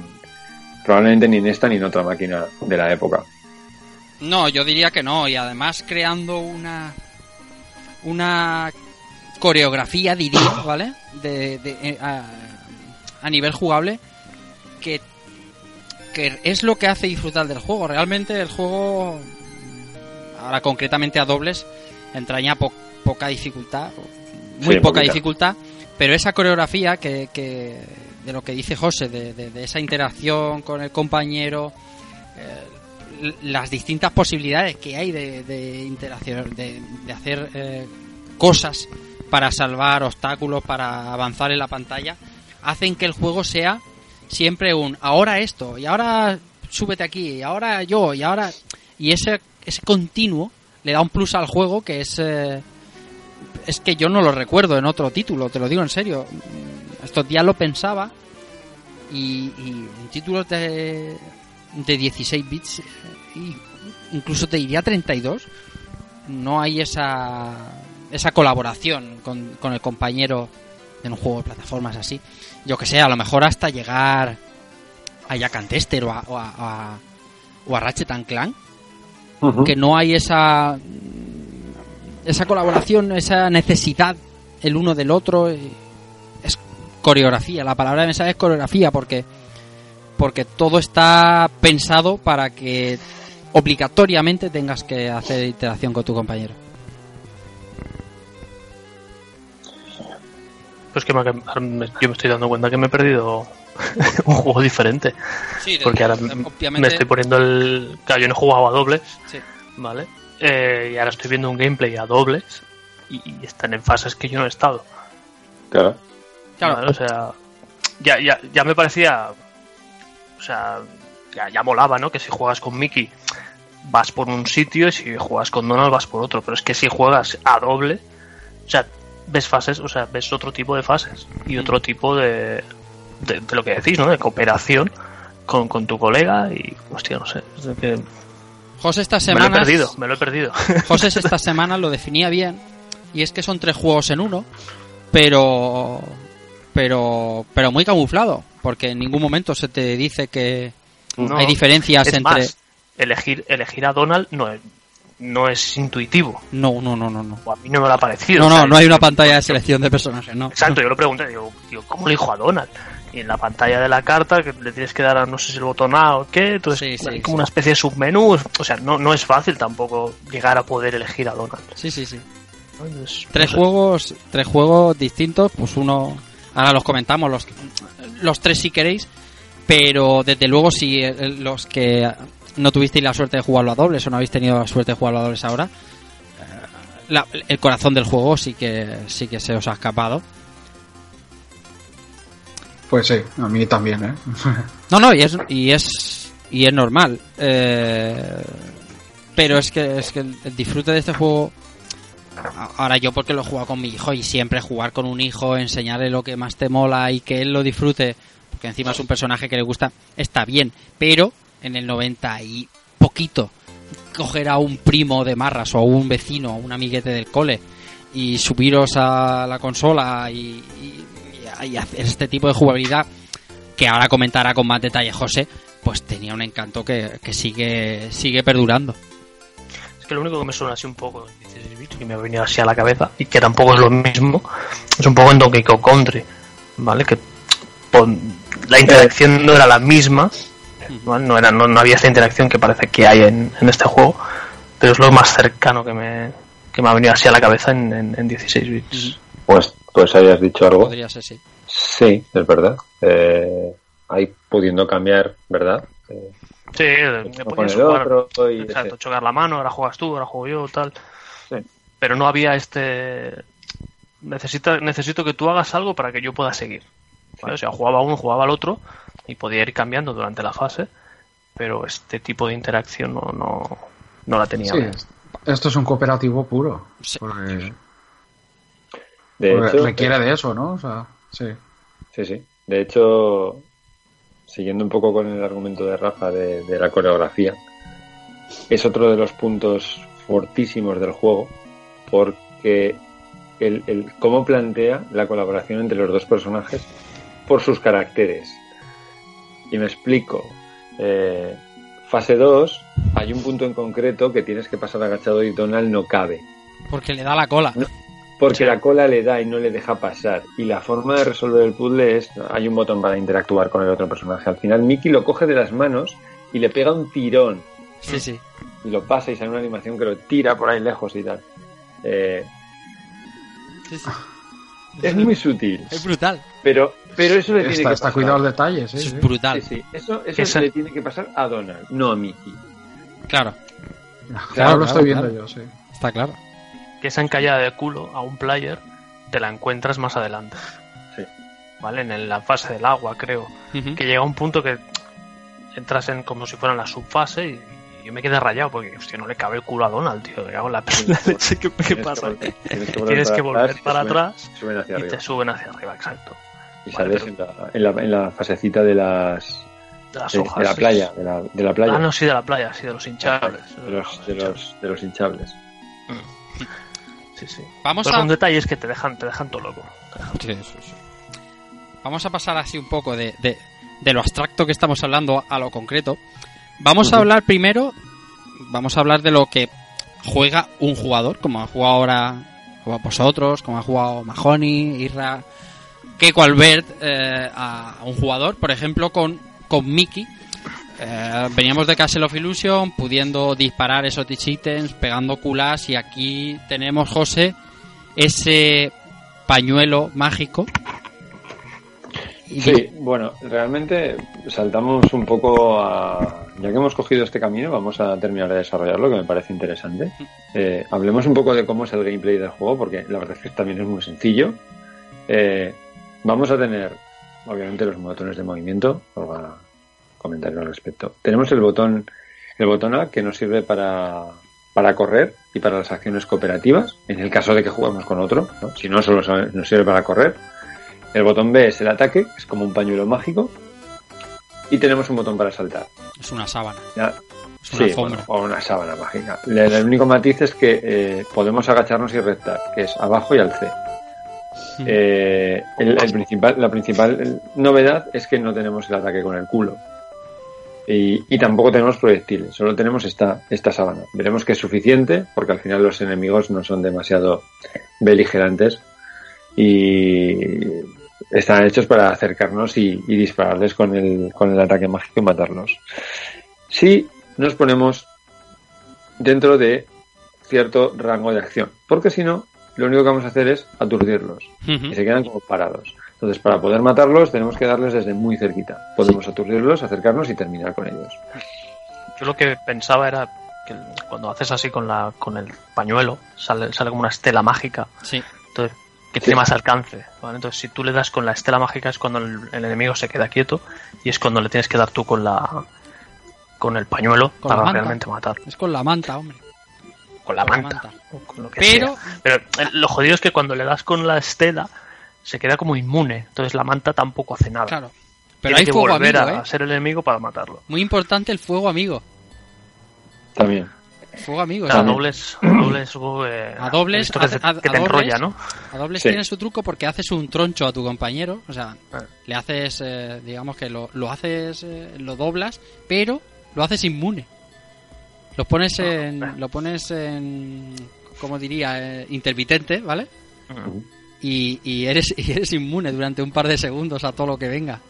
Speaker 3: probablemente ni en esta ni en otra máquina de la época.
Speaker 1: No, yo diría que no, y además creando una una coreografía, diría, ¿vale? De, de- eh, a, a nivel jugable que, que es lo que hace disfrutar del juego. Realmente el juego, ahora concretamente a dobles, entraña po- poca dificultad, muy
Speaker 3: Sí,
Speaker 1: poca
Speaker 3: poquita.
Speaker 1: dificultad, pero esa coreografía que, que de lo que dice José, de, de- de esa interacción con el compañero, eh, las distintas posibilidades que hay de, de interacción, de, de hacer eh, cosas para salvar obstáculos, para avanzar en la pantalla, hacen que el juego sea siempre un ahora esto, y ahora súbete aquí, y ahora yo, y ahora. Y ese, ese continuo le da un plus al juego que es. eh, es que yo no lo recuerdo en otro título, te lo digo en serio. Estos días lo pensaba y, y en títulos de, de 16 bits, eh, y incluso te diría 32, no hay esa, esa colaboración con, con el compañero en un juego de plataformas así. Yo que sé, a lo mejor hasta llegar a Jack and Tester o a, o a, a- o a Ratchet and Clank, que no hay esa esa colaboración, esa necesidad el uno del otro. eh, Es coreografía, la palabra de mensaje es coreografía porque porque todo está pensado para que obligatoriamente tengas que hacer interacción con tu compañero.
Speaker 5: Pues que me- yo me estoy dando cuenta que me he perdido un juego diferente.
Speaker 1: Sí, de-
Speaker 5: Porque ahora
Speaker 1: obviamente-
Speaker 5: me estoy poniendo el. Claro, yo no he jugado a dobles,
Speaker 1: Sí.
Speaker 5: ¿vale? Eh, y ahora estoy viendo un gameplay a dobles y, y están en fases que yo no he estado.
Speaker 3: Claro.
Speaker 1: Claro.
Speaker 5: ¿vale? O sea, ya, ya, ya me parecía. O sea, ya, ya molaba, ¿no? Que si juegas con Mickey vas por un sitio y si juegas con Donald vas por otro. Pero es que si juegas a doble, o sea, ves fases, o sea, ves otro tipo de fases y otro tipo de, de, de lo que decís, ¿no? De cooperación con, con tu colega y, hostia, no sé. es que
Speaker 1: José estas
Speaker 5: me lo he perdido, me lo he perdido.
Speaker 1: José esta semana lo definía bien y es que son tres juegos en uno, pero pero pero muy camuflado, porque en ningún momento se te dice que
Speaker 5: No,
Speaker 1: hay diferencias
Speaker 5: es
Speaker 1: entre
Speaker 5: más, elegir, elegir a Donald no es, no es intuitivo.
Speaker 1: No, no, no, no, no.
Speaker 5: O a mí no me lo ha parecido.
Speaker 1: No, no, no hay una pantalla de selección de personajes, no.
Speaker 5: Exacto, yo lo pregunté, digo, digo, ¿cómo elijo a Donald? Y en la pantalla de la carta, que le tienes que dar a no sé si el botón A o qué, entonces
Speaker 1: Sí, sí,
Speaker 5: hay como
Speaker 1: sí.
Speaker 5: una especie de submenú. O sea, no, no es fácil tampoco llegar a poder elegir a Donald.
Speaker 1: Sí, sí, sí. Tres
Speaker 5: no sé.
Speaker 1: juegos, tres juegos distintos, pues uno ahora los comentamos los los tres si queréis, pero desde luego si eh, los que no tuvisteis la suerte de jugarlo a dobles o no habéis tenido la suerte de jugarlo a dobles ahora, eh, la- el corazón del juego sí que sí que se os ha escapado.
Speaker 6: Pues sí, a mí también, ¿eh?
Speaker 1: No, no, y es y es y es normal. Eh, pero es que es que el, disfrute de este juego ahora yo porque lo he jugado con mi hijo y siempre jugar con un hijo, enseñarle lo que más te mola y que él lo disfrute, porque encima es un personaje que le gusta, está bien, pero en el 90 y poquito coger a un primo de marras o a un vecino, a un amiguete del cole y subiros a la consola y, hacer este tipo de jugabilidad que ahora comentará con más detalle José, pues tenía un encanto que, que sigue sigue perdurando.
Speaker 5: Es que lo único que me suena así un poco, 16 bits, que me ha venido así a la cabeza, y que tampoco es lo mismo, es un poco en Donkey Kong Country, ¿vale? Que la interacción no era la misma, ¿vale? no, era, no, no había esta interacción que parece que hay en, en este juego, pero es lo más cercano que me, que me ha venido así a la cabeza en, en- en 16 bits.
Speaker 3: Pues, pues hayas dicho algo.
Speaker 1: Podría ser, sí.
Speaker 3: Sí, es verdad. Eh, ahí pudiendo cambiar, ¿verdad? Eh,
Speaker 5: Sí, me
Speaker 3: uno
Speaker 5: podías jugar,
Speaker 3: otro y
Speaker 5: exacto, chocar la mano, ahora juegas tú, ahora juego yo, tal.
Speaker 3: Sí.
Speaker 5: Pero no había este... Necesita, necesito que tú hagas algo para que yo pueda seguir. ¿vale? O sea, jugaba uno, jugaba al otro y podía ir cambiando durante la fase, pero este tipo de interacción no, no, no la tenía.
Speaker 6: Sí, es- esto es un cooperativo puro.
Speaker 1: Sí.
Speaker 6: Porque,
Speaker 3: de
Speaker 6: porque
Speaker 3: hecho,
Speaker 6: requiere de eso, ¿no? O sea, sí.
Speaker 3: Sí, sí. De hecho, siguiendo un poco con el argumento de Rafa de, de la coreografía, es otro de los puntos fortísimos del juego, porque el, el cómo plantea la colaboración entre los dos personajes por sus caracteres. Y me explico. Eh, fase 2, hay un punto en concreto que tienes que pasar agachado y Donald no cabe.
Speaker 1: Porque le da la cola.
Speaker 3: Porque la cola le da y no le deja pasar. Y la forma de resolver el puzzle es, hay un botón para interactuar con el otro personaje. Al final Mickey lo coge de las manos y le pega un tirón.
Speaker 1: Sí, sí.
Speaker 3: Y lo pasa y sale una animación que lo tira por ahí lejos y tal. Eh,
Speaker 1: sí, sí.
Speaker 3: Es muy sutil.
Speaker 1: Es brutal.
Speaker 3: Pero, pero eso le tiene
Speaker 6: Está,
Speaker 3: que
Speaker 6: está
Speaker 3: pasar.
Speaker 6: cuidado los detalles,
Speaker 1: Eso
Speaker 6: sí.
Speaker 1: es brutal.
Speaker 3: Sí, sí. Eso, eso le tiene que pasar a Donald, no a Mickey.
Speaker 1: Claro,
Speaker 6: Claro,
Speaker 1: Claro,
Speaker 6: lo estoy
Speaker 1: claro,
Speaker 6: viendo
Speaker 1: claro.
Speaker 6: yo, sí.
Speaker 1: está claro.
Speaker 5: Que esa encallada de culo a un player te la encuentras más adelante.
Speaker 3: Sí.
Speaker 5: ¿Vale? En la fase del agua, creo. Que llega un punto que entras en como si fuera en la subfase y yo me quedé rayado porque hostia, no le cabe el culo a Donald, tío. Me cago en la ¿qué, qué
Speaker 3: Tienes
Speaker 5: pasa?
Speaker 3: que volver-
Speaker 5: Tienes que volver para
Speaker 3: suben-
Speaker 5: atrás
Speaker 3: Suben hacia
Speaker 5: y
Speaker 3: arriba.
Speaker 5: te suben hacia arriba, exacto.
Speaker 3: Y
Speaker 5: Vale,
Speaker 3: sales
Speaker 5: pero-
Speaker 3: en, la, en, la, en la fasecita de las
Speaker 5: De las hojas.
Speaker 3: de la playa, de la, de la playa.
Speaker 5: Ah, no, sí, de la playa, sí, de los hinchables.
Speaker 3: de los, de los, de los hinchables.
Speaker 5: Sí, sí.
Speaker 1: Vamos
Speaker 5: Pues
Speaker 1: a
Speaker 5: son detalles que te dejan, te dejan todo loco. Te dejan-
Speaker 1: Sí, sí, sí. Vamos a pasar así un poco de, de- de lo abstracto que estamos hablando a lo concreto. Vamos a hablar primero, vamos a hablar de lo que juega un jugador, como ha jugado ahora como vosotros, como ha jugado Mahoney, Irra, Keiko Albert, eh, a, un jugador, por ejemplo, con, con Mickey. Eh, veníamos de Castle of Illusion, pudiendo disparar esos ítems, pegando culas, y aquí tenemos, José, ese pañuelo mágico
Speaker 3: Sí, bueno, realmente saltamos un poco a... Ya que hemos cogido este camino, vamos a terminar de desarrollarlo, que me parece interesante. Eh, hablemos un poco de cómo es el gameplay del juego, porque la verdad es que también es muy sencillo. Eh, vamos a tener, obviamente, los botones de movimiento, para comentarios al respecto. Tenemos el botón, el botón A, que nos sirve para, para correr y para las acciones cooperativas, en el caso de que juguemos con otro. ¿no? Si no, solo nos sirve para correr. El botón B es el ataque, que es como un pañuelo mágico. Y tenemos un botón para saltar.
Speaker 1: Es una sábana.
Speaker 3: ¿ya?
Speaker 1: Es una
Speaker 3: Sí,
Speaker 1: alfombra.
Speaker 3: bueno, o una sábana mágica. El, único matiz es que eh, podemos agacharnos y rectar, que es abajo y al C. Eh, el- el principal, la principal novedad es que no tenemos el ataque con el culo. Y, y tampoco tenemos proyectiles, solo tenemos esta, esta sábana. Veremos que es suficiente, porque al final los enemigos no son demasiado beligerantes y están hechos para acercarnos y, y dispararles con el, con el ataque mágico y matarlos. Si nos ponemos dentro de cierto rango de acción, porque si no, lo único que vamos a hacer es aturdirlos y se quedan como parados. Entonces, para poder matarlos, tenemos que darles desde muy cerquita. Podemos aturdirlos, acercarnos y terminar con ellos.
Speaker 5: Yo lo que pensaba era que cuando haces así con la con el pañuelo, sale, sale como una estela mágica.
Speaker 1: Sí.
Speaker 5: Entonces, que
Speaker 3: Sí.
Speaker 5: tiene más alcance. ¿vale? Entonces, si tú le das con la estela mágica es cuando el, el enemigo se queda quieto y es cuando le tienes que dar tú con la con el pañuelo
Speaker 1: Con la
Speaker 5: para
Speaker 1: manta.
Speaker 5: realmente matar.
Speaker 1: Es con la manta, hombre.
Speaker 5: Con la
Speaker 1: Con la
Speaker 5: manta.
Speaker 1: manta.
Speaker 5: o con lo que
Speaker 1: Pero,
Speaker 5: sea. Pero eh, lo jodido es que cuando le das con la estela se queda como inmune. Entonces la manta tampoco hace nada.
Speaker 1: claro. Pero
Speaker 5: Tiene
Speaker 1: hay
Speaker 5: que
Speaker 1: fuego
Speaker 5: volver
Speaker 1: amigo,
Speaker 5: a
Speaker 1: ¿eh?
Speaker 5: ser el enemigo para matarlo.
Speaker 1: Muy importante el fuego amigo.
Speaker 3: También.
Speaker 1: Fuego amigo.
Speaker 5: A
Speaker 1: o sea,
Speaker 5: dobles, a dobles, eh,
Speaker 1: A dobles,
Speaker 5: que,
Speaker 1: hace- a-
Speaker 5: que
Speaker 1: a
Speaker 5: te
Speaker 1: dobles.
Speaker 5: enrolla, ¿no?
Speaker 1: A dobles
Speaker 3: Sí.
Speaker 1: tiene su truco porque haces un troncho a tu compañero, o sea,
Speaker 5: Ah.
Speaker 1: le haces, eh, digamos que lo, lo haces, eh, lo doblas, pero lo haces inmune. Lo pones en, lo pones en, como diría, eh, intermitente, ¿vale?
Speaker 5: Ujú.
Speaker 1: Y, y eres, y eres inmune durante un par de segundos a todo lo que venga.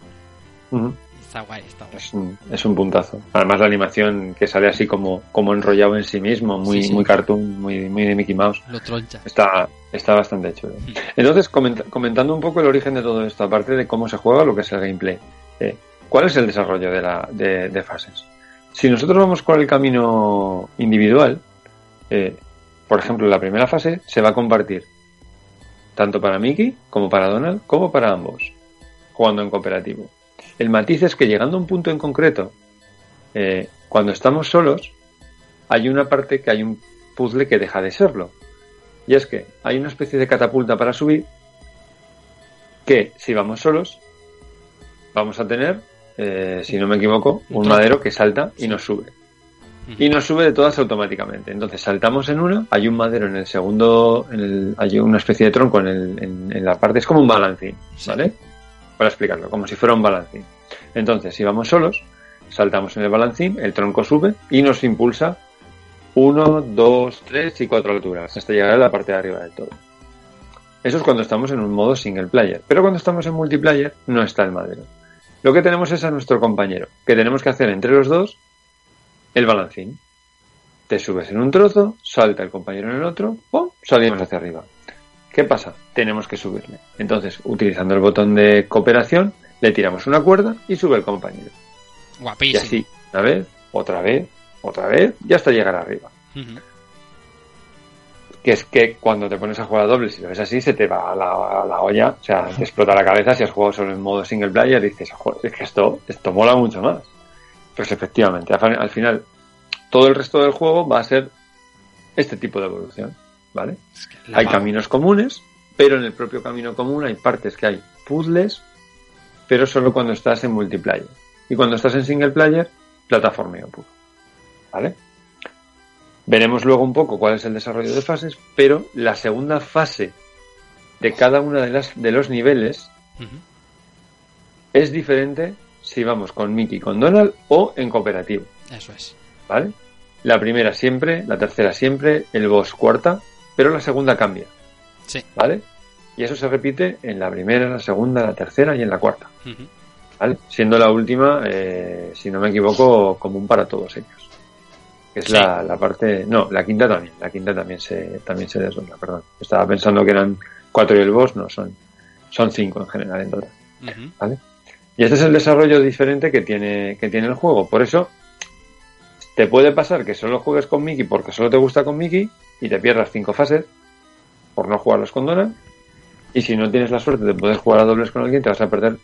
Speaker 1: Está guay, está guay.
Speaker 3: Es un, es un puntazo. Además, la animación que sale así como, como enrollado en sí mismo, muy,
Speaker 1: Sí, sí.
Speaker 3: muy cartoon, muy, muy de Mickey Mouse.
Speaker 1: Lo troncha.
Speaker 3: Está, está bastante chulo. Entonces, comenta- comentando un poco el origen de todo esto, aparte de cómo se juega, lo que es el gameplay. eh, ¿Cuál es el desarrollo de, la, de, de fases? Si nosotros vamos con el camino individual, eh, por ejemplo, la primera fase se va a compartir tanto para Mickey como para Donald, como para ambos, jugando en cooperativo. El matiz es que llegando a un punto en concreto, eh, cuando estamos solos, hay una parte que hay un puzzle que deja de serlo. Y es que hay una especie de catapulta para subir que si vamos solos vamos a tener, eh, si no me equivoco,
Speaker 1: Un
Speaker 3: madero que salta y nos sube. Y nos sube de todas automáticamente. Entonces saltamos en una, hay un madero en el segundo, en el- hay una especie de tronco en, el- en- en la parte, es como un balancín, ¿vale? Para explicarlo, como si fuera un balancín. Entonces, si vamos solos, saltamos en el balancín, el tronco sube y nos impulsa uno, dos, tres y cuatro alturas, hasta llegar a la parte de arriba del todo. Eso es cuando estamos en un modo single player. Pero cuando estamos en multiplayer, no está el madero. Lo que tenemos es a nuestro compañero, que tenemos que hacer entre los dos el balancín. Te subes en un trozo, salta el compañero en el otro, ¡pum! salimos hacia arriba. ¿Qué pasa? Tenemos que subirle. Entonces, utilizando el botón de cooperación, le tiramos una cuerda y sube el compañero. Y
Speaker 1: Guapísimo.
Speaker 3: así, una vez, otra vez, otra vez, y hasta llegar arriba. Que es que cuando te pones a jugar a doble, si lo ves así, se te va a la, a la olla, o sea, te explota la cabeza. Si has jugado solo en modo single player, dices, "Joder, es que esto, esto mola mucho más. Pues efectivamente, al final, todo el resto del juego va a ser este tipo de evolución, ¿vale? Hay caminos comunes, pero en el propio camino común hay partes que hay puzzles, pero solo cuando estás en multiplayer. Y cuando estás en single player, plataformeo puro. ¿Vale? Veremos luego un poco cuál es el desarrollo de fases, pero la segunda fase de cada una de las de los niveles es diferente si vamos con Mickey, con Donald o en cooperativo.
Speaker 1: Eso es.
Speaker 3: ¿Vale? La primera siempre, la tercera siempre, el boss cuarta, pero la segunda cambia.
Speaker 1: Sí.
Speaker 3: ¿Vale? Y eso se repite en la primera, la segunda, la tercera y en la cuarta. ¿Vale? Siendo la última, eh, si no me equivoco, común para todos ellos. Que es
Speaker 1: Sí.
Speaker 3: la, la parte. No, la quinta también. La quinta también se, también se desdobla, perdón. Estaba pensando que eran cuatro y el boss, no, son, son cinco en general en total. ¿vale? Y este es el desarrollo diferente que tiene, que tiene el juego. Por eso, te puede pasar que solo juegues con Mickey porque solo te gusta con Mickey y te pierdas cinco fases por no jugarlos con Donald. Y si no tienes la suerte de poder jugar a dobles con alguien, te vas a perder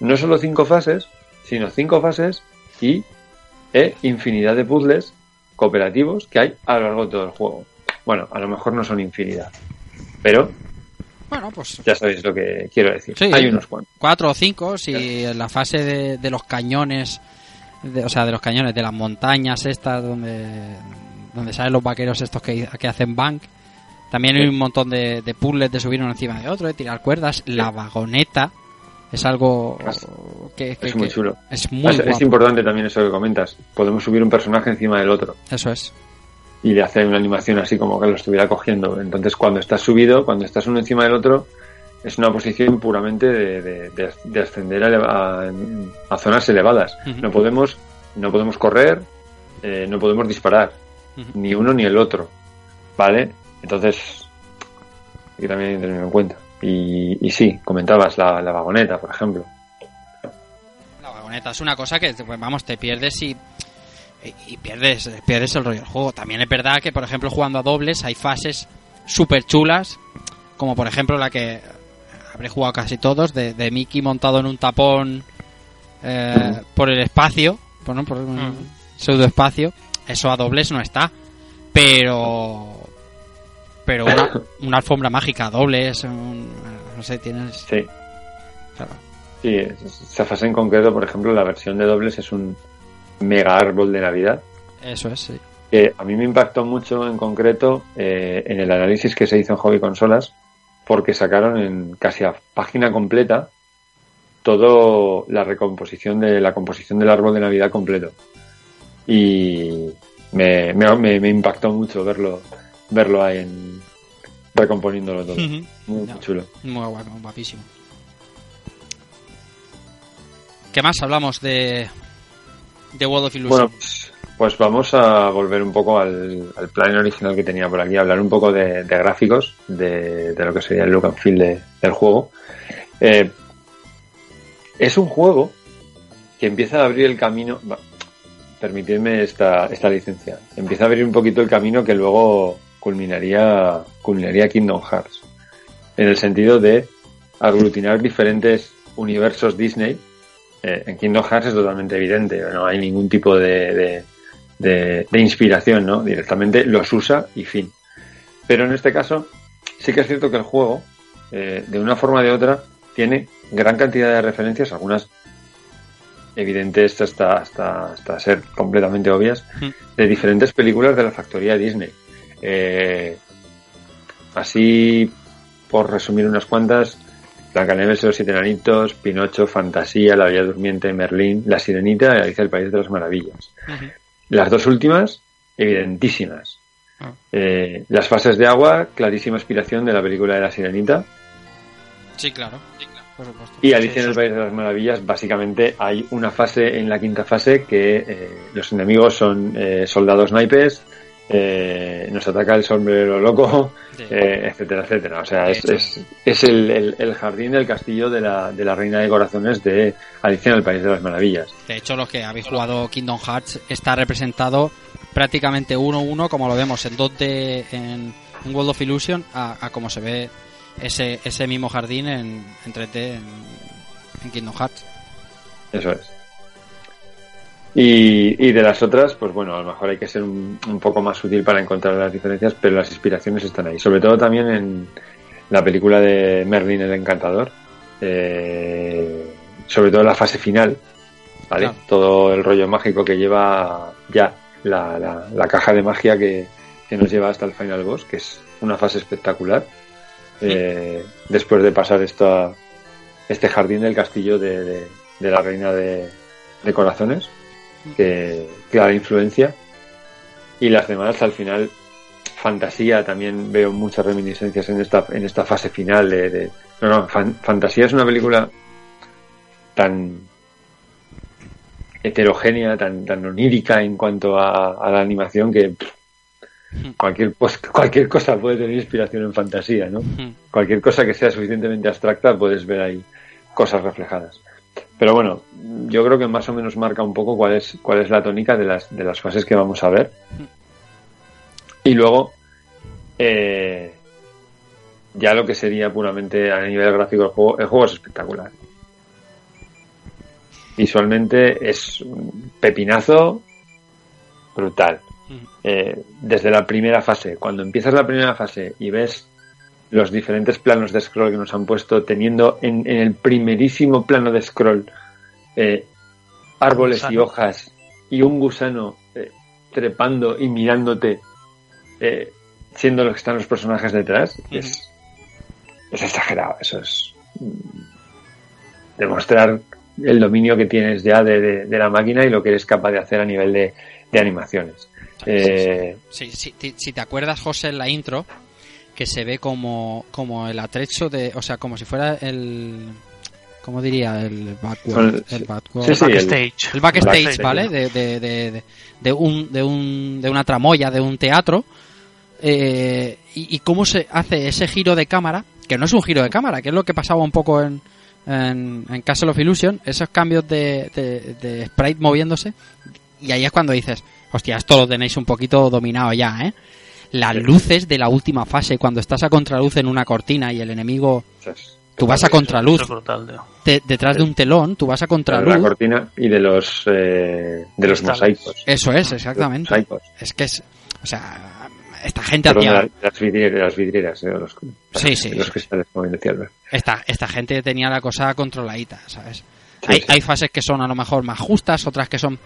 Speaker 3: no solo cinco fases, sino cinco fases y e infinidad de puzzles cooperativos que hay a lo largo de todo el juego. Bueno, a lo mejor no son infinidad, pero
Speaker 1: Bueno, pues
Speaker 3: ya sabéis lo que quiero decir.
Speaker 1: Sí.
Speaker 3: Hay unos cuantos.
Speaker 1: cuatro o cinco, si en la fase de, de los cañones, de- o sea, de los cañones, de las montañas estas donde, donde salen los vaqueros estos que, que hacen bank. También hay un montón de, de puzzles de subir uno encima de otro, de tirar cuerdas. La vagoneta es algo que, que-
Speaker 3: Es muy
Speaker 1: que
Speaker 3: chulo.
Speaker 1: Es muy
Speaker 3: es, es importante también eso que comentas. Podemos subir un personaje encima del otro
Speaker 1: Eso es.
Speaker 3: y le hacer una animación así como que lo estuviera cogiendo. Entonces, cuando estás subido, cuando estás uno encima del otro, es una posición puramente de, de- de- de ascender a, a- a zonas elevadas. No podemos, no podemos correr, eh, no podemos disparar, Ni uno ni el otro. ¿Vale? Entonces, hay que también tenerlo en cuenta. Y, y sí, comentabas la, la vagoneta, por ejemplo.
Speaker 1: La vagoneta es una cosa que, pues, vamos, te pierdes y, y- y pierdes, pierdes el rollo del juego. También es verdad que, por ejemplo, jugando a dobles hay fases súper chulas, como por ejemplo la que habré jugado casi todos, de, de Mickey montado en un tapón eh, por el espacio, por, ¿no? por un pseudo espacio. Eso a dobles no está, pero pero una, una alfombra mágica a dobles, un- no sé, tienes...
Speaker 3: Sí.
Speaker 1: Claro.
Speaker 3: Sí, es- esa fase en concreto, por ejemplo, la versión de dobles es un mega árbol de Navidad
Speaker 1: Eso es, sí.
Speaker 3: que a mí me impactó mucho en concreto eh, en el análisis que se hizo en Hobby Consolas porque sacaron en casi a página completa todo la recomposición de la composición del árbol de Navidad completo y me, me, me- me impactó mucho verlo verlo ahí en recomponiéndolo todo muy, chulo
Speaker 1: Muy guapo, guapísimo. ¿Qué más hablamos de, de World of Illusion?
Speaker 3: Bueno, pues, pues vamos a volver un poco al, al plan original que tenía por aquí, hablar un poco de, de gráficos, de, de lo que sería el look and feel de- del juego. Eh, es un juego que empieza a abrir el camino, permitidme esta, esta licencia, empieza a abrir un poquito el camino que luego culminaría, culminaría Kingdom Hearts, en el sentido de aglutinar diferentes universos Disney eh, en Kingdom Hearts es totalmente evidente, no hay ningún tipo de, de, de- inspiración, ¿no? Directamente los usa y fin. Pero en este caso, sí que es cierto que el juego, eh, de una forma o de otra, tiene gran cantidad de referencias, algunas evidentes hasta, hasta, hasta ser completamente obvias, de diferentes películas de la factoría Disney. Eh, así, por resumir unas cuantas, Blancanieves y los siete enanitos, Pinocho, Fantasía, La Bella Durmiente, Merlín, La Sirenita y Alicia del País de las Maravillas. Las dos últimas, evidentísimas.
Speaker 1: Ah.
Speaker 3: Eh, las fases de agua, clarísima inspiración de la película de La Sirenita.
Speaker 1: Sí, claro. Sí, claro, por supuesto.
Speaker 3: Y Alicia en el País de las Maravillas, básicamente hay una fase en la quinta fase que eh, los enemigos son eh, soldados naipes, eh, nos ataca el sombrero loco,
Speaker 1: Sí.
Speaker 3: eh, etcétera, etcétera. O sea, es, es, es el, el- el jardín del castillo de la, de la reina de corazones de Alicia en el País de las Maravillas.
Speaker 1: De hecho, los que habéis jugado Kingdom Hearts está representado prácticamente uno a uno, como lo vemos en 2D en, en World of Illusion, a, a como se ve ese, ese mismo jardín en, en 3D en, en Kingdom Hearts.
Speaker 3: Eso es. Y, y de las otras, pues bueno, a lo mejor hay que ser un, un poco más sutil para encontrar las diferencias, pero las inspiraciones están ahí. Sobre todo también en la película de Merlin el Encantador. eh, sobre todo en la fase final, ¿vale?
Speaker 1: Claro.
Speaker 3: Todo el rollo mágico que lleva ya la, la- la caja de magia que, que nos lleva hasta el final boss, que es una fase espectacular. Eh, después de pasar esta, este jardín del castillo de, de- la reina de, corazones, que clara influencia. Y las demás, al final, fantasía, también veo muchas reminiscencias en esta, en esta fase final de... no, no, Fan- fantasía es una película tan heterogénea, tan, tan onírica en cuanto a, a la animación que cualquier, pues, cualquier cosa puede tener inspiración en fantasía, ¿no? Cualquier cosa que sea suficientemente abstracta puedes ver ahí cosas reflejadas. Pero bueno, yo creo que más o menos marca un poco cuál es, cuál es la tónica de las, de las fases que vamos a ver. Y luego, eh, ya lo que sería puramente a nivel gráfico el juego, el juego es espectacular. Visualmente es un pepinazo brutal. Eh, desde la primera fase, cuando empiezas la primera fase y ves los diferentes planos de scroll que nos han puesto, teniendo en, en el primerísimo plano de scroll eh, árboles y hojas y un gusano eh, trepando y mirándote, siendo los que están los personajes detrás, es, es exagerado. Eso es mm, demostrar el dominio que tienes ya de, de- de la máquina y lo que eres capaz de hacer a nivel de, de animaciones. Eh,
Speaker 1: Sí, sí, ti- si te acuerdas, José, en la intro, que se ve como, como el atrecho de. O sea, como si fuera el. ¿Cómo diría? El backward. El backward.
Speaker 3: sí, sí, el-
Speaker 5: Backstage.
Speaker 1: el backstage,
Speaker 3: backstage,
Speaker 1: ¿vale? de, de, de- de un, de, un, de una tramoya, de un teatro. eh, y, y cómo se hace ese giro de cámara, que no es un giro de cámara, que es lo que pasaba un poco en, en, en Castle of Illusion, esos cambios de, de, de sprite moviéndose. Y ahí es cuando dices, hostia, esto lo tenéis un poquito dominado ya, ¿eh? Las luces de la última fase, cuando estás a contraluz en una cortina y el enemigo, tú vas a contraluz, te- detrás de un telón, tú vas a
Speaker 3: de la
Speaker 1: contraluz.
Speaker 3: cortina y de los eh, de los mosaicos.
Speaker 1: Eso es, exactamente.
Speaker 3: Mosaicos.
Speaker 1: Es que es, o sea, esta gente
Speaker 3: Perdón, de las vidrieras, las vidrieras, eh, los,
Speaker 1: Sí, sí.
Speaker 3: los cristales, como decía
Speaker 1: esta, esta gente tenía la cosa controladita, ¿sabes?
Speaker 3: Sí,
Speaker 1: hay,
Speaker 3: sí.
Speaker 1: hay fases que son a lo mejor más justas, otras que son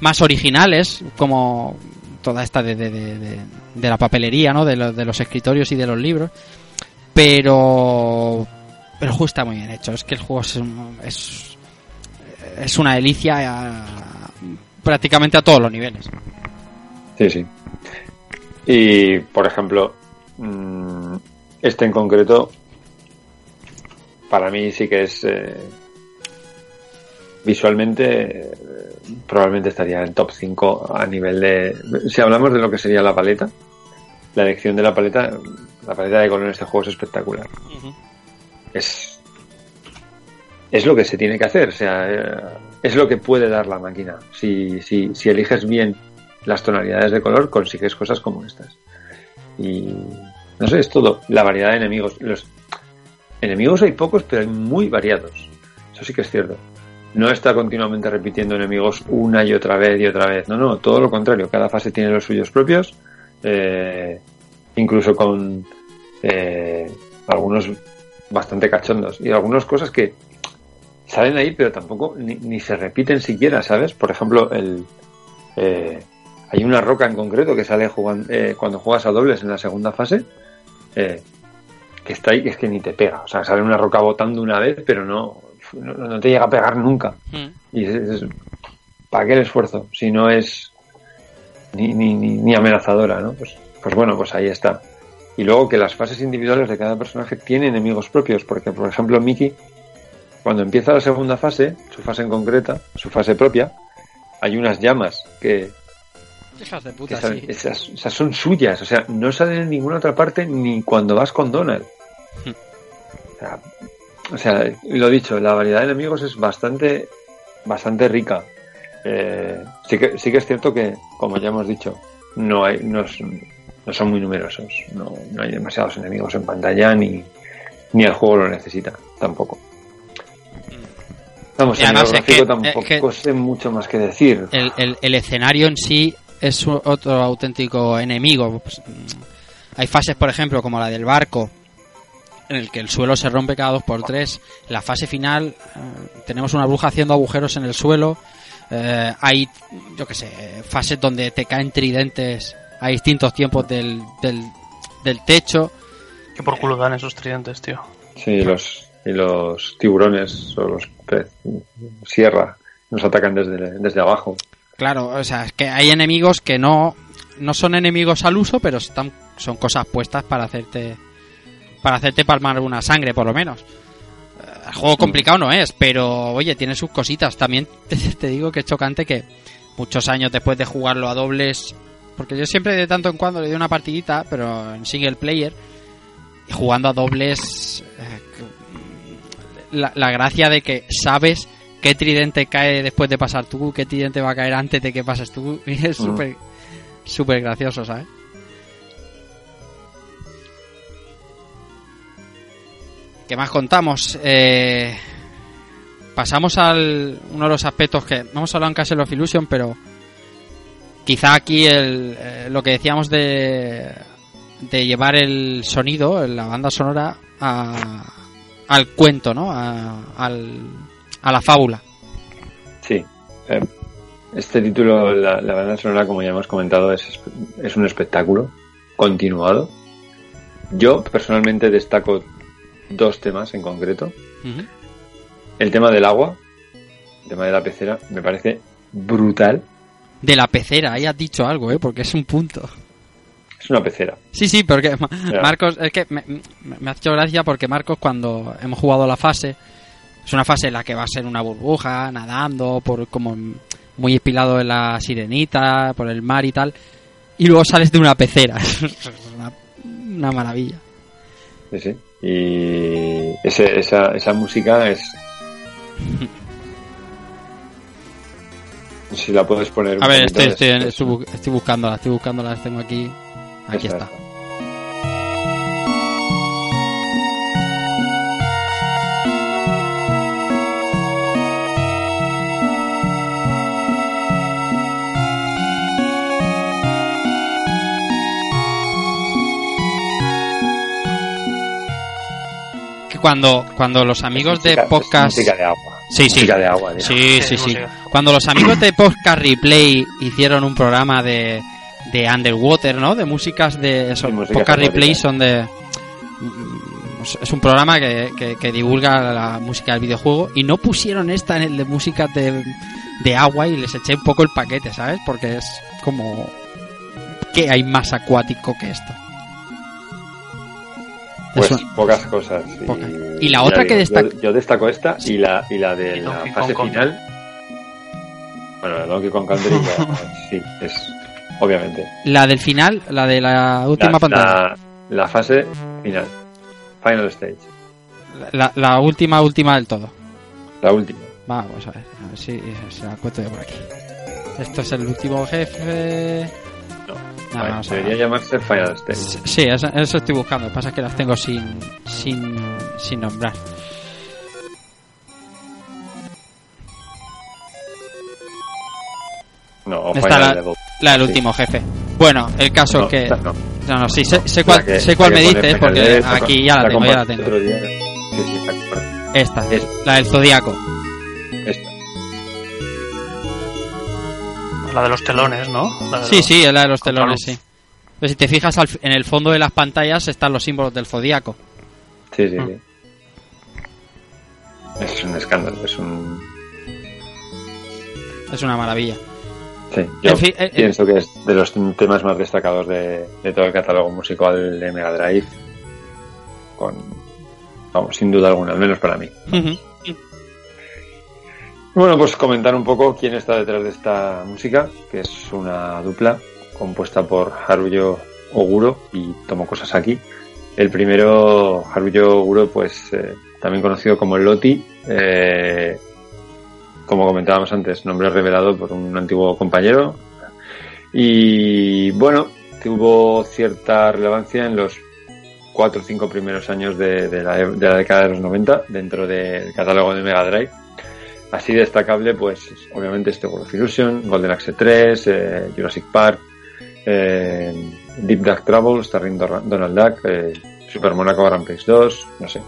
Speaker 1: más originales, como toda esta de, de, de, de- la papelería, ¿no? De, lo- de los escritorios y de los libros. Pero pero el juego está muy bien hecho. Es que el juego es, es, es una delicia a- prácticamente a todos los niveles.
Speaker 3: Sí, sí. Y, por ejemplo, mm, este en concreto, para mí sí que es eh, visualmente, eh, probablemente estaría en top 5 a nivel de... Si hablamos de lo que sería la paleta, la elección de la paleta, la paleta de color en este juego es espectacular. Es, es lo que se tiene que hacer, o sea, eh, es lo que puede dar la máquina. Si, si, si eliges bien las tonalidades de color, consigues cosas como estas. Y no sé, es todo. La variedad de enemigos. Los enemigos hay pocos, pero hay muy variados. Eso sí que es cierto. No está continuamente repitiendo enemigos una y otra vez y otra vez. No, no, todo lo contrario. Cada fase tiene los suyos propios. eh, incluso con eh, algunos bastante cachondos. Y algunas cosas que salen ahí, pero tampoco ni, se repiten siquiera, ¿sabes? Por ejemplo, el. eh, hay una roca en concreto que sale jugan- eh, cuando juegas a dobles en la segunda fase, eh, que está ahí, que es que ni te pega. O sea, sale una roca botando una vez, pero no, no, no te llega a pegar nunca. Y es, es- ¿para qué el esfuerzo? Si no es ni, ni, ni, amenazadora, ¿no? Pues, pues bueno, pues ahí está. Y luego que las fases individuales de cada personaje tienen enemigos propios, porque por ejemplo Mickey, cuando empieza la segunda fase, su fase en concreta, su fase propia, hay unas llamas que,
Speaker 1: Hijas de
Speaker 3: que
Speaker 1: puta,
Speaker 3: salen-
Speaker 1: sí.
Speaker 3: esas, esas son suyas, o sea, no salen en ninguna otra parte ni cuando vas con Donald.
Speaker 1: Hmm.
Speaker 3: O sea, o sea, lo dicho, la variedad de enemigos es bastante, bastante rica. Eh, sí que, sí que es cierto que, como ya hemos dicho, no hay, no, son- no son muy numerosos, no, no hay demasiados enemigos en pantalla ni, ni el juego lo necesita, tampoco. Vamos, nivel
Speaker 1: además es
Speaker 3: gráfico
Speaker 1: que-
Speaker 3: tampoco
Speaker 1: es que-
Speaker 3: sé mucho más que decir.
Speaker 1: el, el- el escenario en sí es otro auténtico enemigo. Pues, mm, hay fases, por ejemplo, como la del barco, en el que el suelo se rompe cada dos por tres. En la fase final eh, tenemos una bruja haciendo agujeros en el suelo. Eh, hay, yo qué sé, fases donde te caen tridentes a distintos tiempos del, del, del techo.
Speaker 5: Que por culo dan esos tridentes, tío.
Speaker 3: Sí, los, y los tiburones o los pez sierra nos atacan desde, desde abajo.
Speaker 1: Claro, o sea, es que hay enemigos que no, no son enemigos al uso, pero están, son cosas puestas para hacerte para hacerte palmar una sangre, por lo menos. Eh, El juego complicado no es, pero oye, tiene sus cositas. También te, te digo que es chocante que muchos años después de jugarlo a dobles, porque yo siempre de tanto en cuando le doy una partidita, pero en single player, jugando a dobles, eh, la, la gracia de que sabes qué tridente cae después de pasar tú, qué tridente va a caer antes de que pases tú. Es súper, súper gracioso, ¿sabes? ¿Qué más contamos? Eh, pasamos al uno de los aspectos que no hemos hablado en Castle of Illusion, pero quizá aquí el, eh, lo que decíamos de, de llevar el sonido, la banda sonora, a- al cuento, ¿no? A, al- a la fábula.
Speaker 3: Sí. Eh, Este título, la, la banda sonora, como ya hemos comentado, es, es un espectáculo continuado. Yo personalmente destaco dos temas en concreto. El tema del agua, el tema de la pecera, me parece brutal.
Speaker 1: De la pecera, ahí has dicho algo, ¿eh? Porque es un punto.
Speaker 3: Es una pecera.
Speaker 1: Sí, sí, porque. Marcos, es que me, me- ha hecho gracia porque Marcos cuando hemos jugado la fase, es una fase en la que va a ser una burbuja, nadando, por como muy inspirado en la sirenita, por el mar y tal, y luego sales de una pecera. Es una, una maravilla.
Speaker 3: Sí, sí. Y ese- esa, esa música es... Si la puedes poner...
Speaker 1: A ver, estoy,
Speaker 3: es-
Speaker 1: estoy,
Speaker 3: es-
Speaker 1: estoy estoy buscándola, estoy buscándola, las tengo aquí. Aquí está. Cuando, cuando los amigos de podcast...
Speaker 3: música de agua.
Speaker 1: Sí, sí.
Speaker 3: Música de agua, tío.
Speaker 1: Sí,
Speaker 5: Sí,
Speaker 1: sí. Cuando los amigos de Podcast Replay hicieron un programa de, de Underwater, ¿no? De músicas de... Eso,
Speaker 3: Sí, músicas
Speaker 1: Podcast Replay son de... Es un programa que, que- que divulga la música del videojuego y no pusieron esta en el de música de, de agua y les eché un poco el paquete, ¿sabes? Porque es como... ¿Qué hay más acuático que esto?
Speaker 3: Pues pocas cosas. Y.
Speaker 1: Y la otra que destaca-
Speaker 3: Yo, yo destaco esta y la, y la de
Speaker 5: Y
Speaker 3: la
Speaker 5: Donkey
Speaker 3: fase
Speaker 5: Kong
Speaker 3: final. Bueno, la Donkey Kong Country ya, sí, es obviamente.
Speaker 1: La del final, la de la última
Speaker 3: la,
Speaker 1: pantalla.
Speaker 3: La, la fase final. Final stage.
Speaker 1: La, la última, última del todo.
Speaker 3: La última.
Speaker 1: Vamos a ver, a ver si, si la encuentro yo por aquí. Esto es el último jefe.
Speaker 3: No.
Speaker 1: No,
Speaker 3: debería llamarse Final stage.
Speaker 1: Sí, eso, eso estoy buscando. Pasa es que las tengo sin, sin, sin nombrar.
Speaker 3: No,
Speaker 1: Está la,
Speaker 3: Level.
Speaker 1: la del
Speaker 3: Sí.
Speaker 1: último jefe. Bueno, el caso
Speaker 3: No,
Speaker 1: es que.
Speaker 3: no.
Speaker 1: No, sí, sé, sé cuál,
Speaker 3: que-
Speaker 1: sé cuál me dices, porque aquí ya la tengo, ya la tengo. Esta,
Speaker 3: Es-
Speaker 1: la del zodiaco.
Speaker 5: La de los telones, ¿no? La
Speaker 1: Sí,
Speaker 5: los-
Speaker 1: sí, es la de los telones, sí. Pero si te fijas, al- en el fondo de las pantallas están los símbolos del zodiaco.
Speaker 3: Sí, sí,
Speaker 5: Mm.
Speaker 3: sí. Es un escándalo, es un...
Speaker 1: Es una maravilla.
Speaker 3: Sí, yo
Speaker 1: En fin, eh, eh.
Speaker 3: pienso que es de los temas más destacados de, de todo el catálogo musical de Mega Drive. Con, vamos, sin duda alguna, al menos para mí.
Speaker 1: Ujú.
Speaker 3: Bueno, pues comentar un poco quién está detrás de esta música, que es una dupla compuesta por Haruyo Oguro y Tomoko Sasaki. El primero, Haruyo Oguro, pues eh, también conocido como Loti, eh, como comentábamos antes, nombre revelado por un antiguo compañero. Y bueno, tuvo cierta relevancia en los cuatro o cinco primeros años de, la, de la década de los 90 dentro del catálogo de Mega Drive. Así destacable, pues obviamente este World of Illusion, Golden Axe 3, eh, Jurassic Park, eh, Deep Duck Trouble, starring Donald Duck, eh, Super Monaco Grand Prix 2, no sé.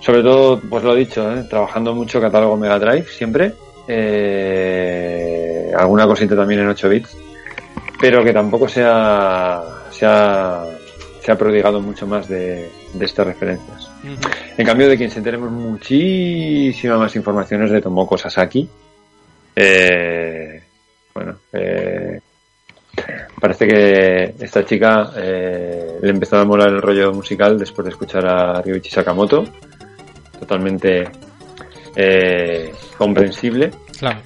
Speaker 3: Sobre todo, pues lo he dicho, trabajando mucho catálogo Mega Drive, siempre. Alguna cosita también en 8 bits, pero que tampoco se ha, se ha, se ha prodigado mucho más de, de estas referencias. En cambio, de quien se tenemos muchísima más informaciones de Tomoko Sasaki. Eh, bueno, eh, parece que esta chica eh, le empezó a molar el rollo musical después de escuchar a Ryuichi Sakamoto. Totalmente eh, comprensible.
Speaker 1: Claro.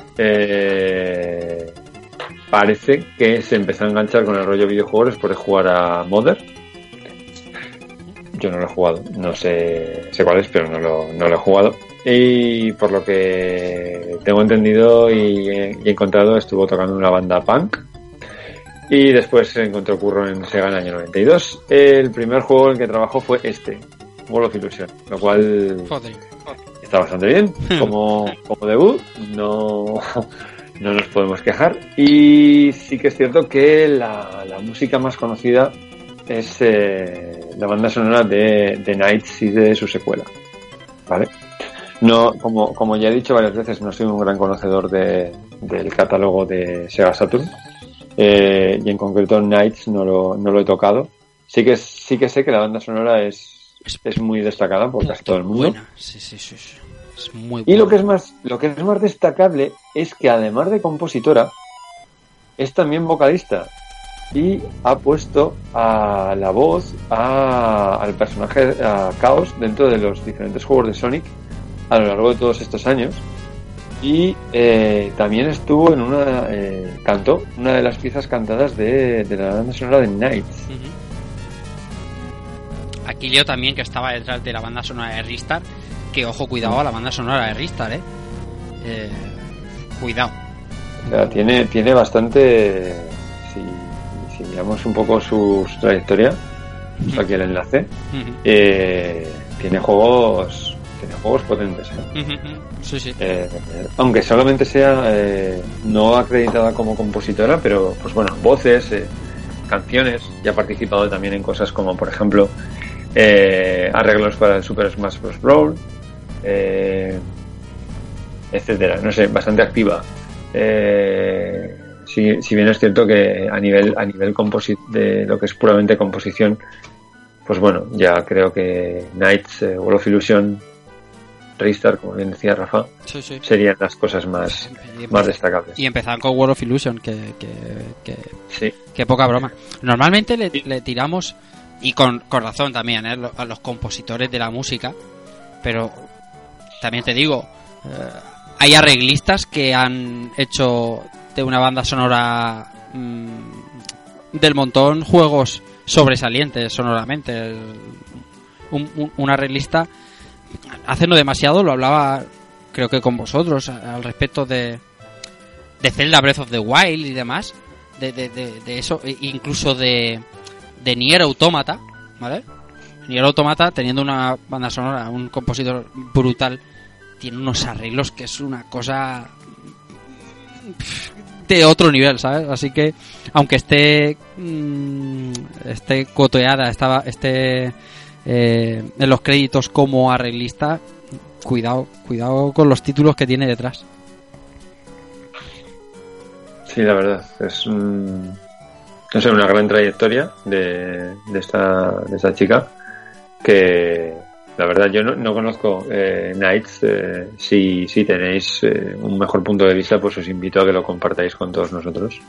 Speaker 3: Parece que se empezó a enganchar con el rollo videojuegos de jugar a Mother. Yo no lo he jugado. No sé, sé cuál es, pero no lo, no lo he jugado. Y por lo que tengo entendido y he, y he encontrado, estuvo tocando una banda punk. Y después se encontró curro en Sega en el año 92. El primer juego en el que trabajó fue este, World of Illusion, lo cual
Speaker 1: Joder.
Speaker 3: está bastante bien como, como debut. No, no nos podemos quejar. Y sí que es cierto que la, la música más conocida es eh, la banda sonora de, de Knights y de su secuela. ¿Vale? No, como, como ya he dicho varias veces, no soy un gran conocedor de, del catálogo de Sega Saturn. Eh, y en concreto Knights no lo, no lo he tocado. Sí que, sí que sé que la banda sonora es, es muy destacada por casi todo el mundo.
Speaker 1: Buena. Sí, sí, sí, sí. Es muy
Speaker 3: Y lo que es más, lo que es más destacable es que además de compositora, es también vocalista. Y ha puesto a la voz a- al personaje a Chaos dentro de los diferentes juegos de Sonic a lo largo de todos estos años. Y eh, también estuvo en una. eh, cantó una de las piezas cantadas de, de la banda sonora de Knights.
Speaker 1: Ujú. Aquí leo también que estaba detrás de la banda sonora de Ristar. Que ojo, cuidado a la banda sonora de Ristar, eh. Eh, cuidado.
Speaker 3: O sea, tiene, tiene bastante. Si, miramos un poco su, trayectoria, aquí el enlace, eh, tiene juegos. Tiene juegos potentes. ¿eh?
Speaker 1: Sí, sí.
Speaker 3: Eh, aunque solamente sea eh, no acreditada como compositora, pero pues bueno, voces, canciones, ya ha participado también en cosas como por ejemplo arreglos para el Super Smash Bros. Brawl, eh, etcétera, no sé, bastante activa. Eh, si, si bien es cierto que a nivel, a nivel composi- de lo que es puramente composición, pues bueno, ya creo que Knights, eh, World of Illusion, Ristar, como bien decía Rafa,
Speaker 1: Sí, sí.
Speaker 3: serían las cosas más, más destacables.
Speaker 1: Y empezaban con World of Illusion, que, que, que,
Speaker 3: Sí.
Speaker 1: que poca broma. Normalmente le, le tiramos, y con, con razón también, ¿eh? a los compositores de la música, pero también te digo, eh, hay arreglistas que han hecho de una banda sonora mm, del montón juegos sobresalientes sonoramente. Un, un- un arreglista hace no demasiado lo hablaba creo que con vosotros al respecto de de Zelda Breath of the Wild y demás de, de, de, de eso e- incluso de de Nier Automata ¿vale? Nier Automata teniendo una banda sonora un compositor brutal tiene unos arreglos que es una cosa de otro nivel, ¿sabes? Así que, aunque esté mm, esté coteada, estaba, esté eh, en los créditos como arreglista, cuidado, cuidado con los títulos que tiene detrás.
Speaker 3: Sí, la verdad, es un- una gran trayectoria de, de, esta, de esta chica que la verdad yo no, no conozco eh, Knights. eh, si, si tenéis eh, un mejor punto de vista, pues os invito a que lo compartáis con todos nosotros.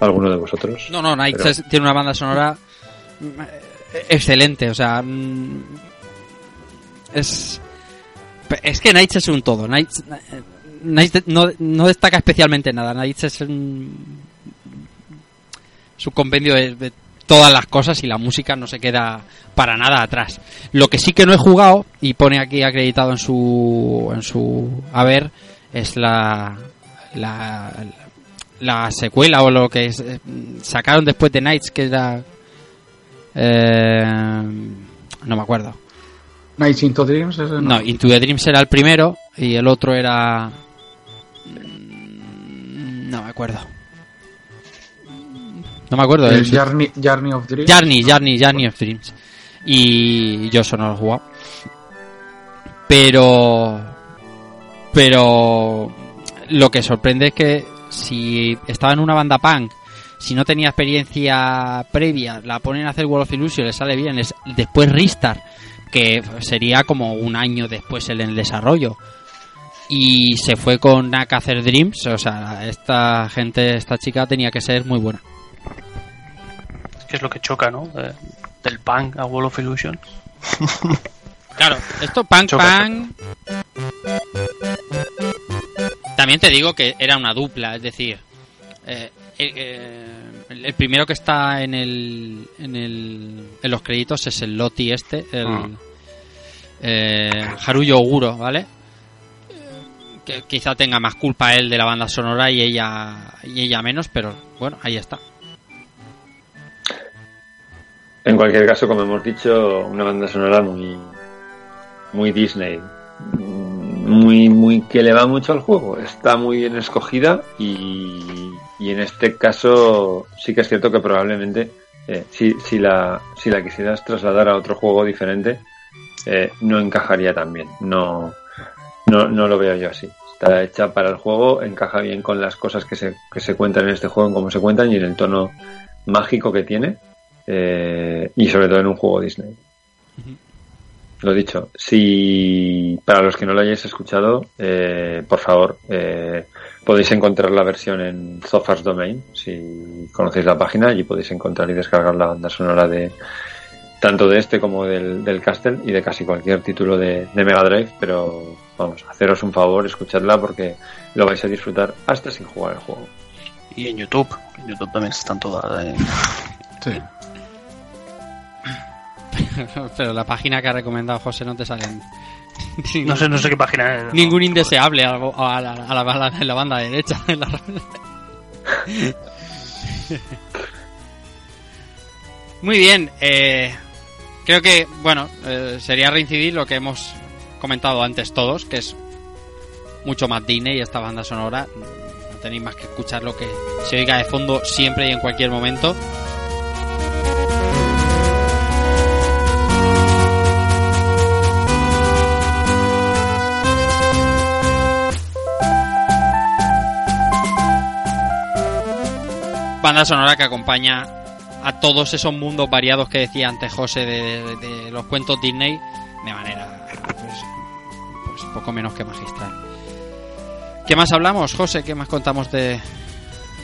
Speaker 3: Alguno de vosotros.
Speaker 1: No, no, Knights
Speaker 3: Pero-
Speaker 1: tiene una banda sonora eh, excelente, o sea, mm, es es que Knights es un todo. Knights, Knights de- no, no destaca especialmente nada. Knights es un, es un compendio de, de todas las cosas y la música no se queda para nada atrás. Lo que sí que no he jugado y pone aquí acreditado en su en su haber es la la, la secuela o lo que es- eh, sacaron después de Knights que era eh, no me acuerdo.
Speaker 6: Nights into Dreams, no.
Speaker 1: No, Into the Dreams era el primero y el otro era. Mm, No me acuerdo. No me acuerdo.
Speaker 6: El
Speaker 1: el-
Speaker 6: Journey, Journey of Dreams.
Speaker 1: Journey, Journey, Journey of Dreams. Y yo eso no lo he jugado. Pero. Pero. Lo que sorprende es que si estaba en una banda punk, si no tenía experiencia previa, la ponen a hacer World of Illusion, le sale bien. Es, después Ristar, que sería como un año después en el desarrollo. Y se fue con Nak a hacer Dreams. O sea, esta gente, esta chica tenía que ser muy buena.
Speaker 5: Que es lo que choca, ¿no? Eh, del punk a Wall of Illusion.
Speaker 1: Claro, esto Punk
Speaker 5: Choca,
Speaker 1: Punk. También te digo que era una dupla, es decir, eh, eh, el, primero que está en el, en el en los créditos es el Loti este, el
Speaker 6: Ah.
Speaker 1: eh, Haruyo Oguro, ¿vale? Que quizá tenga más culpa él de la banda sonora y ella y ella menos, pero bueno, ahí está.
Speaker 3: En cualquier caso, como hemos dicho, una banda sonora muy, muy Disney, muy, muy que le va mucho al juego. Está muy bien escogida y, y en este caso sí que es cierto que probablemente eh, si, si la si la quisieras trasladar a otro juego diferente eh, no encajaría tan bien. No, no, no lo veo yo así. Está hecha para el juego, encaja bien con las cosas que se, que se cuentan en este juego, en cómo se cuentan y en el tono mágico que tiene. Eh, y sobre todo en un juego Disney. Lo dicho, si para los que no lo hayáis escuchado, eh, por favor, eh, podéis encontrar la versión en Zofars Domain, si conocéis la página, allí podéis encontrar y descargar la banda sonora de tanto de este como del, del Castle y de casi cualquier título de, de Mega Drive, pero vamos, haceros un favor, escuchadla porque lo vais a disfrutar hasta sin jugar el juego.
Speaker 5: Y en YouTube. En YouTube también están todas. eh,
Speaker 6: Sí.
Speaker 1: pero la página que ha recomendado José no te salen
Speaker 5: No sé, no sé qué página es.
Speaker 1: ningún indeseable a la, a la- a la- en la banda derecha. la- Muy bien, eh, creo que, bueno, eh, sería reincidir lo que hemos comentado antes todos, que es mucho más Disney y esta banda sonora. No tenéis más que escuchar lo que se oiga de fondo siempre y en cualquier momento. Banda sonora que acompaña a todos esos mundos variados que decía antes José de, de- de los cuentos Disney de manera pues, pues poco menos que magistral. ¿Qué más hablamos, José? ¿Qué más contamos de,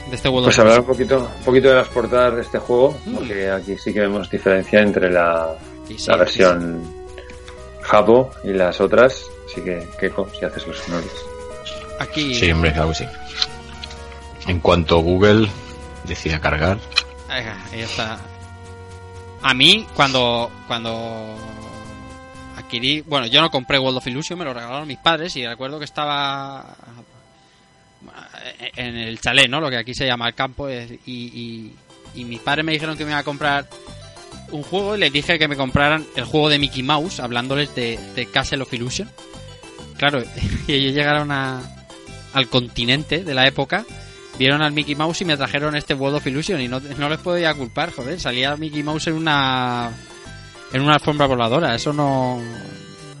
Speaker 1: de este World of
Speaker 3: Pues hablar un poquito, un poquito de las portadas de este juego, porque aquí sí que vemos diferencia entre la,
Speaker 1: sí,
Speaker 3: la versión Japo y las otras. Así que, Keiko, si haces los honores.
Speaker 1: Aquí
Speaker 7: Sí, hombre, claro que sí. En cuanto Google decida cargar.
Speaker 1: A mí, cuando, cuando adquirí, bueno, yo no compré World of Illusion, me lo regalaron mis padres y recuerdo que estaba en el chalet, ¿no? Lo que aquí se llama el campo y, y, y mis padres me dijeron que me iba a comprar un juego y les dije que me compraran el juego de Mickey Mouse, hablándoles de, de Castle of Illusion. Claro, y ellos llegaron a, al continente de la época vieron al Mickey Mouse y me trajeron este World of Illusion y no, no les podía culpar, joder, salía Mickey Mouse en una en una alfombra voladora, eso no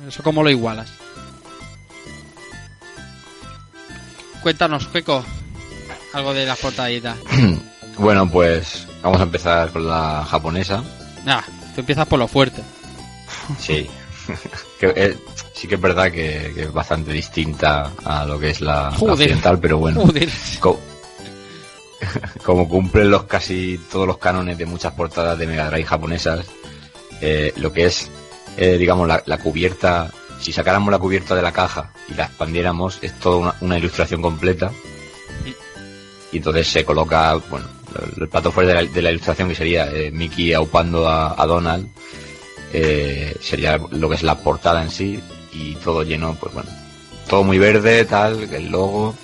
Speaker 1: eso cómo lo igualas. Cuéntanos, Peco, algo de las portaditas.
Speaker 7: bueno, pues vamos a empezar con la japonesa.
Speaker 1: Ah, tú empiezas por lo fuerte.
Speaker 7: Sí. que, eh, sí que es verdad que, que es bastante distinta a lo que es la, la occidental, pero bueno.
Speaker 1: Joder.
Speaker 7: Co- como cumplen los casi todos los cánones de muchas portadas de Mega Drive japonesas, eh, lo que es, eh, digamos, la, la cubierta, si sacáramos la cubierta de la caja y la expandiéramos, es toda una, una ilustración completa. Y entonces se coloca, bueno, el, plato fuerte de la, de la ilustración que sería eh, Mickey aupando a, a Donald, sería lo que es la portada en sí, y todo lleno, pues bueno, todo muy verde, tal, el logo,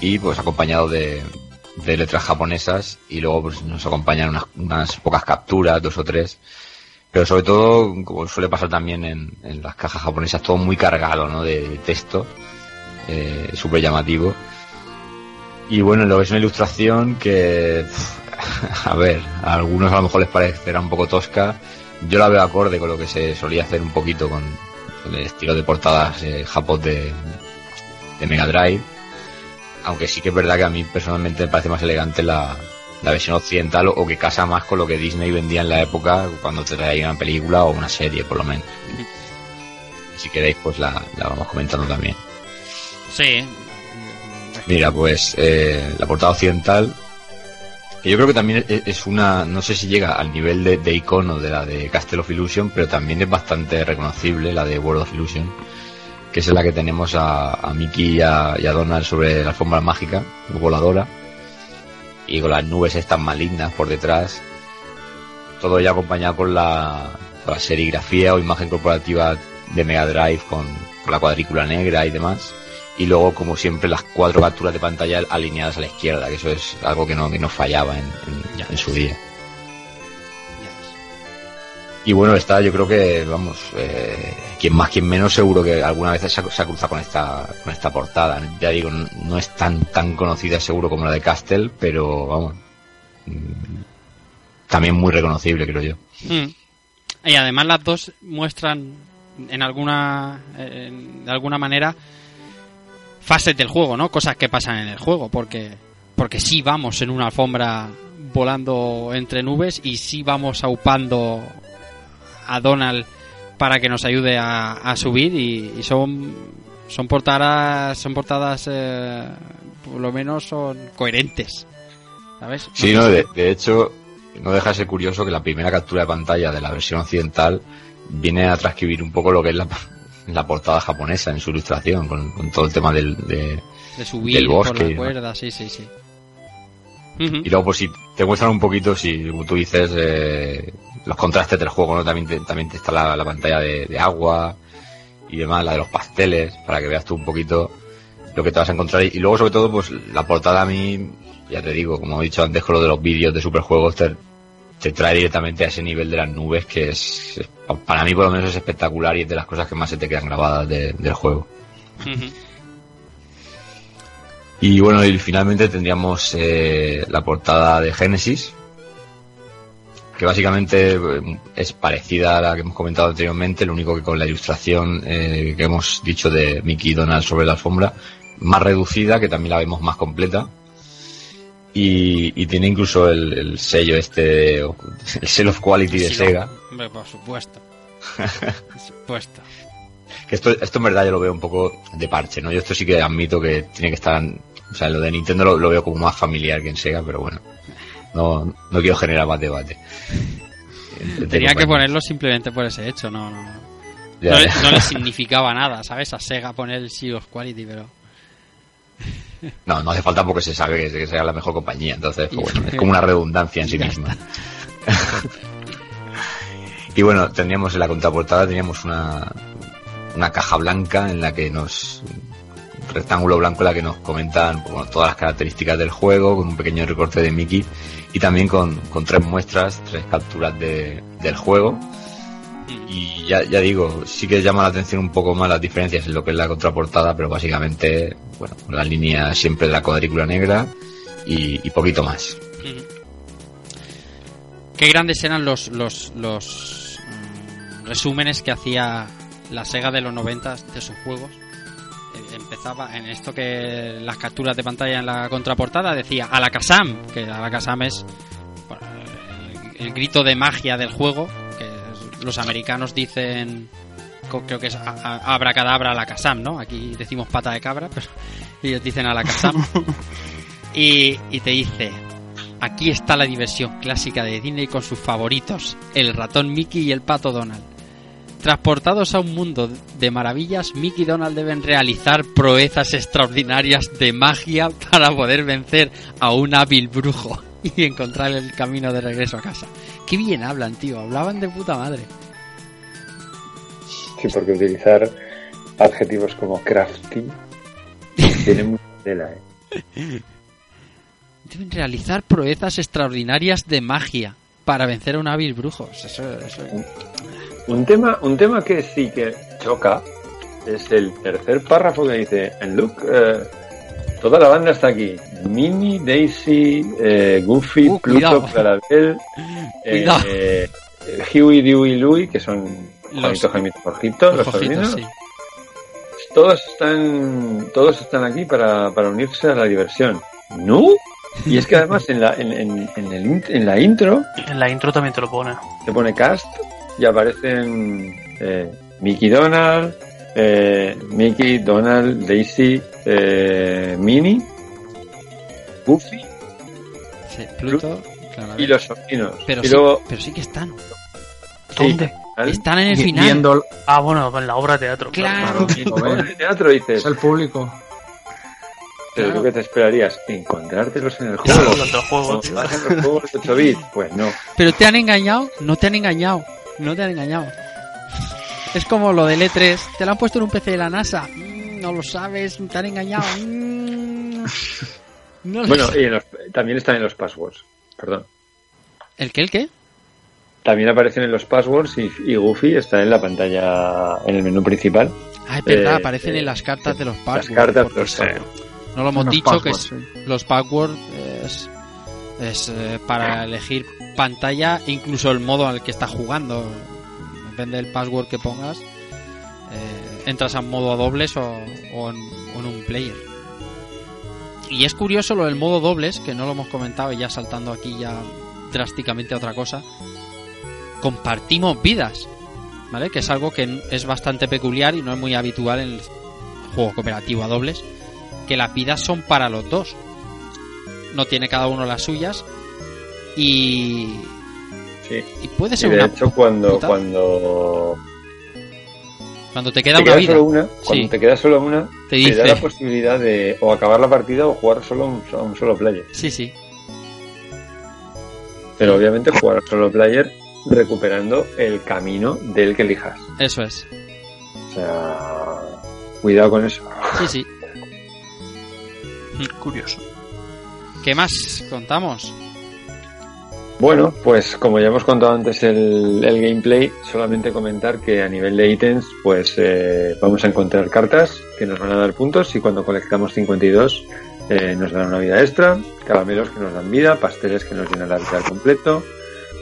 Speaker 7: y pues acompañado de, de letras japonesas y luego pues nos acompañan unas, unas pocas capturas, dos o tres. Pero sobre todo, como suele pasar también en, las cajas japonesas, todo muy cargado, ¿no? De, texto, eh, súper llamativo. Y bueno, lo es una ilustración que, a ver, a algunos a lo mejor les parecerá un poco tosca. Yo la veo acorde con lo que se solía hacer un poquito con, el estilo de portadas eh, japón de Mega Drive aunque sí que es verdad que a mí personalmente me parece más elegante la, la versión occidental o que casa más con lo que Disney vendía en la época cuando te traía una película o una serie por lo menos. Y si queréis pues la, la vamos comentando también.
Speaker 1: Sí.
Speaker 7: Mira, pues eh, la portada occidental, que yo creo que también es, es una, no sé si llega al nivel de, de icono de la de Castle of Illusion, pero también es bastante reconocible, la de World of Illusion, que es en la que tenemos a, a Mickey y a, Donald sobre la alfombra mágica, voladora. y con las nubes estas malignas por detrás. Todo ya acompañado con la, con la serigrafía o imagen corporativa de Mega Drive con, la cuadrícula negra y demás. Y luego, como siempre, las cuatro capturas de pantalla alineadas a la izquierda, que eso es algo que no, que fallaba en, en- en su día. Y bueno, está, yo creo que, vamos, eh, quien más, quien menos, seguro que alguna vez se ha, cruzado con esta, con esta portada. Ya digo, no, es tan, tan conocida seguro como la de Castle, pero vamos, mm, también muy reconocible, creo yo.
Speaker 1: Mm. Y además las dos muestran en alguna de alguna manera fases del juego, ¿no? Cosas que pasan en el juego, porque porque sí vamos en una alfombra volando entre nubes y sí vamos aupando a Donald para que nos ayude a, a subir y, y son son portadas son portadas eh, por lo menos son coherentes, ¿sabes?
Speaker 7: Sí, no, de, de hecho, no deja de ser curioso que la primera captura de pantalla de la versión occidental viene a transcribir un poco lo que es la, la portada japonesa en su ilustración, con, con todo el tema del, de,
Speaker 1: de subir
Speaker 7: del bosque y
Speaker 1: la cuerda, sí, sí, sí.
Speaker 7: Y luego, pues si te muestran un poquito, si como tú dices, eh, los contrastes del juego, ¿no? También, te- también te está la, la pantalla de, de agua y demás, la de los pasteles, para que veas tú un poquito lo que te vas a encontrar. Y luego, sobre todo, pues la portada a mí, ya te digo, como he dicho antes con lo de los vídeos de superjuegos, te, te trae directamente a ese nivel de las nubes que es, para mí por lo menos es espectacular y es de las cosas que más se te quedan grabadas de- del juego. Y bueno, y finalmente tendríamos eh, la portada de Genesis, que básicamente eh, es parecida a la que hemos comentado anteriormente, lo único que con la ilustración eh, que hemos dicho de Mickey y Donald sobre la alfombra, más reducida, que también la vemos más completa. Y, y tiene incluso el, el sello este, el Seal of Quality de
Speaker 1: Sí,
Speaker 7: Sega.
Speaker 1: hombre, por supuesto. por supuesto.
Speaker 7: Que esto, esto en verdad yo lo veo un poco de parche, ¿no? Yo esto sí que admito que tiene que estar, o sea, lo de Nintendo lo, lo veo como más familiar que en Sega, pero bueno, no, no quiero generar más debate.
Speaker 1: Tenía que ponerlo simplemente por ese hecho, no, no.
Speaker 7: Ya,
Speaker 1: no, le, no le significaba nada, ¿sabes? A Sega poner el Seal of Quality, pero.
Speaker 7: No, no hace falta porque se sabe que, sea la mejor compañía, entonces, pues bueno, es como una redundancia en sí misma. y bueno, teníamos en la contraportada, teníamos una, una caja blanca en la que nos rectángulo blanco en la que nos comentan bueno, todas las características del juego, con un pequeño recorte de Mickey y también con, con tres muestras, tres capturas de, del juego. Y ya, ya digo, sí que llama la atención un poco más las diferencias en lo que es la contraportada, pero básicamente, bueno, la línea siempre de la cuadrícula negra y, y poquito más.
Speaker 1: Ujú. Qué grandes eran los, los, los mm, resúmenes que hacía la Sega de los 90 de sus juegos. Eh, Empezaba en esto que las capturas de pantalla en la contraportada decía Alakazam, que Alakazam es bueno, el, el grito de magia del juego, que es- los americanos dicen creo que es a- a- abracadabra Alakazam, ¿no? Aquí decimos pata de cabra, pero ellos dicen Alakazam. y, y te dice Aquí está la diversión clásica de Disney con sus favoritos, el ratón Mickey y el pato Donald. Transportados a un mundo de maravillas, Mickey y Donald deben realizar proezas extraordinarias de magia para poder vencer a un hábil brujo y encontrar el camino de regreso a casa. Qué bien hablan, tío, hablaban de puta madre.
Speaker 3: Sí, porque utilizar adjetivos como crafty tiene mucha tela, ¿eh?
Speaker 1: Deben realizar proezas extraordinarias de magia para vencer a un hábil brujo. Eso, eso-
Speaker 3: Un tema, un tema que sí que choca es el tercer párrafo que dice, and look, eh, toda la banda está aquí. Minnie, Daisy, eh, Goofy,
Speaker 1: Uh,
Speaker 3: Pluto. Clarabel, eh, eh, Huey, Dewey, Louie, que son
Speaker 1: Los-
Speaker 3: Juanito, Jorgito, los
Speaker 1: ojitos,
Speaker 3: sobrinos.
Speaker 1: sí.
Speaker 3: Todos están, todos están aquí para, para unirse a la diversión. ¿No? Y es que además en la, en, en- en el en la intro
Speaker 5: En la intro también te lo pone.
Speaker 3: se pone cast y aparecen eh, Mickey Donald, eh, Mickey, Donald, Daisy, eh, Minnie, Goofy
Speaker 1: Sí, Pluto,
Speaker 3: y los sobrinos.
Speaker 1: pero,
Speaker 3: y
Speaker 1: sí,
Speaker 3: luego,
Speaker 1: pero sí que están.
Speaker 5: ¿Dónde?
Speaker 3: ¿vale?
Speaker 1: Están en el final.
Speaker 6: Viendo
Speaker 5: Ah, bueno, en la obra de teatro.
Speaker 1: Claro.
Speaker 6: Claro,
Speaker 3: en el teatro dices,
Speaker 6: es el público.
Speaker 3: Pero
Speaker 1: Claro.
Speaker 3: tú que te esperarías encontrártelos en el
Speaker 5: Claro,
Speaker 3: juego. en los juegos de 8 bits, pues no.
Speaker 1: Pero te han engañado, no te han engañado, no te han engañado. Es como lo del E3, te lo han puesto en un PC de la NASA. Mm, no lo sabes, te han engañado. Mm, no lo
Speaker 3: Bueno, y en los- también están en los passwords. Perdón.
Speaker 1: ¿El qué, el qué?
Speaker 3: También aparecen en los passwords y, y Goofy está en la pantalla, en el menú principal.
Speaker 1: Ah, es verdad,
Speaker 3: Eh,
Speaker 1: aparecen en las cartas de los
Speaker 3: Las
Speaker 1: passwords.
Speaker 3: cartas
Speaker 1: porque
Speaker 3: de los passwords.
Speaker 1: No lo hemos dicho que
Speaker 6: passwords,
Speaker 1: es-
Speaker 6: sí.
Speaker 1: los passwords es, eh, para elegir pantalla e incluso el modo al que estás jugando. Depende del password que pongas. eh, entras a modo dobles o, en, en un player. Y es curioso lo del modo dobles, que no lo hemos comentado y ya saltando aquí ya drásticamente a otra cosa. Compartimos vidas, ¿vale? Que es algo que es bastante peculiar y no es muy habitual en el juego cooperativo a dobles que las vidas son para los dos. No tiene cada uno las suyas. Y,
Speaker 3: Sí.
Speaker 1: y puede
Speaker 3: Y
Speaker 1: ser
Speaker 3: de
Speaker 1: una.
Speaker 3: hecho, cuando,
Speaker 1: puta-
Speaker 3: cuando
Speaker 1: Cuando te queda
Speaker 3: te
Speaker 1: una vida.
Speaker 3: solo una, cuando
Speaker 1: Sí.
Speaker 3: te queda solo una,
Speaker 1: Te
Speaker 3: te,
Speaker 1: dice-
Speaker 3: da la posibilidad de o acabar la partida o jugar solo a un, a un solo player.
Speaker 1: Sí, sí.
Speaker 3: Pero obviamente jugar a solo player recuperando el camino del que elijas.
Speaker 1: Eso es.
Speaker 3: O sea, cuidado con eso.
Speaker 1: Sí, sí.
Speaker 5: Curioso.
Speaker 1: ¿Qué más contamos?
Speaker 3: Bueno, pues como ya hemos contado antes el, el gameplay, solamente comentar que a nivel de ítems, pues eh, vamos a encontrar cartas que nos van a dar puntos y cuando colectamos 52 eh, nos dan una vida extra, caramelos que nos dan vida, pasteles que nos llenan la vida al completo,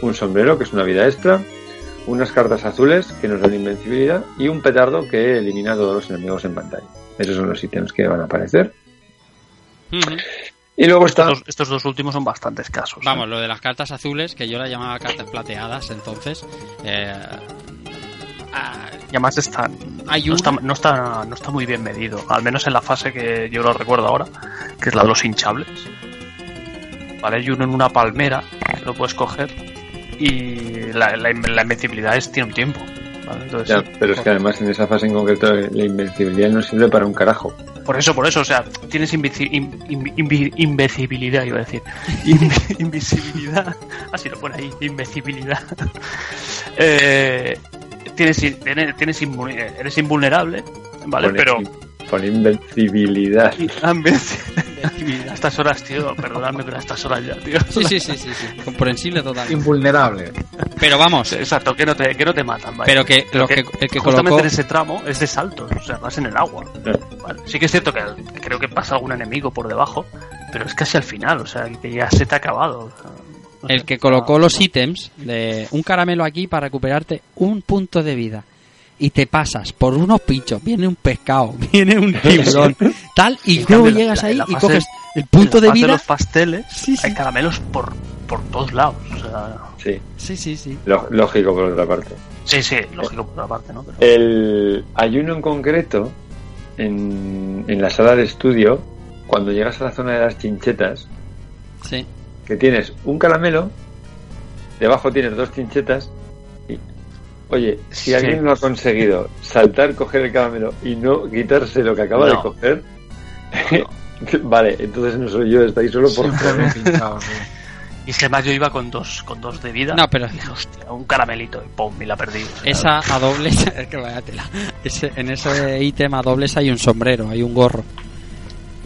Speaker 3: un sombrero que es una vida extra, unas cartas azules que nos dan invencibilidad y un petardo que elimina a todos los enemigos en pantalla. Esos son los ítems que van a aparecer. Y luego está...
Speaker 5: Estos, estos dos últimos son bastante escasos. ¿eh?
Speaker 1: Vamos, lo de las cartas azules, que yo las llamaba cartas plateadas, entonces. eh, ah,
Speaker 5: Y además están,
Speaker 1: Hay
Speaker 5: no,
Speaker 1: una-
Speaker 5: está, no, está, no está muy bien medido. Al menos en la fase que yo lo recuerdo ahora, que es la de los hinchables. Vale, hay uno en una palmera que lo puedes coger y la, la, la invencibilidad es, tiene un tiempo. ¿vale? Entonces,
Speaker 3: Ya, pero es que además en esa fase en concreto la invencibilidad no sirve para un carajo.
Speaker 5: Por eso, por eso, o sea, tienes invici- in- in- invi- invencibilidad, iba a decir. Invi- invisibilidad. Así lo pone ahí, invencibilidad. Eh, tienes, in- tienes, tienes eres invulnerable, ¿vale? Pero
Speaker 3: Pone invencibilidad.
Speaker 5: a estas horas, tío, perdonadme, pero a estas horas ya, tío.
Speaker 1: Sí, sí, sí, sí, sí. Comprensible total.
Speaker 6: Invulnerable.
Speaker 1: Pero vamos,
Speaker 5: Exacto, que no te, que no te matan, ¿vale?
Speaker 1: pero que lo que, el que
Speaker 5: justamente
Speaker 1: colocó.
Speaker 5: en ese tramo es de saltos, o sea, vas en el agua. Vale, Sí que es cierto que creo que pasa algún enemigo por debajo, pero es casi al final, o sea, que ya se te ha acabado. o sea, no
Speaker 1: El
Speaker 5: sé.
Speaker 1: que colocó los ítems de un caramelo aquí para recuperarte un punto de vida. Y te pasas por unos pinchos, viene un pescado, viene un tiburón, tal, y luego llegas
Speaker 5: la-
Speaker 1: ahí y coges el punto
Speaker 5: la
Speaker 1: de vida.
Speaker 5: los pasteles
Speaker 1: Sí, sí.
Speaker 5: hay caramelos por, por todos lados, o sea,
Speaker 3: Sí,
Speaker 1: Sí, sí, sí.
Speaker 3: lo- lógico por otra parte.
Speaker 5: sí, sí, lógico por una parte, ¿no? Pero-
Speaker 3: El, hay uno en concreto en, en la sala de estudio, cuando llegas a la zona de las chinchetas,
Speaker 1: Sí.
Speaker 3: que tienes un caramelo, debajo tienes dos chinchetas oye, si
Speaker 5: Sí.
Speaker 3: alguien lo ha conseguido saltar, coger el caramelo y no quitarse lo que acaba de
Speaker 5: No.
Speaker 3: coger, vale, entonces no soy yo, estáis solo por
Speaker 6: sí.
Speaker 5: Y es que además yo iba con dos, con dos de vida.
Speaker 1: No, pero-
Speaker 5: y dije, hostia, un caramelito y pum, y la perdí.
Speaker 1: Esa a dobles, es que vaya tela. Ese- en ese ítem a dobles hay un sombrero, hay un gorro.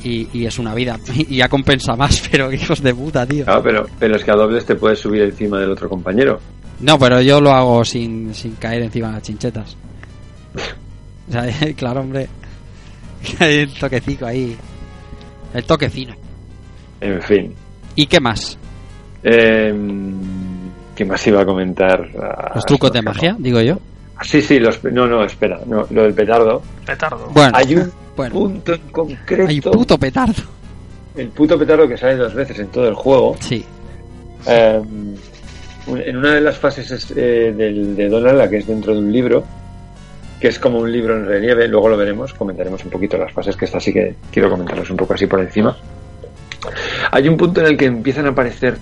Speaker 1: Y, y es una vida. Y ya compensa más, pero hijos de puta, tío.
Speaker 3: Claro, pero, pero es que a dobles te puedes subir encima del otro compañero.
Speaker 1: No, pero yo lo hago sin, sin caer encima de las chinchetas. O sea, claro, hombre. Hay el toquecico ahí. El toque fino.
Speaker 3: En fin.
Speaker 1: ¿Y qué más?
Speaker 3: Eh, ¿Qué más iba a comentar?
Speaker 1: ¿Los trucos de
Speaker 3: no.
Speaker 1: magia, digo yo?
Speaker 3: Ah, Sí, sí, los, no, no, espera, no, lo del petardo.
Speaker 5: petardo.
Speaker 1: Bueno,
Speaker 3: Hay un
Speaker 1: bueno.
Speaker 3: punto en concreto,
Speaker 1: Hay puto petardo.
Speaker 3: el puto petardo que sale dos veces en todo el juego.
Speaker 1: Sí.
Speaker 3: Eh, en una de las fases es, eh, del, de Donald, la que es dentro de un libro, que es como un libro en relieve, luego lo veremos, comentaremos un poquito las fases, que esta sí que quiero comentarlos un poco así por encima. Hay un punto en el que empiezan a aparecer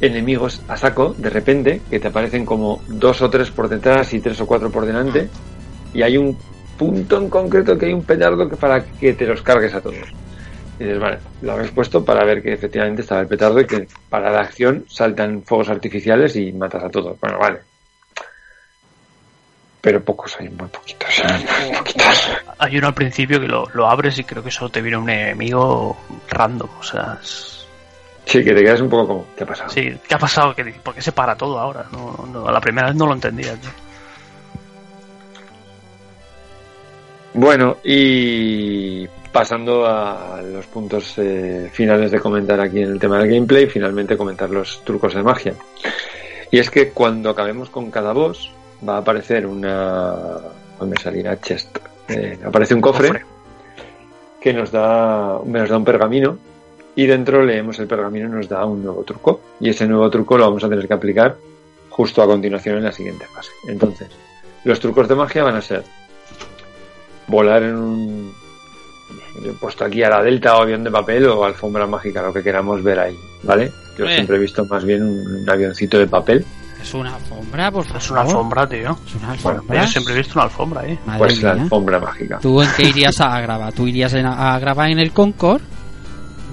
Speaker 3: enemigos a saco, de repente, que te aparecen como dos o tres por detrás y tres o cuatro por delante, y hay un punto en concreto que hay un petardo que para que te los cargues a todos. Y dices, vale, lo habéis puesto para ver que efectivamente estaba el petardo y que para la acción saltan fuegos artificiales y matas a todos. Bueno, vale. Pero pocos hay, muy poquitos. muy poquitos.
Speaker 5: Hay uno al principio que lo, lo abres y creo que solo te viene un enemigo random. O sea, es-
Speaker 3: Sí, que te quedas un poco como, ¿qué ha pasado?
Speaker 5: sí, ¿qué ha pasado? ¿Qué- ¿Por qué se para todo ahora? No, no, a la primera vez no lo entendía. tío.
Speaker 3: Bueno, y pasando a los puntos eh, finales de comentar aquí en el tema del gameplay, finalmente comentar los trucos de magia. Y es que cuando acabemos con cada boss, va a aparecer una. ¿Dónde salirá? Chest. Eh, aparece un cofre,
Speaker 5: Cofre.
Speaker 3: que nos da, nos da un pergamino. Y dentro leemos el pergamino y nos da un nuevo truco. Y ese nuevo truco lo vamos a tener que aplicar justo a continuación en la siguiente fase. Entonces, los trucos de magia van a ser volar en un yo he puesto aquí a la delta o avión de papel o alfombra mágica, lo que queramos ver ahí, ¿vale? Yo
Speaker 9: Eh.
Speaker 3: siempre he visto más bien un, avioncito de papel,
Speaker 9: Es una alfombra, por favor.
Speaker 5: Es una alfombra, tío.
Speaker 9: Es una
Speaker 3: Bueno,
Speaker 9: alfombra.
Speaker 5: Yo siempre he visto una alfombra.
Speaker 9: Madre
Speaker 3: pues la
Speaker 9: mía.
Speaker 3: alfombra mágica.
Speaker 9: ¿Tú en qué irías a grabar? ¿Tú irías en- a grabar en el Concord?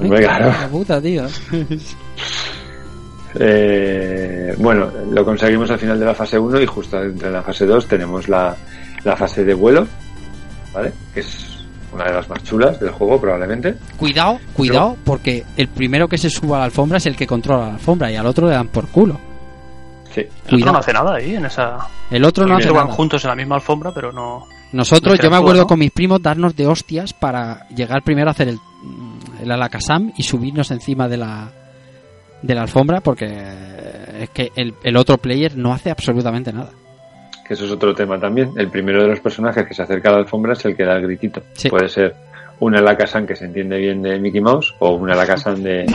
Speaker 3: Hombre, claro.
Speaker 9: La puta, tío.
Speaker 3: Eh, bueno, lo conseguimos al final de la fase 1 y justo entre la fase 2 tenemos la, la fase de vuelo, ¿vale? Que es una de las más chulas del juego probablemente.
Speaker 9: Cuidado, cuidado, porque el primero que se suba a la alfombra es el que controla la alfombra y al otro le dan por culo.
Speaker 3: Sí,
Speaker 5: El otro no hace nada ahí en esa.
Speaker 9: El otro no hace
Speaker 5: van
Speaker 9: nada.
Speaker 5: juntos en la misma alfombra, pero no.
Speaker 9: Nosotros,
Speaker 5: no
Speaker 9: yo me acuerdo
Speaker 5: ¿no?
Speaker 9: con mis primos darnos de hostias para llegar primero a hacer el, el alakazam y subirnos encima de la de la alfombra porque es que el, el otro player no hace absolutamente nada.
Speaker 3: Que eso es otro tema también. El primero de los personajes que se acerca a la alfombra es el que da el gritito.
Speaker 9: Sí.
Speaker 3: Puede ser una Lakasan que se entiende bien de Mickey Mouse o una Lakasan de,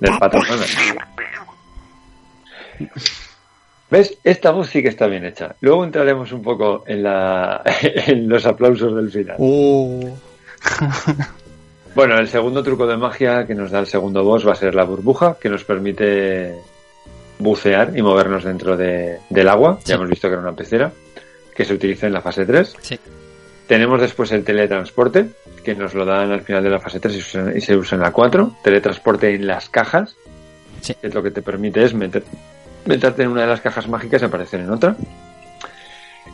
Speaker 3: del Pato Donald. ¿Ves? Esta voz sí que está bien hecha. Luego entraremos un poco en, la, en los aplausos del final. Bueno, el segundo truco de magia que nos da el segundo boss va a ser la burbuja, que nos permite bucear y movernos dentro de- del agua.
Speaker 9: Sí.
Speaker 3: Ya hemos visto que era una pecera, que se utiliza en la fase 3.
Speaker 9: Sí.
Speaker 3: Tenemos después el teletransporte, que nos lo dan al final de la fase 3 y se usa- en la 4. Teletransporte en las cajas,
Speaker 9: Sí.
Speaker 3: que es lo que te permite es meter, meterte en una de las cajas mágicas y aparecer en otra.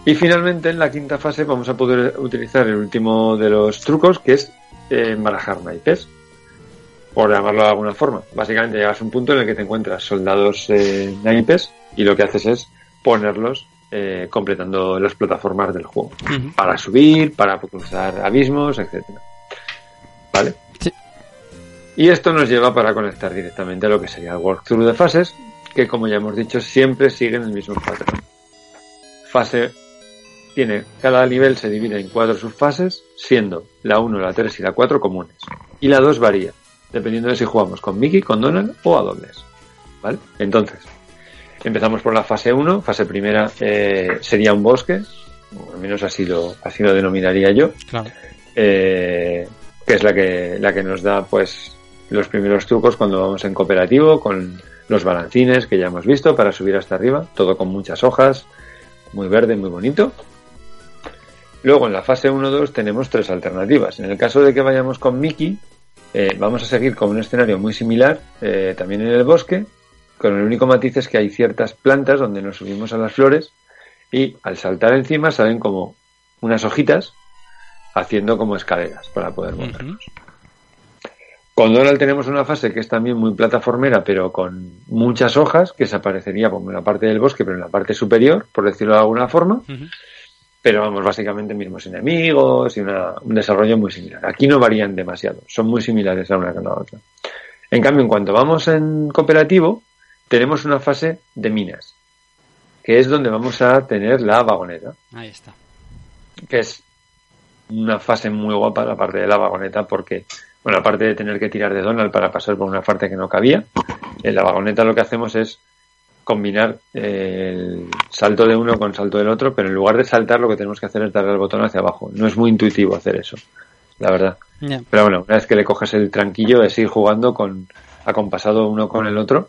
Speaker 3: Y finalmente en la quinta fase vamos a poder utilizar el último de los trucos, que es eh, embarajar naipes, por llamarlo de alguna forma. Básicamente llegas a un punto en el que te encuentras soldados eh, naipes y lo que haces es ponerlos eh, completando las plataformas del juego. Para subir, para cruzar abismos, etcétera. ¿Vale?
Speaker 9: Sí.
Speaker 3: Y esto nos lleva para conectar directamente a lo que sería el walkthrough de fases, que como ya hemos dicho, siempre siguen el mismo patrón. Fase tiene, cada nivel se divide en cuatro subfases, siendo la 1, la 3 y la 4 comunes. Y la 2 varía, dependiendo de si jugamos con Mickey, con Donald o a dobles. ¿Vale? Entonces, empezamos por la fase 1. Fase primera eh, sería un bosque, o al menos así lo, así lo denominaría yo
Speaker 9: Claro.
Speaker 3: eh, que es la que, la que nos da pues los primeros trucos cuando vamos en cooperativo, con los balancines que ya hemos visto para subir hasta arriba, todo con muchas hojas, muy verde, muy bonito. Luego en la fase 1-2 tenemos tres alternativas. En el caso de que vayamos con Mickey, eh, vamos a seguir con un escenario muy similar, eh, también en el bosque, con el único matiz es que hay ciertas plantas donde nos subimos a las flores y al saltar encima salen como unas hojitas haciendo como escaleras para poder montar.
Speaker 9: Ujú.
Speaker 3: Con Donald tenemos una fase que es también muy plataformera, pero con muchas hojas, que se aparecería como en la parte del bosque, pero en la parte superior, por decirlo de alguna forma. Pero vamos, básicamente mismos enemigos y una- un desarrollo muy similar. Aquí no varían demasiado, son muy similares la una con la otra. En cambio, en cuanto vamos en cooperativo, tenemos una fase de minas, que es donde vamos a tener la vagoneta
Speaker 9: Ahí está.
Speaker 3: que es una fase muy guapa la parte de la vagoneta porque, bueno, aparte de tener que tirar de Donald para pasar por una parte que no cabía, en la vagoneta lo que hacemos es combinar eh, el salto de uno con salto del otro, pero en lugar de saltar lo que tenemos que hacer es darle al botón hacia abajo. No es muy intuitivo hacer eso, la verdad. Pero bueno, una vez que le coges el tranquillo es ir jugando con acompasado uno con el otro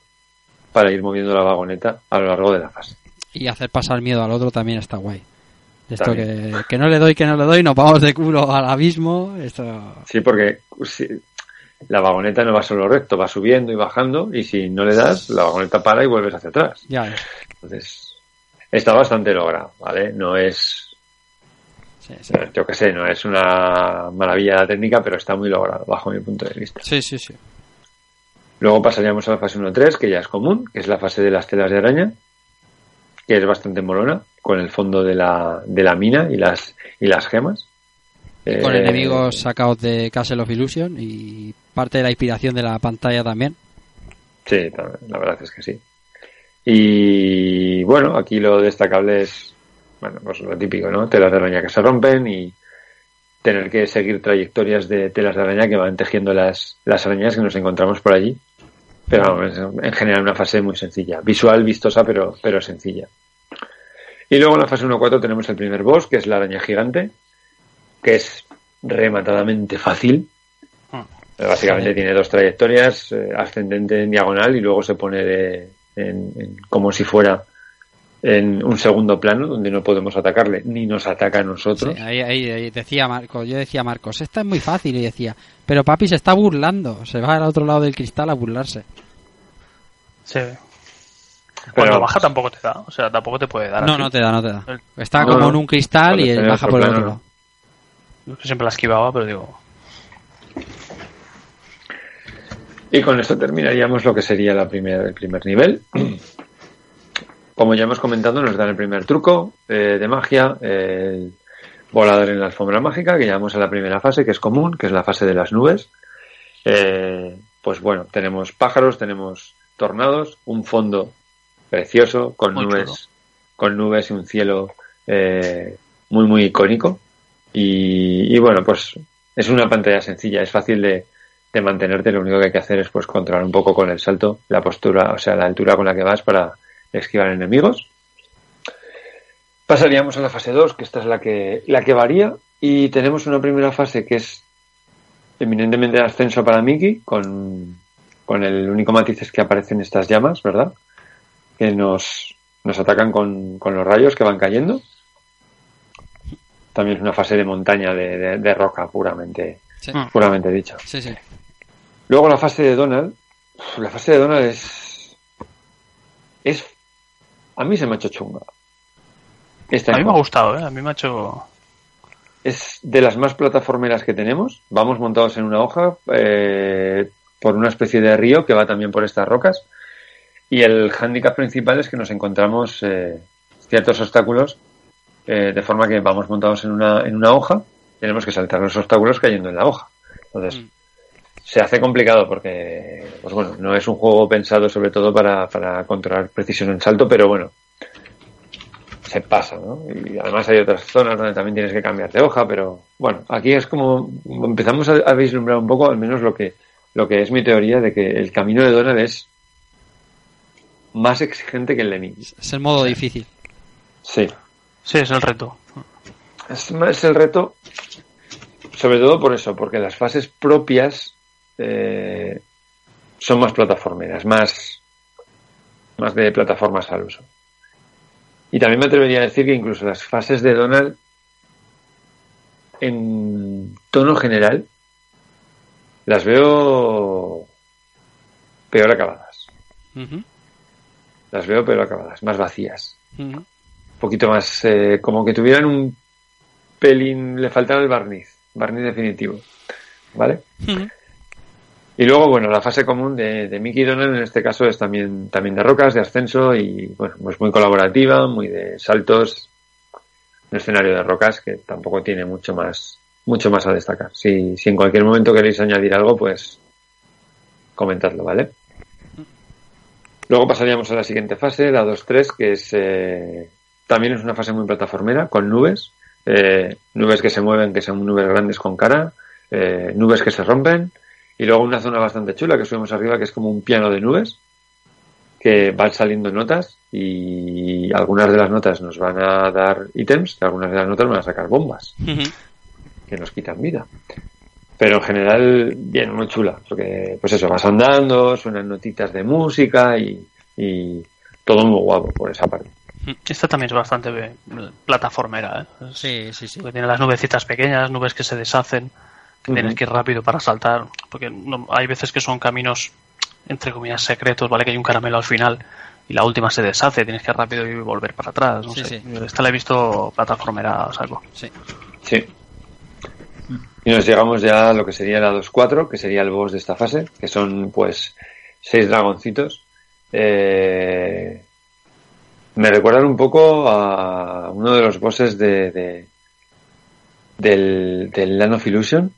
Speaker 3: para ir moviendo la vagoneta a lo largo de la fase.
Speaker 9: Y hacer pasar miedo al otro también está guay. Esto que, que no le doy, que no le doy, nos vamos de culo al abismo. Esto.
Speaker 3: Sí, porque si- la vagoneta no va solo recto, va subiendo y bajando y si no le das, la vagoneta para y vuelves hacia atrás.
Speaker 9: Ya ves.
Speaker 3: Entonces, está bastante logrado, ¿vale? No es,
Speaker 9: Sí, sí.
Speaker 3: yo qué sé, no es una maravilla la técnica, pero está muy logrado, bajo mi punto de vista.
Speaker 9: Sí, sí, sí.
Speaker 3: Luego pasaríamos a la fase 1-3, que ya es común, que es la fase de las telas de araña, que es bastante molona, con el fondo de la, de la mina y las, y las gemas.
Speaker 9: Con
Speaker 3: Eh,
Speaker 9: enemigos sacados de Castle of Illusion y parte de la inspiración de la pantalla también.
Speaker 3: Sí, la verdad es que sí. Y bueno, aquí lo destacable es, bueno, pues lo típico, ¿no? Telas de araña que se rompen y tener que seguir trayectorias de telas de araña que van tejiendo las, las arañas que nos encontramos por allí. Pero vamos, en general una fase muy sencilla. Visual, vistosa, pero, pero sencilla. Y luego en la fase 1-4 tenemos el primer boss, que es la araña gigante, que es rematadamente fácil. Eh, Básicamente tiene dos trayectorias, eh, ascendente en diagonal y luego se pone de- en- en- como si fuera en un segundo plano donde no podemos atacarle ni nos ataca a nosotros.
Speaker 9: Sí, ahí, ahí- ahí decía Marcos, yo decía Marcos, esta es muy fácil y decía, pero papi se está burlando, se va al otro lado del cristal a burlarse.
Speaker 5: Sí. Cuando
Speaker 3: Pero-
Speaker 5: baja tampoco te da, o sea, tampoco te puede dar.
Speaker 9: No,
Speaker 5: así.
Speaker 9: no te da, no te da. Está
Speaker 3: No,
Speaker 9: como
Speaker 3: no.
Speaker 9: en un cristal
Speaker 3: Cuando
Speaker 9: y él baja por el otro
Speaker 3: no.
Speaker 9: lado.
Speaker 5: Yo siempre la esquivaba, pero digo.
Speaker 3: Y con esto terminaríamos lo que sería la primer, el primer nivel. Como ya hemos comentado, nos dan el primer truco eh, de magia, el volador en la alfombra mágica, que llamamos a la primera fase, que es común, que es la fase de las nubes. Eh, pues bueno, tenemos pájaros, tenemos tornados, un fondo precioso, con
Speaker 5: Muy
Speaker 3: nubes,
Speaker 5: chulo.
Speaker 3: con nubes y un cielo eh, muy muy icónico. Y, y bueno, pues es una pantalla sencilla, es fácil de, de mantenerte, lo único que hay que hacer es pues controlar un poco con el salto la postura, o sea, la altura con la que vas para esquivar enemigos. Pasaríamos a la fase 2, que esta es la que, la que varía, y tenemos una primera fase que es eminentemente de ascenso para Mickey, con, con el único matiz es que aparecen estas llamas, ¿verdad? Que nos, nos atacan con, con los rayos que van cayendo. También es una fase de montaña, de, de- de roca, puramente,
Speaker 9: Sí,
Speaker 5: Mm.
Speaker 3: puramente dicho.
Speaker 9: sí, sí.
Speaker 3: Luego la fase de Donald. La fase de Donald es. Es. A mí se me ha hecho chunga. Esta
Speaker 5: A mí me ha gustado, ¿eh? A mí me ha hecho.
Speaker 3: Es de las más plataformeras que tenemos. Vamos montados en una hoja eh, por una especie de río que va también por estas rocas. Y el hándicap principal es que nos encontramos eh, ciertos obstáculos eh, de forma que vamos montados en una, en una hoja. Tenemos que saltar los obstáculos cayendo en la hoja. Entonces,
Speaker 9: Mm.
Speaker 3: Se hace complicado porque, pues bueno, no es un juego pensado sobre todo para, para controlar precisión en salto, pero bueno, se pasa, ¿no? Y además hay otras zonas donde también tienes que cambiar de hoja, pero bueno, aquí es como empezamos a, a vislumbrar un poco, al menos lo que, lo que es mi teoría de que el camino de Donald es más exigente que el de Mickey.
Speaker 9: Es el modo difícil.
Speaker 3: Sí.
Speaker 5: Sí, es el reto.
Speaker 3: Es más el reto, sobre todo por eso, porque las fases propias eh, son más plataformeras, más, más de plataformas al uso. Y también me atrevería a decir que incluso las fases de Donald, en tono general, las veo peor acabadas. Las veo peor acabadas, más vacías. un poquito más eh, como que tuvieran un pelín le faltaba el barniz barniz definitivo vale. Y luego bueno la fase común de, Mickey Donald en este caso es también también de rocas de ascenso y bueno pues muy colaborativa muy de saltos un escenario de rocas que tampoco tiene mucho más mucho más a destacar. Si, si en cualquier momento queréis añadir algo pues comentadlo vale Luego pasaríamos a la siguiente fase, la 2-3, que es eh, también es una fase muy plataformera, con nubes, eh, nubes que se mueven, que son nubes grandes con cara, eh, nubes que se rompen, y luego una zona bastante chula que subimos arriba, que es como un piano de nubes, que van saliendo notas, y algunas de las notas nos van a dar ítems, y algunas de las notas van a sacar bombas, que nos quitan vida. Pero en general, bien, muy chula, porque pues eso, vas andando, suenan notitas de música y, y todo muy guapo por esa parte.
Speaker 5: Esta también es bastante eh, plataformera, ¿eh? Es-
Speaker 9: Sí, sí, sí.
Speaker 5: Porque tiene las nubecitas pequeñas, nubes que se deshacen, que tienes que ir rápido para saltar, porque no- hay veces que son caminos entre comillas secretos, ¿vale? Que hay un caramelo al final y la última se deshace, tienes que ir rápido y volver para atrás, no
Speaker 9: Sí,
Speaker 5: sé.
Speaker 9: sí.
Speaker 5: Esta la he visto plataformera a saco.
Speaker 9: Sí.
Speaker 3: Sí. Y nos llegamos ya a lo que sería la 2-4, que sería el boss de esta fase, que son pues seis dragoncitos. Eh, me recuerdan un poco a uno de los bosses de, de- del, del Land of Illusion,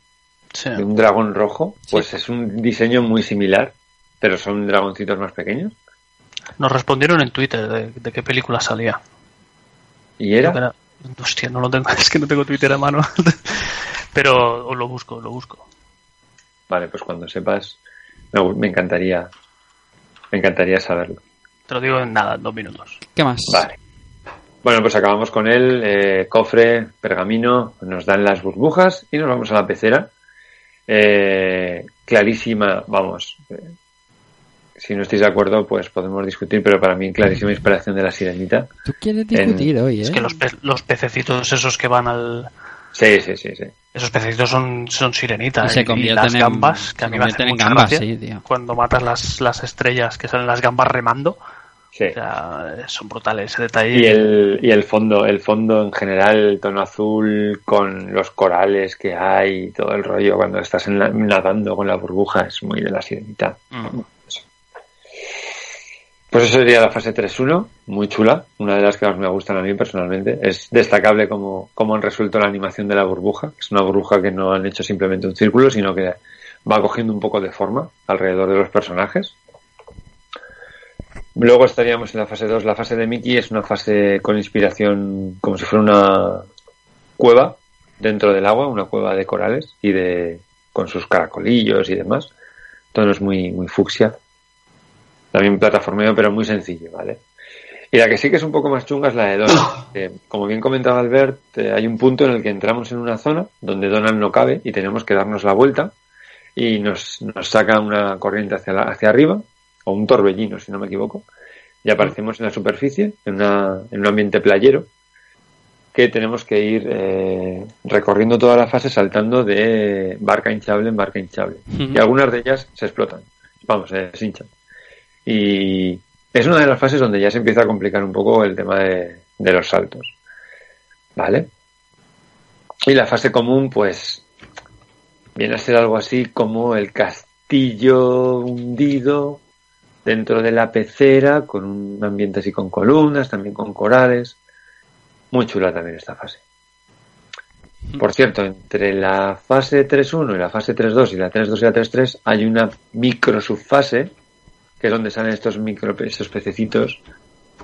Speaker 5: Sí.
Speaker 3: de un dragón rojo. Pues es un diseño muy similar, pero son dragoncitos más pequeños.
Speaker 5: Nos respondieron en Twitter de, de qué película salía.
Speaker 3: ¿Y era?
Speaker 5: era- Hostia, no lo tengo, es que no tengo Twitter a mano. Pero os lo busco, lo busco.
Speaker 3: Vale, pues cuando sepas, me, me encantaría, me encantaría saberlo.
Speaker 5: Te lo digo en nada, en dos minutos.
Speaker 9: ¿Qué más?
Speaker 3: Vale. Bueno, pues acabamos con él, eh, cofre, pergamino, nos dan las burbujas y nos vamos a la pecera. Eh, clarísima, vamos. eh, si no estáis de acuerdo, pues podemos discutir, pero para mí clarísima inspiración de la sirenita.
Speaker 9: Tú quieres discutir hoy, ¿eh?
Speaker 5: Es que los, pe- los pececitos esos que van al...
Speaker 3: Sí, sí, sí, sí.
Speaker 5: Esos pececitos son, son sirenitas.
Speaker 9: Y se
Speaker 5: y
Speaker 9: convierten
Speaker 5: las
Speaker 9: en-
Speaker 5: gambas, que a mí me hacen mucha
Speaker 9: gambas,
Speaker 5: gracia,
Speaker 9: sí, tío.
Speaker 5: Cuando matas las, las estrellas, que salen las gambas remando,
Speaker 3: Sí.
Speaker 5: o sea, son brutales ese detalle.
Speaker 3: Y el, y el fondo, el fondo en general, el tono azul con los corales que hay y todo el rollo cuando estás en la- nadando con la burbuja es muy de la sirenita.
Speaker 5: Mm.
Speaker 3: Pues eso sería la fase 3-1, muy chula, una de las que más me gustan a mí personalmente. Es destacable cómo, cómo han resuelto la animación de la burbuja. Es una burbuja que no han hecho simplemente un círculo, sino que va cogiendo un poco de forma alrededor de los personajes. Luego estaríamos en la fase 2. La fase de Mickey es una fase con inspiración como si fuera una cueva dentro del agua, una cueva de corales y de con sus caracolillos y demás. Todo es muy, muy fucsia. También plataformeo, pero muy sencillo, ¿vale? Y la que sí que es un poco más chunga es la de Donald. como bien comentaba Albert, eh, hay un punto en el que entramos en una zona donde Donald no cabe y tenemos que darnos la vuelta y nos, nos saca una corriente hacia, la- hacia arriba, o un torbellino, si no me equivoco, y aparecemos en la superficie, en, una, en un ambiente playero, que tenemos que ir eh, recorriendo toda la fase saltando de barca hinchable en barca hinchable. Y algunas de ellas se explotan, vamos, se hinchan. Y es una de las fases donde ya se empieza a complicar un poco el tema de, de los saltos. ¿Vale? Y la fase común, pues, viene a ser algo así como el castillo hundido dentro de la pecera, con un ambiente así con columnas, también con corales. Muy chula también esta fase. Por cierto, entre la fase 3.1 y la fase 3.2 y la 3.2 y la 3.3 hay una micro subfase, que es donde salen estos micro, estos pececitos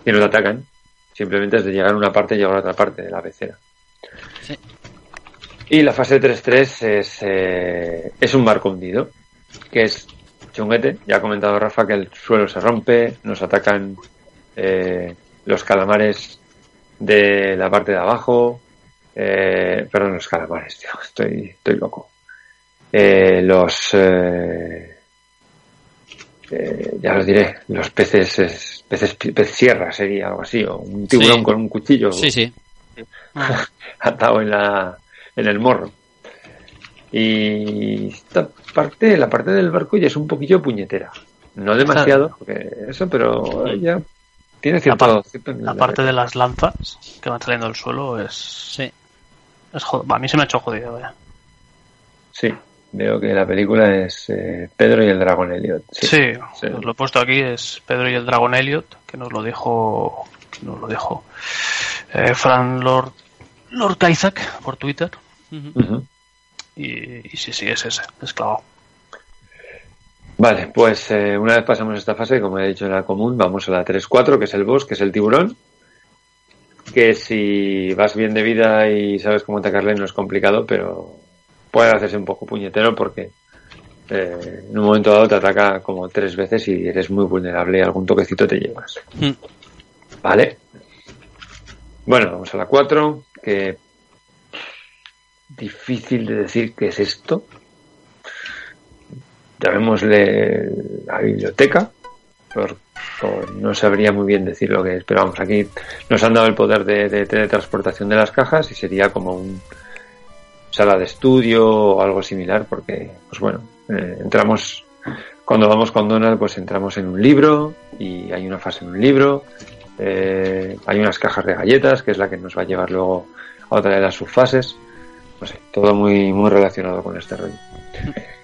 Speaker 3: que nos atacan. Simplemente es de llegar a una parte y llegar a otra parte de la pecera.
Speaker 9: Sí.
Speaker 3: Y la fase 3.3 es, eh, es un barco hundido, que es chunguete. Ya ha comentado Rafa que el suelo se rompe, nos atacan eh, los calamares de la parte de abajo. Eh, perdón, los calamares, tío, estoy, estoy loco. Eh, los. eh, eh, ya los diré, los peces, es- peces, pez sierra sería algo así, o un tiburón
Speaker 9: Sí.
Speaker 3: con un cuchillo
Speaker 9: Sí, sí.
Speaker 3: atado en la en el morro. Y esta parte, la parte del barco ya es un poquillo puñetera. No demasiado, porque eso, pero ya tiene cierto.
Speaker 5: La, par-
Speaker 3: cierto nivel
Speaker 5: la
Speaker 3: de
Speaker 5: parte de las lanzas que van saliendo del suelo es.
Speaker 9: Sí.
Speaker 5: es A mí se me ha hecho jodido, vaya.
Speaker 3: Sí, veo que la película es eh, Pedro y el dragón Elliot.
Speaker 5: Sí,
Speaker 3: sí.
Speaker 5: lo he puesto aquí, es Pedro y el dragón Elliot, que nos lo dijo. que nos lo dijo. eh, Fran Lord. Lord Isaac por Twitter.
Speaker 3: Ujú.
Speaker 5: Y, y sí, sí, es ese, es clavado.
Speaker 3: Vale, pues eh, una vez pasamos esta fase, como he dicho en la común, vamos a la 3-4, que es el boss, que es el tiburón. Que si vas bien de vida y sabes cómo atacarle no es complicado, pero puede hacerse un poco puñetero porque eh, en un momento dado te ataca como tres veces y eres muy vulnerable y algún toquecito te llevas.
Speaker 9: Mm.
Speaker 3: Vale. Bueno, vamos a la 4, que difícil de decir qué es esto. Llamémosle la biblioteca, por, no sabría muy bien decir lo que es, pero vamos, aquí nos han dado el poder de, de teletransportación de las cajas y sería como un sala de estudio o algo similar, porque, pues bueno, eh, entramos, cuando vamos con Donald, pues entramos en un libro y hay una fase en un libro, eh, hay unas cajas de galletas, que es la que nos va a llevar luego a otra de las subfases, no sé, todo muy, muy relacionado con este rollo.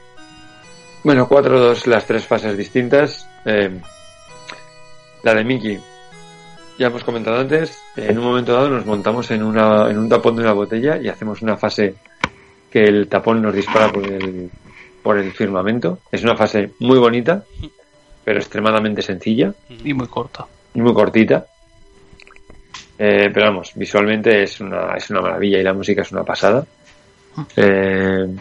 Speaker 3: Bueno, cuatro, dos, las tres fases distintas. Eh, la de Mickey, ya hemos comentado antes, en un momento dado nos montamos en, una, en un tapón de una botella y hacemos una fase que el tapón nos dispara por el, por el firmamento. Es una fase muy bonita, pero extremadamente sencilla
Speaker 5: Y muy corta.
Speaker 3: y muy cortita. Eh, pero vamos, visualmente es una, es una maravilla y la música es una pasada. Eh,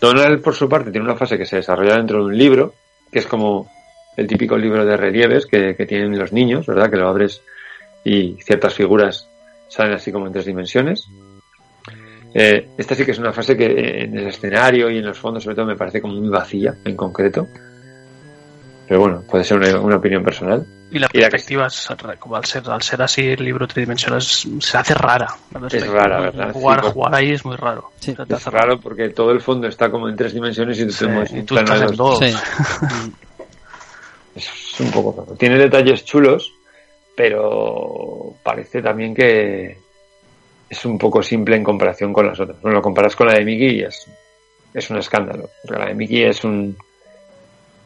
Speaker 3: Donald, por su parte, tiene una fase que se desarrolla dentro de un libro, que es como el típico libro de relieves que, tienen los niños, ¿verdad? Que lo abres y ciertas figuras salen así como en tres dimensiones. Eh, esta sí que es una fase que eh, en el escenario y en los fondos, sobre todo, me parece como muy vacía en concreto. Pero bueno, puede ser una opinión personal.
Speaker 5: Y la
Speaker 3: Y la que-
Speaker 5: perspectiva, es, como al ser, al ser así el libro tridimensional, es- se hace rara. perspectiva.
Speaker 3: rara, ¿verdad?
Speaker 5: Jugar,
Speaker 3: Sí,
Speaker 5: jugar ahí es muy raro.
Speaker 9: Sí.
Speaker 5: Se te
Speaker 3: Es raro porque todo el fondo está como en tres dimensiones y tú,
Speaker 5: Sí,
Speaker 3: te
Speaker 5: y tú estás
Speaker 3: de
Speaker 5: en
Speaker 3: dos.
Speaker 5: dos.
Speaker 9: Sí.
Speaker 3: Es un poco raro. Tiene detalles chulos, pero parece también que es un poco simple en comparación con las otras. Bueno, lo comparas con la de Mickey y es, es un escándalo. Porque la de Mickey es un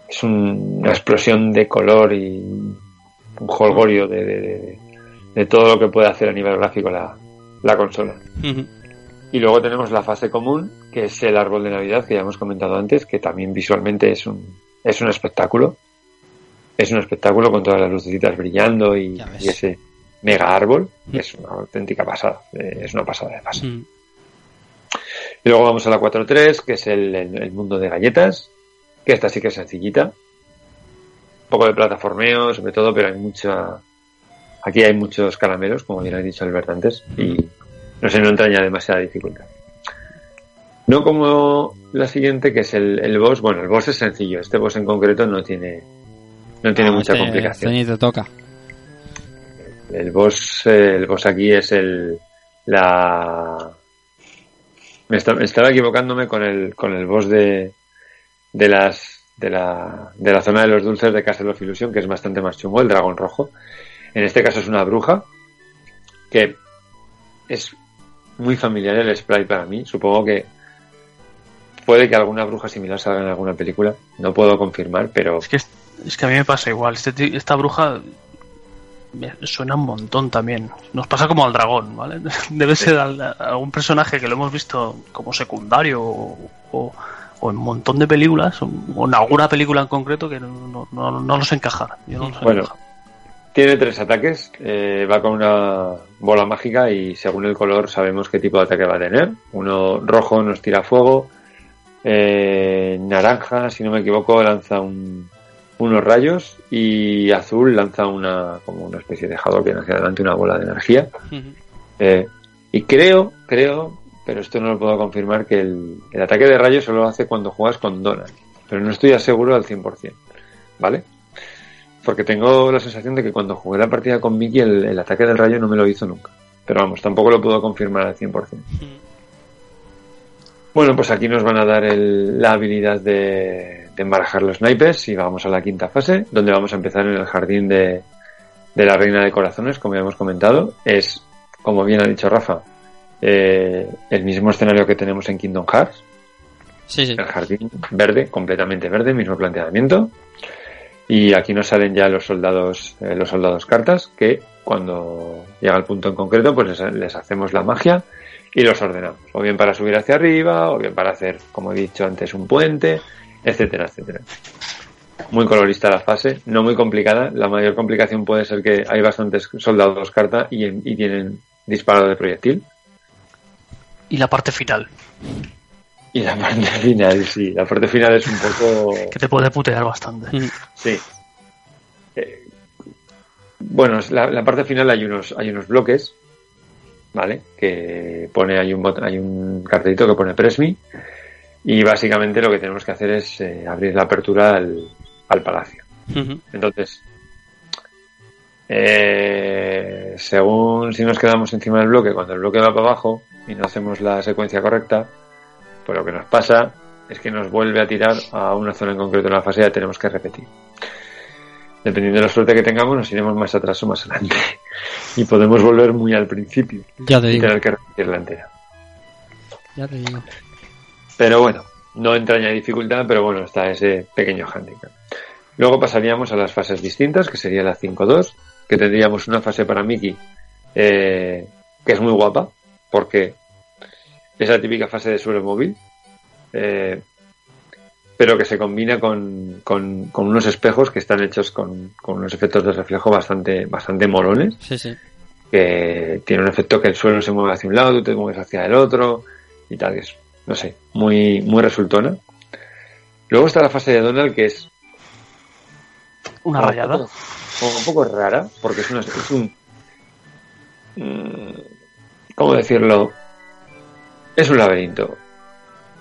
Speaker 3: es un- una explosión de color y un jolgorio de, de- de- de todo lo que puede hacer a nivel gráfico la, la consola. Y luego tenemos la fase común, que es el árbol de Navidad, que ya hemos comentado antes, que también visualmente es un, es un espectáculo. Es un espectáculo con todas las lucecitas brillando y, ese mega árbol. Es una auténtica pasada. eh, Es una pasada de fase.
Speaker 9: Mm.
Speaker 3: Y luego vamos a la 4.3, que es el, el- el mundo de galletas, que esta sí que es sencillita. Poco de plataformeo, sobre todo, pero hay mucha... Aquí hay muchos caramelos, como bien ha dicho Albert antes, y no se no entraña demasiada dificultad. No como la siguiente, que es el, el boss. Bueno, el boss es sencillo. Este boss en concreto no tiene, no tiene mucha
Speaker 9: este-
Speaker 3: complicación.
Speaker 9: este te toca.
Speaker 3: El boss, eh, el boss aquí es el la me, esta- me estaba equivocándome con el con el boss de de las de la de la zona de los dulces de Castle of Illusion, que es bastante más chungo, el dragón rojo. En este caso es una bruja que es muy familiar el sprite para mí. Supongo que puede que alguna bruja similar salga en alguna película. No puedo confirmar, pero
Speaker 5: Es que, es, que a mí me pasa igual. Este esta bruja me suena un montón también. Nos pasa como al dragón, ¿vale? Debe ser a algún personaje que lo hemos visto como secundario o, o- o en un montón de películas, o en alguna película en concreto que no, no, no, no los encajar. Yo no los
Speaker 3: Bueno. Tiene tres ataques, eh, va con una bola mágica y según el color sabemos qué tipo de ataque va a tener. Uno rojo nos tira fuego, eh, naranja, si no me equivoco, lanza un- unos rayos y azul lanza una como una especie de Hadouken hacia adelante, una bola de energía. Eh, y creo, creo, pero esto no lo puedo confirmar, que el, el ataque de rayos solo lo hace cuando juegas con Donald. Pero no estoy seguro al 100%, ¿vale? Porque tengo la sensación de que cuando jugué la partida con Mickey el, el ataque del rayo no me lo hizo nunca. Pero vamos, tampoco lo puedo confirmar al 100%. Bueno, pues aquí nos van a dar el- la habilidad de, de embarajar los naipes y vamos a la quinta fase, donde vamos a empezar en el jardín de, de la Reina de Corazones, como ya hemos comentado. Es, como bien ha dicho Rafa, eh, el mismo escenario que tenemos en Kingdom Hearts,
Speaker 9: Sí, sí.
Speaker 3: el jardín verde, completamente verde, mismo planteamiento. Y aquí nos salen ya los soldados, eh, los soldados cartas, que cuando llega el punto en concreto, pues les, les hacemos la magia y los ordenamos. O bien para subir hacia arriba, o bien para hacer, como he dicho antes, un puente, etcétera, etcétera. Muy colorista la fase, no muy complicada. La mayor complicación puede ser que hay bastantes soldados carta y, y tienen disparo de proyectil.
Speaker 5: Y la parte final,
Speaker 3: Y la parte final, sí, la parte final es un poco...
Speaker 5: que te puede putear bastante.
Speaker 3: Sí. Eh, bueno, la, la parte final hay unos, hay unos bloques, ¿vale? Que pone, hay un, hay un cartelito que pone Press Me, y básicamente lo que tenemos que hacer es eh, abrir la apertura al, al palacio. Entonces, Eh, según si nos quedamos encima del bloque, cuando el bloque va para abajo y no hacemos la secuencia correcta, pues lo que nos pasa es que nos vuelve a tirar a una zona en concreto de la fase y la tenemos que repetir. Dependiendo de la suerte que tengamos, nos iremos más atrás o más adelante. Y podemos volver muy al principio
Speaker 9: Ya te
Speaker 3: y tener que repetirla entera.
Speaker 9: Ya te digo.
Speaker 3: Pero bueno, no entraña dificultad, pero bueno, está ese pequeño handicap. Luego pasaríamos a las fases distintas, que sería la 5-2, que tendríamos una fase para Mickey, eh, que es muy guapa, porque es la típica fase de suelo móvil, eh, pero que se combina con, con- con unos espejos que están hechos con, con unos efectos de reflejo bastante, bastante molones
Speaker 9: Sí, sí.
Speaker 3: que tiene un efecto que el suelo se mueve hacia un lado, tú te mueves hacia el otro y tal, que es, no sé, muy, muy resultona. Luego está la fase de Donald, que es
Speaker 5: Una
Speaker 3: un
Speaker 5: rayada.
Speaker 3: Un poco rara, porque es, una, es un... mm, ¿Cómo decirlo? Es un laberinto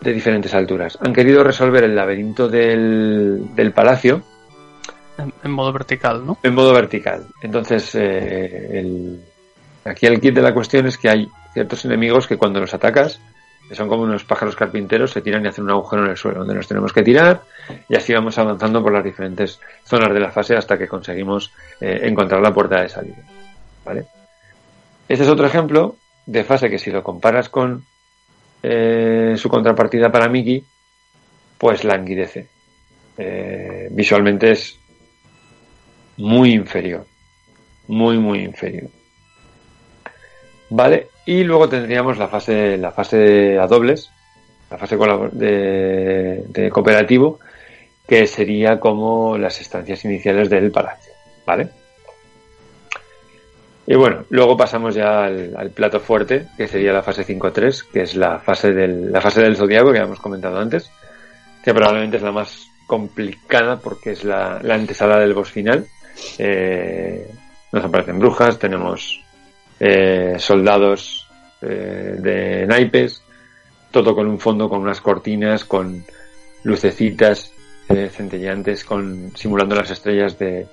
Speaker 3: de diferentes alturas. Han querido resolver el laberinto del, del palacio
Speaker 5: En, en modo vertical, ¿no?
Speaker 3: en modo vertical. Entonces, eh, el- aquí el kit de la cuestión es que hay ciertos enemigos que cuando los atacas, son como unos pájaros carpinteros, se tiran y hacen un agujero en el suelo, donde nos tenemos que tirar, y así vamos avanzando por las diferentes zonas de la fase hasta que conseguimos eh, encontrar la puerta de salida. ¿Vale? Este es otro ejemplo de fase que si lo comparas con eh, su contrapartida para Mickey, pues languidece. Eh, visualmente es muy inferior. Muy, muy inferior. Vale, y luego tendríamos la fase, la fase a dobles, la fase de, cooperativo, que sería como las estancias iniciales del palacio. ¿Vale? Y bueno, luego pasamos ya al, al plato fuerte, que sería la fase 5-3, que es la fase del, la fase del zodiaco que habíamos comentado antes, que probablemente es la más complicada porque es la, la antesala del boss final. Eh, nos aparecen brujas, tenemos eh, soldados eh, de naipes, todo con un fondo, con unas cortinas, con lucecitas eh, centelleantes, con simulando las estrellas de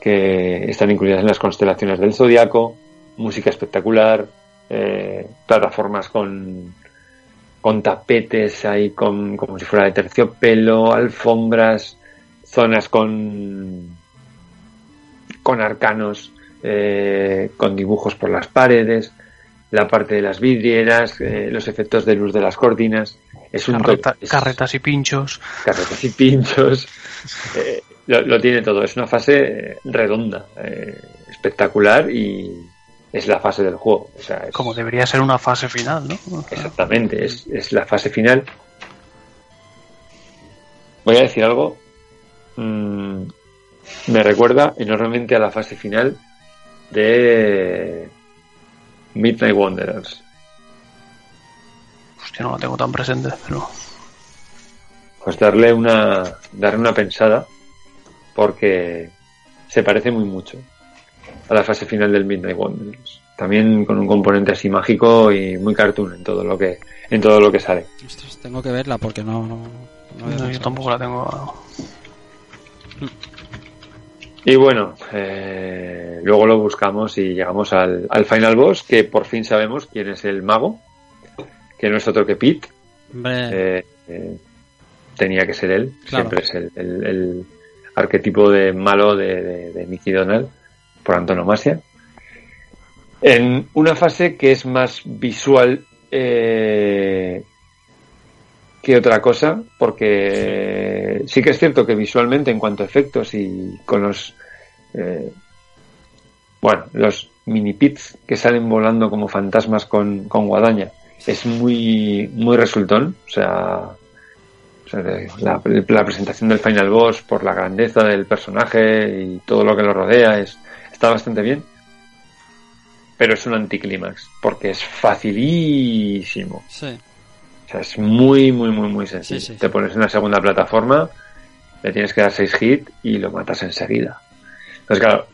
Speaker 3: que están incluidas en las constelaciones del zodiaco, música espectacular, plataformas con con tapetes ahí con, como si fuera de terciopelo, alfombras, zonas con con arcanos, eh, con dibujos por las paredes, la parte de las vidrieras, eh, los efectos de luz de las cortinas. Es un
Speaker 5: Carreta-
Speaker 3: es-
Speaker 5: carretas y pinchos.
Speaker 3: carretas y pinchos. eh, lo, lo tiene todo. Es una fase redonda, espectacular y es la fase del juego. O sea, es-
Speaker 5: Como debería ser una fase final, ¿no?
Speaker 3: Exactamente, es, es la fase final. Voy a decir algo. mm, me recuerda enormemente a la fase final de Midnight Wanderers.
Speaker 5: Hostia, no la tengo tan presente, pero...
Speaker 3: Pues darle una, darle una pensada porque se parece muy mucho a la fase final del Midnight Wanderers. También con un componente así mágico y muy cartoon en todo lo que, en todo lo que sale.
Speaker 9: Ostras, tengo que verla porque no. no, no había
Speaker 5: No, yo tampoco la tengo...
Speaker 3: Y bueno, eh, luego lo buscamos y llegamos al, al final boss, que por fin sabemos quién es el mago, que no es otro que Pete. Eh, eh, tenía que ser él,
Speaker 9: Claro.
Speaker 3: siempre es el, el- el arquetipo de malo de, de, de Mickey Donald, por antonomasia. En una fase que es más visual eh, que otra cosa, porque sí que es cierto que visualmente en cuanto a efectos y con los eh, bueno, los mini pits que salen volando como fantasmas con, con guadaña es muy muy resultón, o sea, o sea, de- la, la presentación del final boss por la grandeza del personaje y todo lo que lo rodea es está bastante bien. Pero es un anticlímax, porque es facilísimo.
Speaker 9: sí.
Speaker 3: Sea, es muy, muy, muy, muy sencillo.
Speaker 9: Sí, sí,
Speaker 3: Te pones en la segunda plataforma, le tienes que dar 6 hits y lo matas enseguida. Entonces, claro,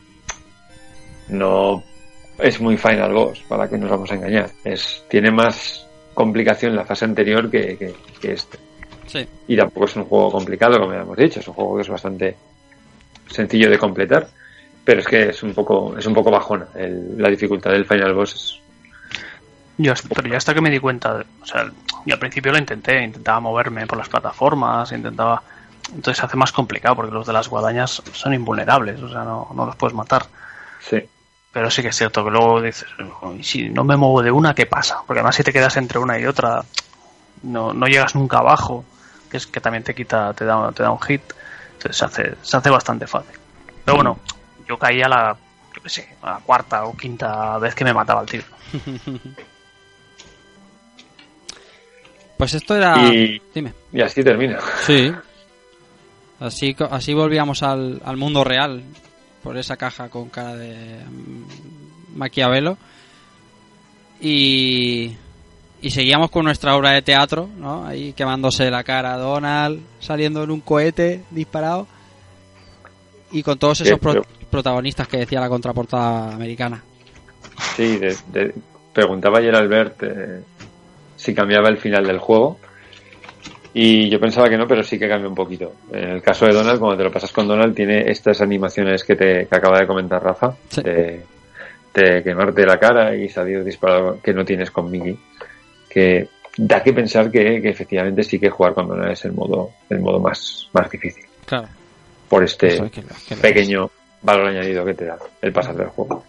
Speaker 3: no es muy final boss, para que nos vamos a engañar. Es, tiene más complicación la fase anterior que, que, que este.
Speaker 9: Sí.
Speaker 3: Y tampoco es un juego complicado, como ya hemos dicho, es un juego que es bastante sencillo de completar. Pero es que es un poco, es un poco bajona. El- la dificultad del final boss es
Speaker 5: Yo, hasta- pero ya hasta que me di cuenta, de- o sea, yo al principio lo intenté, intentaba moverme por las plataformas, intentaba... Entonces se hace más complicado porque los de las guadañas son invulnerables, o sea, no, no los puedes matar.
Speaker 3: Sí.
Speaker 5: Pero sí que es cierto que luego dices, "Y si no me muevo de una, ¿qué pasa? Porque además si te quedas entre una y otra, no, no llegas nunca abajo, que es que también te quita, te da, te da un hit. Entonces se hace, se hace bastante fácil. Pero bueno, yo caí a la, yo qué sé, a la cuarta o quinta vez que me mataba el tío.
Speaker 1: Pues esto era...
Speaker 3: Y,
Speaker 1: Dime.
Speaker 3: y así termina.
Speaker 1: Sí. Así, así volvíamos al, al mundo real. Por esa caja con cara de mm, Maquiavelo. Y, y seguíamos con nuestra obra de teatro, ¿no? Ahí quemándose la cara a Donald, saliendo en un cohete disparado. Y con todos esos
Speaker 3: Sí,
Speaker 1: pro-
Speaker 3: pero-
Speaker 1: protagonistas que decía la contraportada americana.
Speaker 3: Sí, de- de- preguntaba ayer Albert eh, si cambiaba el final del juego. Y yo pensaba que no, pero sí que cambia un poquito. En el caso de Donald, cuando te lo pasas con Donald, tiene estas animaciones que, te, que acaba de comentar Rafa.
Speaker 1: Sí.
Speaker 3: De, de quemarte la cara y salir disparado que no tienes con Mickey. Que da que pensar que, que efectivamente sí que jugar con Donald es el modo, el modo más, más difícil.
Speaker 1: Claro.
Speaker 3: Por este
Speaker 1: es que que
Speaker 3: pequeño valor añadido que te da el pasar del juego.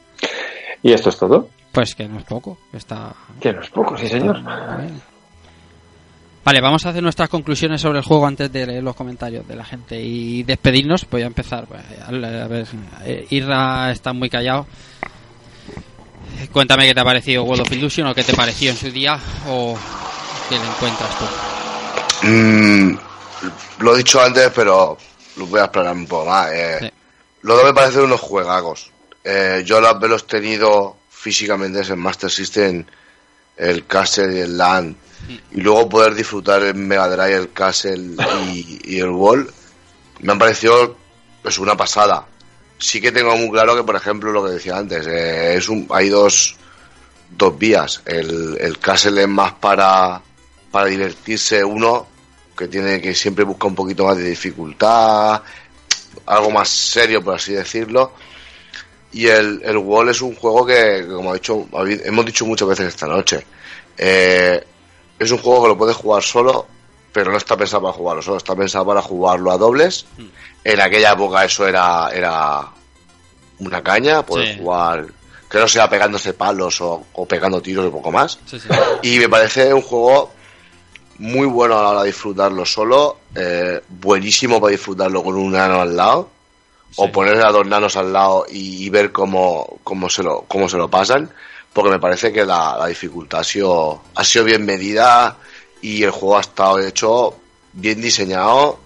Speaker 3: Y esto es todo.
Speaker 1: Pues que no es poco. que Está,
Speaker 3: Que no es poco, sí señor.
Speaker 1: Vale, vamos a hacer nuestras conclusiones sobre el juego antes de leer los comentarios de la gente y despedirnos. Voy a empezar. Pues, a a ver, eh, Irra está muy callado. Cuéntame qué te ha parecido World of Illusion o qué te pareció en su día o qué le encuentras tú.
Speaker 4: Mm, lo he dicho antes, pero lo voy a explorar un poco más. Eh,
Speaker 1: Sí.
Speaker 4: Los dos me parecen unos juegagos. Eh, yo los haberlos tenido físicamente en Master System, el Castle y el Land, y luego poder disfrutar en Mega Drive el Castle y, el Wall, me han parecido es una pasada. Sí que tengo muy claro que, por ejemplo, lo que decía antes, eh, es un, hay dos, dos vías. El, el Castle es más para, para divertirse uno, que tiene que siempre busca un poquito más de dificultad, algo más serio, por así decirlo. Y el, el Wall es un juego que, como ha dicho, hemos dicho muchas veces esta noche, eh, es un juego que lo puedes jugar solo, pero no está pensado para jugarlo solo, está pensado para jugarlo a dobles. En aquella época eso era, era una caña, poder
Speaker 1: Sí.
Speaker 4: jugar, que no sea pegándose palos o, o pegando tiros y poco más.
Speaker 1: Sí, sí.
Speaker 4: Y me parece un juego muy bueno a la hora de disfrutarlo solo, eh, buenísimo para disfrutarlo con un nano al lado,
Speaker 1: Sí.
Speaker 4: o poner a dos nanos al lado y, y ver cómo, cómo, se lo, cómo se lo pasan, porque me parece que la, la dificultad ha sido, ha sido bien medida y el juego ha estado hecho bien diseñado,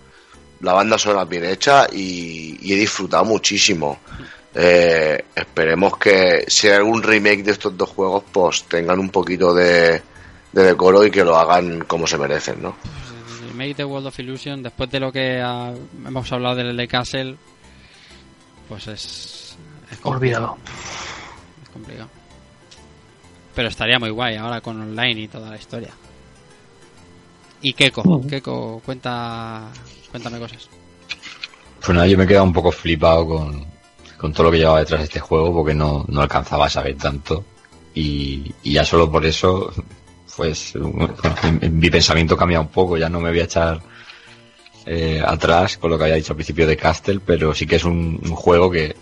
Speaker 4: la banda sonora bien hecha y, y he disfrutado muchísimo. Eh, esperemos que si hay algún remake de estos dos juegos, pues tengan un poquito de, de decoro y que lo hagan como se merecen, ¿no?
Speaker 1: El remake de World of Illusion, después de lo que hemos hablado del de Castle, pues es. es complicado.
Speaker 5: Olvídalo.
Speaker 1: Es complicado. Pero estaría muy guay ahora con online y toda la historia. Y Keko, Keko, cuenta, cuéntame cosas.
Speaker 7: Pues nada, yo me he quedado un poco flipado con, con todo lo que llevaba detrás de este juego porque no, no alcanzaba a saber tanto. Y, y ya solo por eso, pues mi pensamiento cambia un poco. Ya no me voy a echar eh, atrás con lo que había dicho al principio de Castle, pero sí que es un, juego que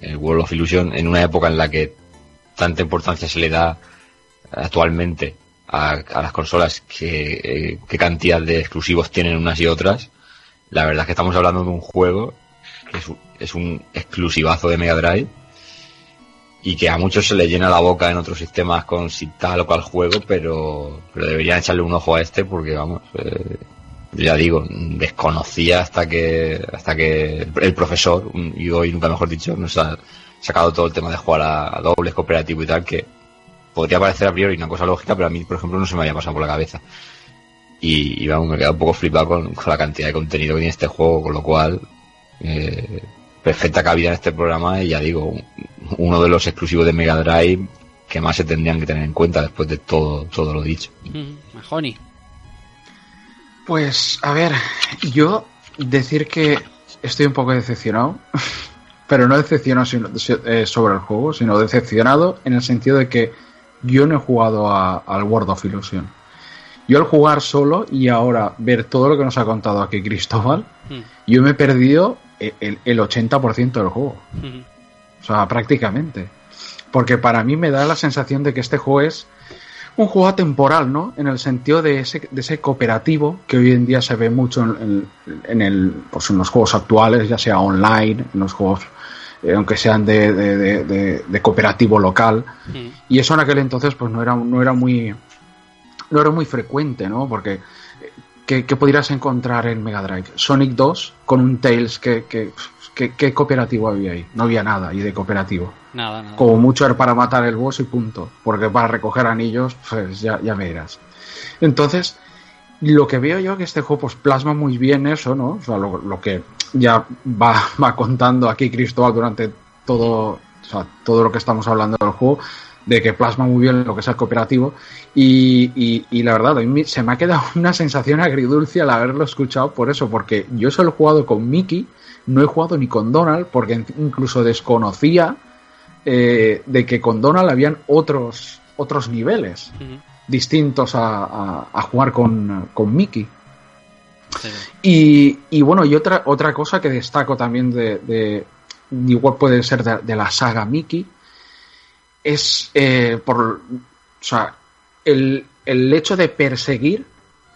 Speaker 7: el World of Illusion, en una época en la que tanta importancia se le da actualmente a, las consolas, que, eh, qué cantidad de exclusivos tienen unas y otras, la verdad que estamos hablando de un juego que es es un exclusivazo de Mega Drive y que a muchos se le llena la boca en otros sistemas con si tal o cual juego, pero, pero deberían echarle un ojo a este porque vamos, eh, ya digo, desconocía hasta que hasta que el profesor, y hoy nunca mejor dicho, nos ha sacado todo el tema de jugar a, dobles, cooperativo y tal, que podría parecer a priori una cosa lógica, pero a mí, por ejemplo, no se me había pasado por la cabeza. Y, y vamos, me he un poco flipado con, la cantidad de contenido que tiene este juego, con lo cual, eh, perfecta cabida en este programa y ya digo, un- uno de los exclusivos de Mega Drive que más se tendrían que tener en cuenta después de todo, todo lo dicho.
Speaker 1: Mahoney.
Speaker 6: Pues, a ver, yo decir que estoy un poco decepcionado, pero no decepcionado sino- eh, sobre el juego, sino decepcionado en el sentido de que yo no he jugado a- al World of Illusion. Yo al jugar solo y ahora ver todo lo que nos ha contado aquí Cristóbal, yo me he perdido e- el, el 80% del juego. O sea, prácticamente. Porque para mí me da la sensación de que este juego es un juego atemporal, ¿no? En el sentido de ese, de ese cooperativo que hoy en día se ve mucho en, en- en el, pues en los juegos actuales, ya sea online, en los juegos, eh, aunque sean de, de- de- de- de cooperativo local. Y eso en aquel entonces pues no era, no era muy no era muy frecuente, ¿no? Porque eh, ¿qué, qué podrías encontrar en Mega Drive? Sonic 2 con un Tails que, que, que- ¿qué cooperativo había ahí? No había nada y de cooperativo.
Speaker 9: Nada, nada.
Speaker 6: Como mucho era para matar el boss y punto. Porque para recoger anillos, pues ya, ya me dirás. Entonces, lo que veo yo que este juego pues plasma muy bien eso, ¿no? O sea, lo, lo que ya va, va contando aquí Cristóbal durante todo, o sea, todo lo que estamos hablando del juego, de que plasma muy bien lo que es el cooperativo. Y, y- y la verdad, a mí se me ha quedado una sensación agridulce al haberlo escuchado por eso, porque yo solo he jugado con Mickey, no he jugado ni con Donald, porque incluso desconocía eh, de que con Donald habían otros, otros niveles distintos a, a- a jugar con, con Mickey. Y, y bueno, y otra, otra cosa que destaco también de, de- igual puede ser de, de la saga Mickey, es eh, por, o sea, el, el hecho de perseguir,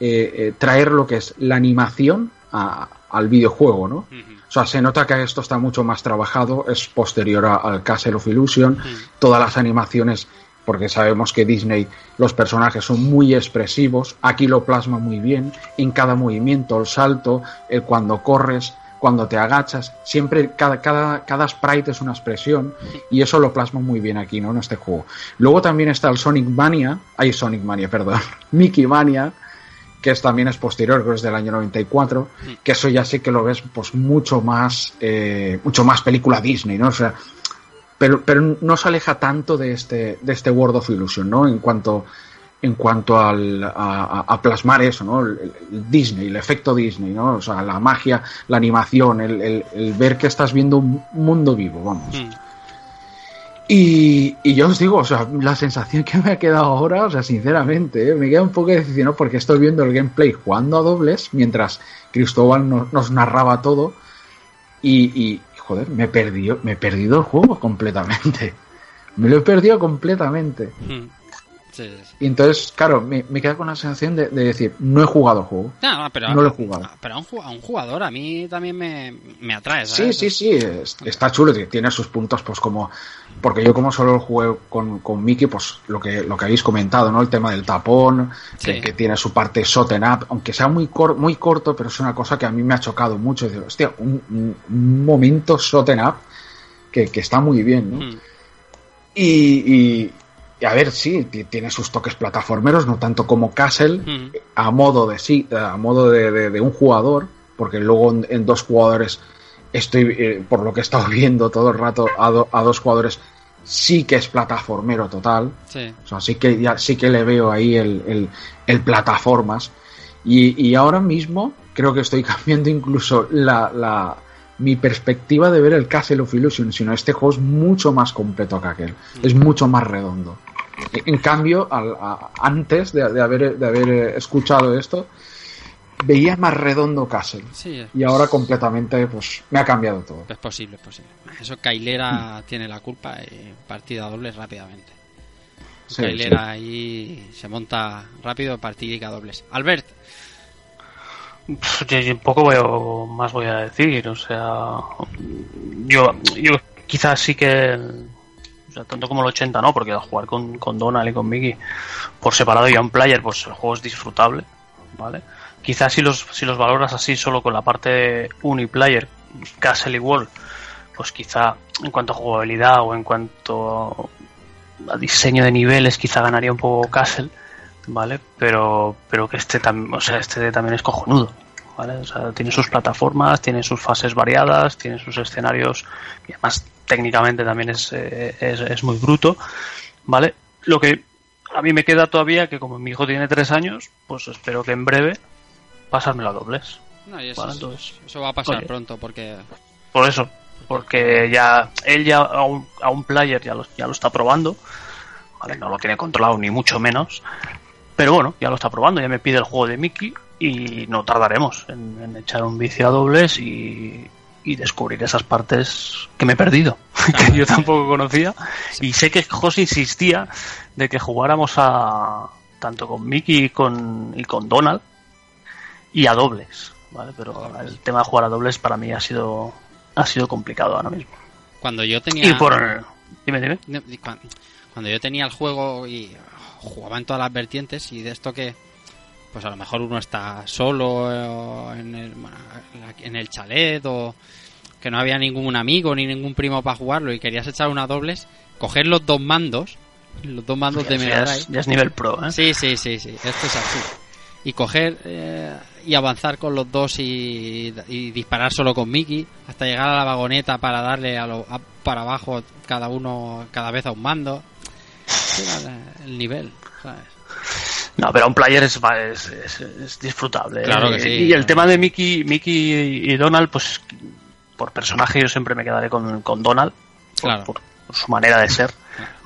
Speaker 6: eh, eh, traer lo que es la animación a- al videojuego, ¿no? Sea, se nota que esto está mucho más trabajado, es posterior a- al Castle of Illusion, todas las animaciones, porque sabemos que Disney, los personajes son muy expresivos, aquí lo plasma muy bien, en cada movimiento, el salto, el cuando corres, cuando te agachas, siempre cada, cada, cada sprite es una expresión y eso lo plasma muy bien aquí, ¿no? En este juego. Luego también está el Sonic Mania, hay Sonic Mania, perdón, Mickey Mania, que es, también es posterior, que es del año 94, que eso ya sí que lo ves pues mucho más, eh, mucho más película Disney, ¿no? O sea, pero, pero no se aleja tanto de este, de este World of Illusion, ¿no? En cuanto, en cuanto al, a, plasmar eso, ¿no? El, el Disney, el efecto Disney, ¿no? O sea, la magia, la animación, el, el- el ver que estás viendo un mundo vivo, vamos. Y, yo os digo, o sea, la sensación que me ha quedado ahora, o sea, sinceramente, ¿eh? me queda un poco decepcionado porque estoy viendo el gameplay jugando a dobles mientras Cristóbal nos, nos narraba todo y, joder, me he perdido, me he perdido el juego completamente. Me lo he perdido completamente.
Speaker 9: Sí, sí, sí.
Speaker 6: Y entonces, claro, me, me queda con la sensación de, de decir, no he jugado el juego.
Speaker 9: No, no, pero,
Speaker 6: No lo he jugado.
Speaker 9: pero a, un, ju- a un jugador a mí también me, me atrae,
Speaker 6: Sí,
Speaker 9: ¿sabes?
Speaker 6: sí, sí, es- está chulo, tiene sus puntos, pues como, porque yo como solo jugué con, con Mickey, pues lo que, lo que habéis comentado, ¿no? El tema del tapón, que, tiene su parte shoten up, aunque sea muy, cor- muy corto, pero es una cosa que a mí me ha chocado mucho, hostia, un, un- un momento shoten up que, que está muy bien, ¿no?
Speaker 9: Mm.
Speaker 6: Y- y a ver, sí, ti- tiene sus toques plataformeros, no tanto como Castle,
Speaker 9: Mm.
Speaker 6: a modo de sí, a modo de, de- de un jugador, porque luego en, en dos jugadores estoy, eh, por lo que he estado viendo todo el rato, a, do- a dos jugadores sí que es plataformero total.
Speaker 9: Sí.
Speaker 6: O sea, sí que ya sí que le veo ahí el, el, el plataformas. Y, y ahora mismo creo que estoy cambiando incluso la, la- mi perspectiva de ver el Castle of Illusion, sino este juego es mucho más completo que aquel. Es mucho más redondo. En cambio, al- a- antes de, de haber, de haber eh, escuchado esto, veía más redondo Castle.
Speaker 9: Sí,
Speaker 6: Y ahora completamente, pues, me ha cambiado todo.
Speaker 9: es posible, es posible. Eso Kailera tiene la culpa y partida doble rápidamente.
Speaker 6: Sí,
Speaker 9: ahí se monta rápido partida dobles. Albert,
Speaker 5: yo, yo poco veo, más voy a decir, o sea, yo, yo quizás sí que, tanto como el 80 no, porque al jugar con, con Donald y con Mickey por separado y a un player, pues el juego es disfrutable, ¿vale? Quizás si los, si los valoras así solo con la parte uniplayer, Castle y Wall, pues quizá en cuanto a jugabilidad o en cuanto a diseño de niveles, quizá ganaría un poco Castle, ¿vale? Pero, pero que este, tam- o sea, este también es cojonudo, ¿vale? O sea, tiene sus plataformas, tiene sus fases variadas, tiene sus escenarios, y además técnicamente también es, eh, es, es muy bruto, ¿vale? Lo que a mí me queda todavía que como mi hijo tiene tres años, pues espero que en breve pasármelo a dobles.
Speaker 9: no, y eso,
Speaker 5: Vale, entonces,
Speaker 9: eso va a pasar
Speaker 5: oye.
Speaker 9: pronto porque
Speaker 5: Por eso, porque ya él ya a un, a un player ya lo, ya lo está probando, ¿vale? no lo tiene controlado ni mucho menos, pero bueno, ya lo está probando, ya me pide el juego de Mickey y no tardaremos en, en echar un vicio a dobles y, y descubrir esas partes que me he perdido, que yo tampoco conocía. Y sé que José insistía de que jugáramos a tanto con Mickey y con, y con Donald y a dobles, ¿vale? Pero el tema de jugar a dobles para mí ha sido ha sido complicado ahora mismo.
Speaker 1: Cuando yo tenía.
Speaker 5: Y por dime, dime.
Speaker 1: Cuando yo tenía el juego y jugaba en todas las vertientes y de esto que pues a lo mejor uno está solo eh, en el, en el chalet o que no había ningún amigo ni ningún primo para jugarlo y querías echar una dobles, coger los dos mandos, los dos mandos de Mega Drive.
Speaker 5: ya es nivel pro, ¿eh?
Speaker 1: Sí, sí, sí, sí, esto es así. Y coger eh, y avanzar con los dos y, y disparar solo con Mickey hasta llegar a la vagoneta para darle a lo, a- para abajo cada uno cada vez a un mando. El- el nivel, ¿sabes?
Speaker 5: No, pero a un player es, es, es- es disfrutable. ¿eh?
Speaker 1: Claro que sí.
Speaker 5: Y el tema de Mickey, Mickey y Donald, pues por personaje yo siempre me quedaré con, con Donald. por-
Speaker 1: Claro.
Speaker 5: Por, por su manera de ser.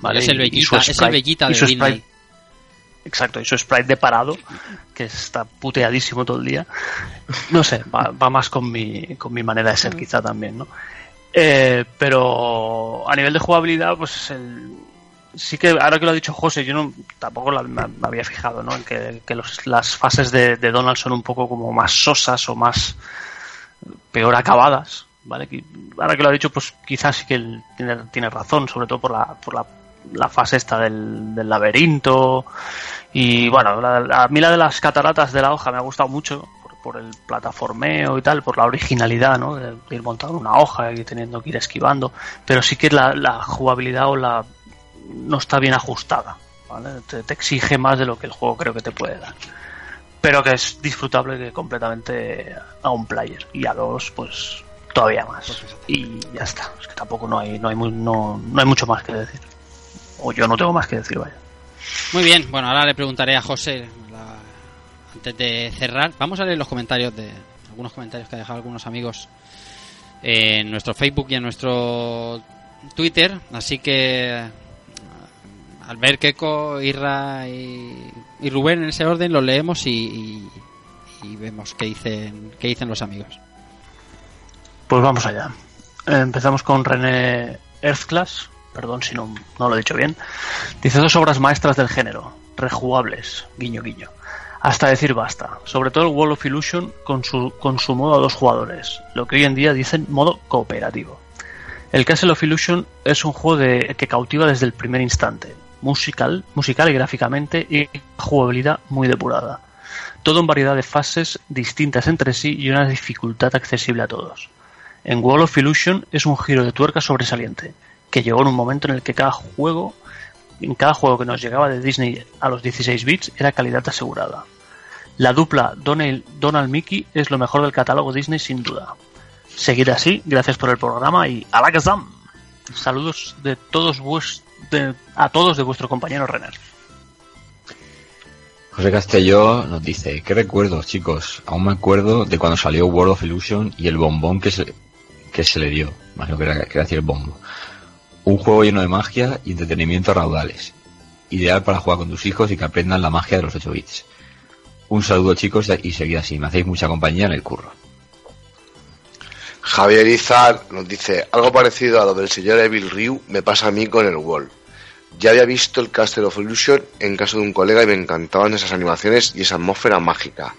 Speaker 5: ¿vale?
Speaker 1: Es el
Speaker 5: Y- y su
Speaker 1: Bellita, es el Bellita
Speaker 5: y
Speaker 1: de Disney.
Speaker 5: Exacto, y su sprite de parado, que está puteadísimo todo el día. No sé, va, va más con mi, con mi manera de ser quizá también, ¿no? Eh, pero a nivel de jugabilidad, pues el, sí que ahora que lo ha dicho José, yo no tampoco la- me, había fijado, ¿no? En que, que los- las fases de, Donald son un poco como más sosas o más peor acabadas, ¿vale? Ahora que lo ha dicho, pues quizás sí que él tiene, tiene razón, sobre todo por la, por la, la fase esta del, del laberinto y bueno, la- a mí la de las cataratas de la hoja me ha gustado mucho por, el plataformeo y tal, por la originalidad, ¿no? De, ir montando una hoja y teniendo que ir esquivando, pero sí que la jugabilidad o la no está bien ajustada, ¿vale? Te, te exige más de lo que el juego creo que te puede dar. Pero que es disfrutable que completamente a un player y a dos pues todavía más. Y ya está, es que tampoco no hay no hay no, no hay mucho más que decir. O yo no tengo más que decir, vaya.
Speaker 1: Muy bien, bueno, ahora le preguntaré a José la- antes de cerrar. Vamos a leer los comentarios de algunos comentarios que ha dejado algunos amigos en nuestro Facebook y en nuestro Twitter. Así que Albert, Keiko, Irra y, y Rubén en ese orden los leemos y, y- vemos qué dicen, qué dicen los amigos.
Speaker 5: Pues vamos allá. Empezamos con René Earthclass, perdón si no, no lo he dicho bien. Dice dos obras maestras del género, rejugables, guiño guiño. Hasta decir basta. Sobre todo el Wall of Illusion con su, con su modo a dos jugadores, lo que hoy en día dicen modo cooperativo. El Castle of Illusion es un juego de, que cautiva desde el primer instante, musical, musical y gráficamente y jugabilidad muy depurada. Todo en variedad de fases distintas entre sí y una dificultad accesible a todos. En Wall of Illusion es un giro de tuerca sobresaliente, que llegó en un momento en el que cada juego, en cada juego que nos llegaba de Disney a los 16 bits era calidad asegurada. La dupla Donald, Donald Mickey es lo mejor del catálogo Disney sin duda. Seguid así, gracias por el programa y Alakazam. Saludos de todos vues- de- a todos de vuestro compañero Renner.
Speaker 7: José Castelló nos dice, ¿qué recuerdos, chicos? Aún me acuerdo de cuando salió World of Illusion y el bombón que se, que se le dio. Imagino que era, que era decir el bombo. Un juego lleno de magia y entretenimiento a raudales. Ideal para jugar con tus hijos y que aprendan la magia de los 8 bits. Un saludo, chicos, y seguid así. Me hacéis mucha compañía en el curro.
Speaker 4: Javier Izar nos dice, algo parecido a lo del señor Evil Ryu me pasa a mí con el Wall. Ya había visto el Castle of Illusion en casa de un colega y me encantaban esas animaciones y esa atmósfera mágica.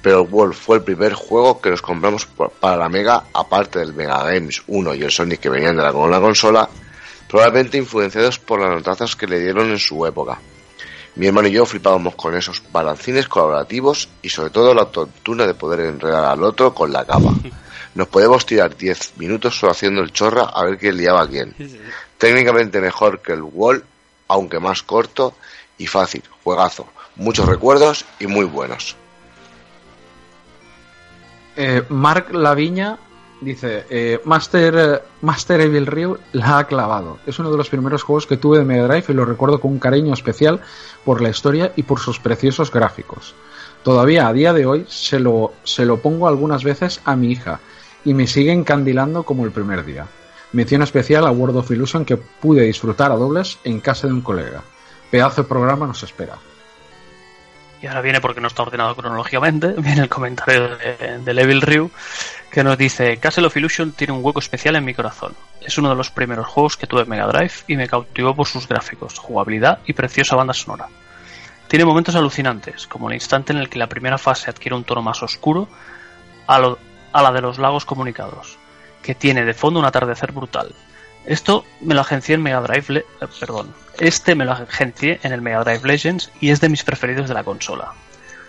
Speaker 4: Pero el Wall fue el primer juego que nos compramos para la Mega, aparte del Mega Games 1 y el Sonic que venían de la, con la consola, probablemente influenciados por las notazas que le dieron en su época. Mi hermano y yo flipábamos con esos balancines colaborativos y sobre todo la tortura de poder enredar al otro con la capa. Nos podemos tirar 10 minutos solo haciendo el chorra a ver quién liaba a quién. Técnicamente mejor que el Wall, aunque más corto y fácil. Juegazo. Muchos recuerdos y muy buenos.
Speaker 6: Eh, Mark Laviña dice, eh, Master, eh, Master Evil Ryu la ha clavado. Es uno de los primeros juegos que tuve de Mega Drive y lo recuerdo con un cariño especial por la historia y por sus preciosos gráficos. Todavía a día de hoy se lo, se lo pongo algunas veces a mi hija y me sigue encandilando como el primer día. Mención especial a World of Illusion que pude disfrutar a dobles en casa de un colega. Pedazo de programa nos espera.
Speaker 5: Y ahora viene porque no está ordenado cronológicamente, viene el comentario de, de Evil Ryu que nos dice Castle of Illusion tiene un hueco especial en mi corazón. Es uno de los primeros juegos que tuve en Mega Drive y me cautivó por sus gráficos, jugabilidad y preciosa banda sonora. Tiene momentos alucinantes, como el instante en el que la primera fase adquiere un tono más oscuro a, la de los lagos comunicados, que tiene de fondo un atardecer brutal. Esto me lo agencié en Mega Drive, eh, perdón, este me lo agencié en el Mega Drive Legends y es de mis preferidos de la consola.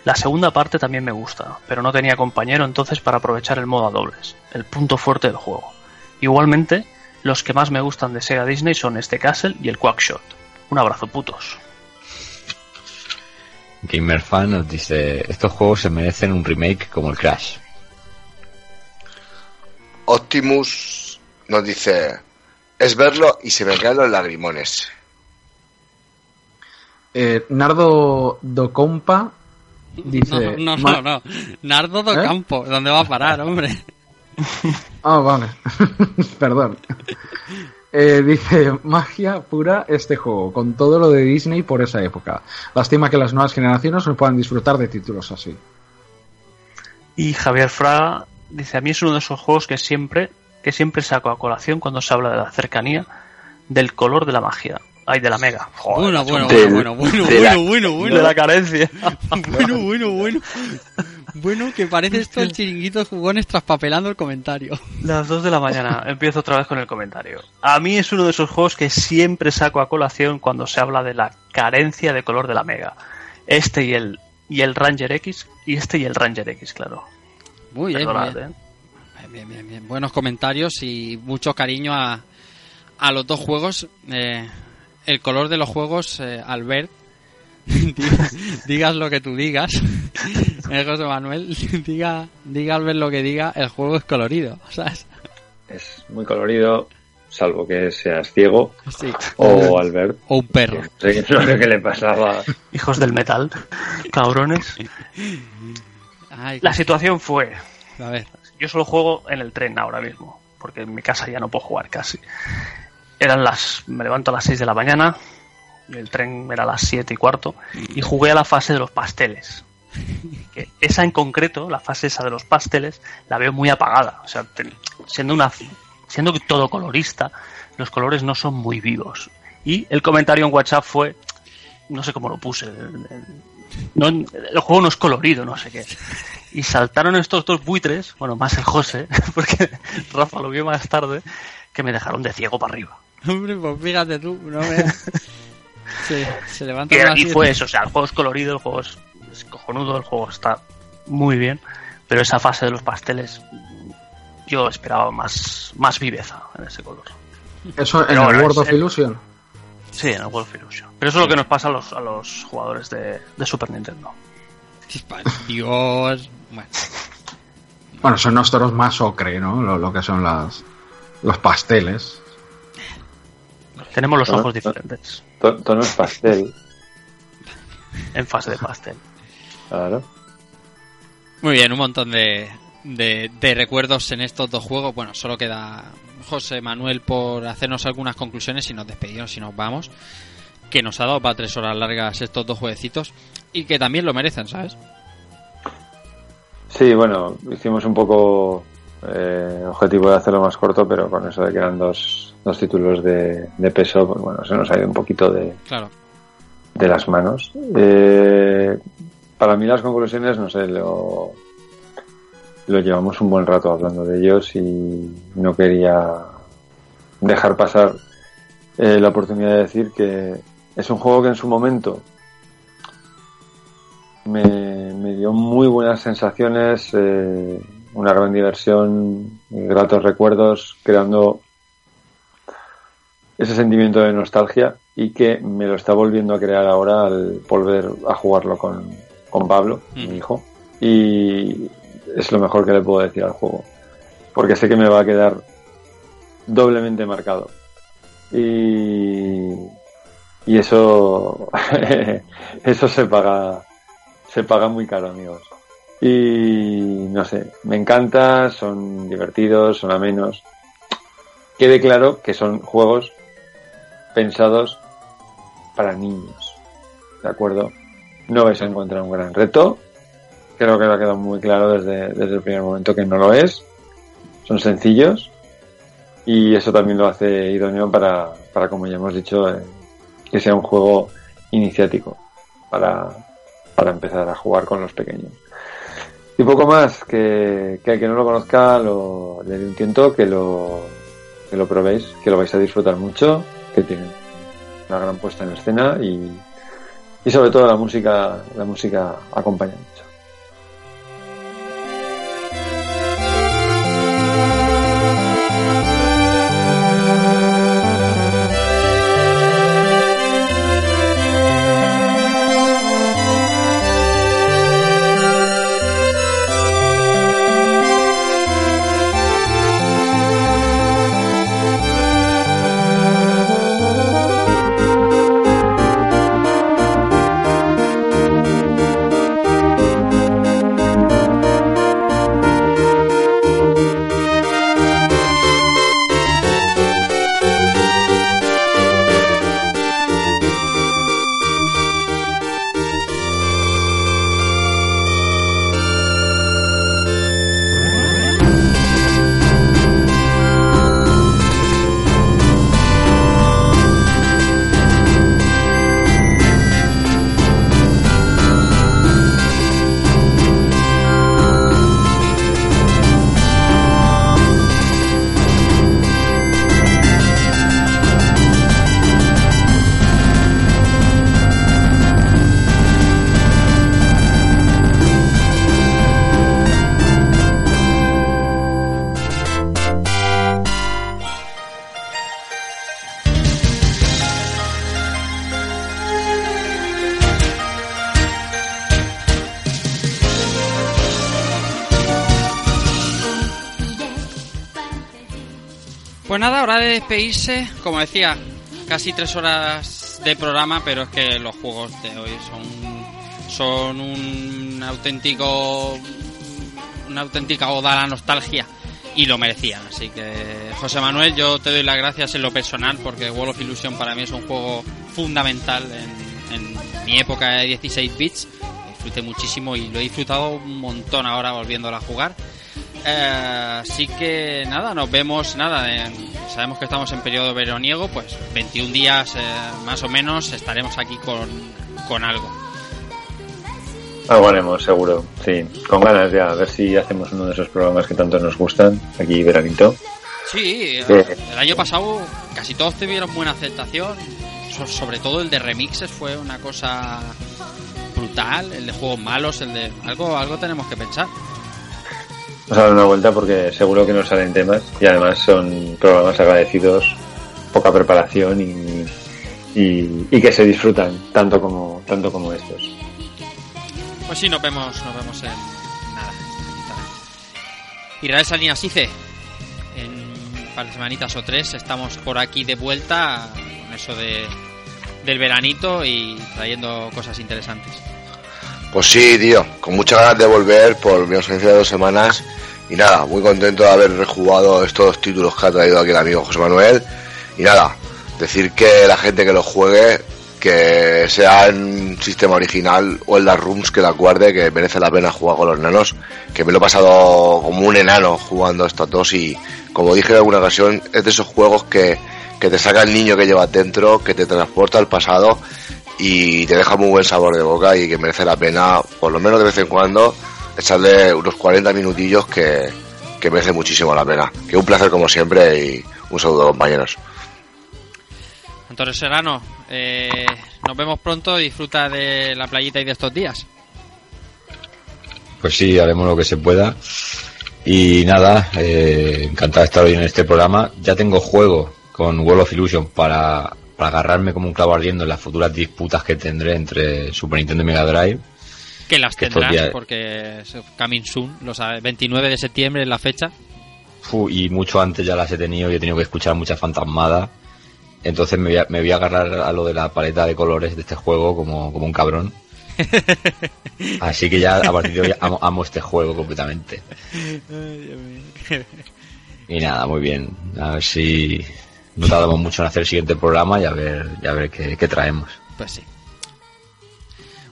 Speaker 5: La segunda parte también me gusta, pero no tenía compañero entonces para aprovechar el modo a dobles, el punto fuerte del juego. Igualmente, los que más me gustan de Sega Disney son este Castle y el Quackshot. Un abrazo putos.
Speaker 7: Gamerfan nos dice, estos juegos se merecen un remake como el Crash.
Speaker 4: Optimus nos dice, es verlo y se me caen los lagrimones.
Speaker 6: Eh, Nardo Docompa dice...
Speaker 1: No, no,
Speaker 6: "Ma-
Speaker 1: no, no. Nardo do
Speaker 6: ¿Eh?
Speaker 1: Campo, ¿dónde va a parar, hombre?
Speaker 6: Ah, vale. Perdón. Eh, dice, magia pura este juego, con todo lo de Disney por esa época. Lástima que las nuevas generaciones no puedan disfrutar de títulos así.
Speaker 5: Y Javier Fraga dice, a mí es uno de esos juegos que siempre, que siempre saco a colación cuando se habla de la cercanía, del color de la magia. Ay, de la mega. Joder,
Speaker 1: Bueno, bueno,
Speaker 4: Del-
Speaker 1: bueno, bueno,
Speaker 4: la-
Speaker 1: bueno, bueno, bueno.
Speaker 5: de la carencia.
Speaker 1: Bueno, bueno, bueno. Bueno, que parece esto el chiringuito de jugones traspapelando el comentario.
Speaker 5: Las 2 de la mañana. Empiezo otra vez con el comentario. A mí es uno de esos juegos que siempre saco a colación cuando se habla de la carencia de color de la Mega. Este y el y el Ranger X y este y el Ranger X, claro.
Speaker 1: Muy bien,
Speaker 5: Perdonad,
Speaker 1: bien.
Speaker 5: ¿eh?
Speaker 1: Bien, bien, bien. Buenos comentarios y mucho cariño a, a los dos juegos. Eh, el color de los juegos, eh, Albert, digas, lo que tú digas, eh, José Manuel, diga, diga Albert lo que diga, el juego es colorido, ¿sabes?
Speaker 3: Es muy colorido, salvo que seas ciego
Speaker 1: Sí.
Speaker 3: o Albert.
Speaker 1: O un perro.
Speaker 3: No sé qué- no sé qué le pasaba.
Speaker 5: Hijos del metal, cabrones.
Speaker 1: Ay,
Speaker 5: La situación fue,
Speaker 1: a ver.
Speaker 5: yo solo juego en el tren ahora mismo, porque en mi casa ya no puedo jugar casi. Eran las, me levanto a las 6 de la mañana, el tren era a las 7 y cuarto, y jugué a la fase de los pasteles. Que esa en concreto, la fase esa de los pasteles, la veo muy apagada. O sea, siendo una, siendo todo colorista, los colores no son muy vivos. Y el comentario en WhatsApp fue, no sé cómo lo puse, no, el juego no es colorido, no sé qué. Y saltaron estos dos buitres, bueno, más el José, porque Rafa lo vio más tarde, que me dejaron de ciego para arriba.
Speaker 1: Hombre, pues fíjate tú, no me... Sí, se levanta
Speaker 5: Y,
Speaker 1: a las
Speaker 5: y fue eso, o sea, el juego es colorido, el juego es, es cojonudo, el juego está muy bien, pero esa fase de los pasteles, yo esperaba más, más viveza en ese color.
Speaker 6: Eso en
Speaker 5: Pero
Speaker 6: el World of
Speaker 5: el-
Speaker 6: Illusion.
Speaker 5: Sí, en el World of Illusion. Pero eso es lo que nos pasa a los, a los jugadores de, de Super Nintendo.
Speaker 1: Dios... Bueno,
Speaker 6: Bueno, son los toros más ocre, ¿no? Lo, lo que son las, los pasteles.
Speaker 5: Tenemos los ojos diferentes
Speaker 3: To- Tono es pastel,
Speaker 5: en fase de pastel.
Speaker 3: claro.
Speaker 1: Muy bien, un montón de, de, de recuerdos en estos dos juegos. Bueno, solo queda José Manuel por hacernos algunas conclusiones y nos despedimos y nos vamos. Que nos ha dado para tres horas largas estos dos jueguecitos y que también lo merecen, ¿sabes?
Speaker 3: Sí, bueno, hicimos un poco eh, objetivo de hacerlo más corto, pero con eso de que eran dos, dos títulos de, de peso, pues bueno, se nos ha ido un poquito de,
Speaker 1: Claro.
Speaker 3: de las manos. Eh, para mí las conclusiones, no sé, lo, lo llevamos un buen rato hablando de ellos y no quería dejar pasar eh, la oportunidad de decir que es un juego que en su momento me, me dio muy buenas sensaciones, eh, una gran diversión, gratos recuerdos, creando ese sentimiento de nostalgia y que me lo está volviendo a crear ahora al volver a jugarlo con, con Pablo,
Speaker 1: Mm.
Speaker 3: mi hijo. Y es lo mejor que le puedo decir al juego. Porque sé que me va a quedar doblemente marcado. Y, y eso, eso se paga, se paga muy caro, amigos. Y no sé, me encanta, son divertidos, son amenos. Quede claro que son juegos pensados para niños. ¿De acuerdo? No vais a encontrar un gran reto. Creo que lo ha quedado muy claro desde, desde el primer momento que no lo es. Son sencillos. Y eso también lo hace idóneo para, para como ya hemos dicho, eh, que sea un juego iniciático para, para empezar a jugar con los pequeños. Y poco más, que, que al que no lo conozca lo, le dé un tiento, que lo, que lo probéis, que lo vais a disfrutar mucho, que tiene una gran puesta en escena y, y sobre todo la música, la música acompaña
Speaker 1: Como decía, casi tres horas de programa, pero es que los juegos de hoy son, un auténtico, una auténtica oda a la nostalgia y lo merecían. Así que, José Manuel, yo te doy las gracias en lo personal porque World of Illusion para mí es un juego fundamental en, en mi época de 16 bits. Disfruté muchísimo y lo he disfrutado un montón ahora volviéndolo a jugar. Eh, así que nada, nos vemos, nada, en- sabemos que estamos en periodo veraniego, pues 21 días eh, más o menos estaremos aquí con, con algo.
Speaker 3: Algo haremos, seguro. Sí, con ganas ya, a ver si hacemos uno de esos programas que tanto nos gustan, aquí veranito.
Speaker 1: Sí,
Speaker 3: Sí.
Speaker 1: el año pasado casi todos tuvieron buena aceptación, so- sobre todo el de remixes fue una cosa brutal, el de juegos malos, el de algo algo tenemos que pensar.
Speaker 3: Vamos a dar una vuelta porque seguro que nos salen temas y además son programas agradecidos, poca preparación y, que se disfrutan tanto como, tanto como estos.
Speaker 1: Pues sí, nos vemos, nos vemos en nada. Israel Salinas Ice. En un par de semanitas o tres estamos por aquí de vuelta con eso de del veranito y trayendo cosas interesantes.
Speaker 4: Pues sí, tío, con muchas ganas de volver por mi ausencia de dos semanas. Y nada, muy contento de haber rejugado estos dos títulos que ha traído aquí el amigo José Manuel. Y nada, decir que la gente que lo juegue, que sea en sistema original o en las rooms que la guarde, que merece la pena jugar con los nanos. Que me lo he pasado como un enano jugando estos dos. Y como dije en alguna ocasión, es de esos juegos que, que te saca el niño que llevas dentro, que te transporta al pasado y te deja muy buen sabor de boca y que merece la pena, por lo menos de vez en cuando, echarle unos 40 minutillos que, que merece muchísimo la pena. Que un placer como siempre y un saludo compañeros.
Speaker 1: Antonio Serrano, eh, nos vemos pronto, disfruta de la playita y de estos días.
Speaker 7: Pues sí, haremos lo que se pueda. Y nada, eh, encantado de estar hoy en este programa. Ya tengo juego con World of Illusion para, para agarrarme como un clavo ardiendo en las futuras disputas que tendré entre Super Nintendo y Mega Drive.
Speaker 1: Que las
Speaker 7: Que
Speaker 1: tendrás
Speaker 7: días-
Speaker 1: porque es coming soon, lo sabes, 29 de septiembre es la fecha.
Speaker 7: Y mucho antes ya las he tenido y he tenido que escuchar muchas fantasmadas. Entonces me voy, a, me voy a agarrar a lo de la paleta de colores de este juego como, como un cabrón. Así que ya a partir de hoy amo, amo este juego completamente. Y nada, muy bien. A ver si no tardamos mucho en hacer el siguiente programa y a ver, y a ver qué, qué traemos.
Speaker 1: Pues sí.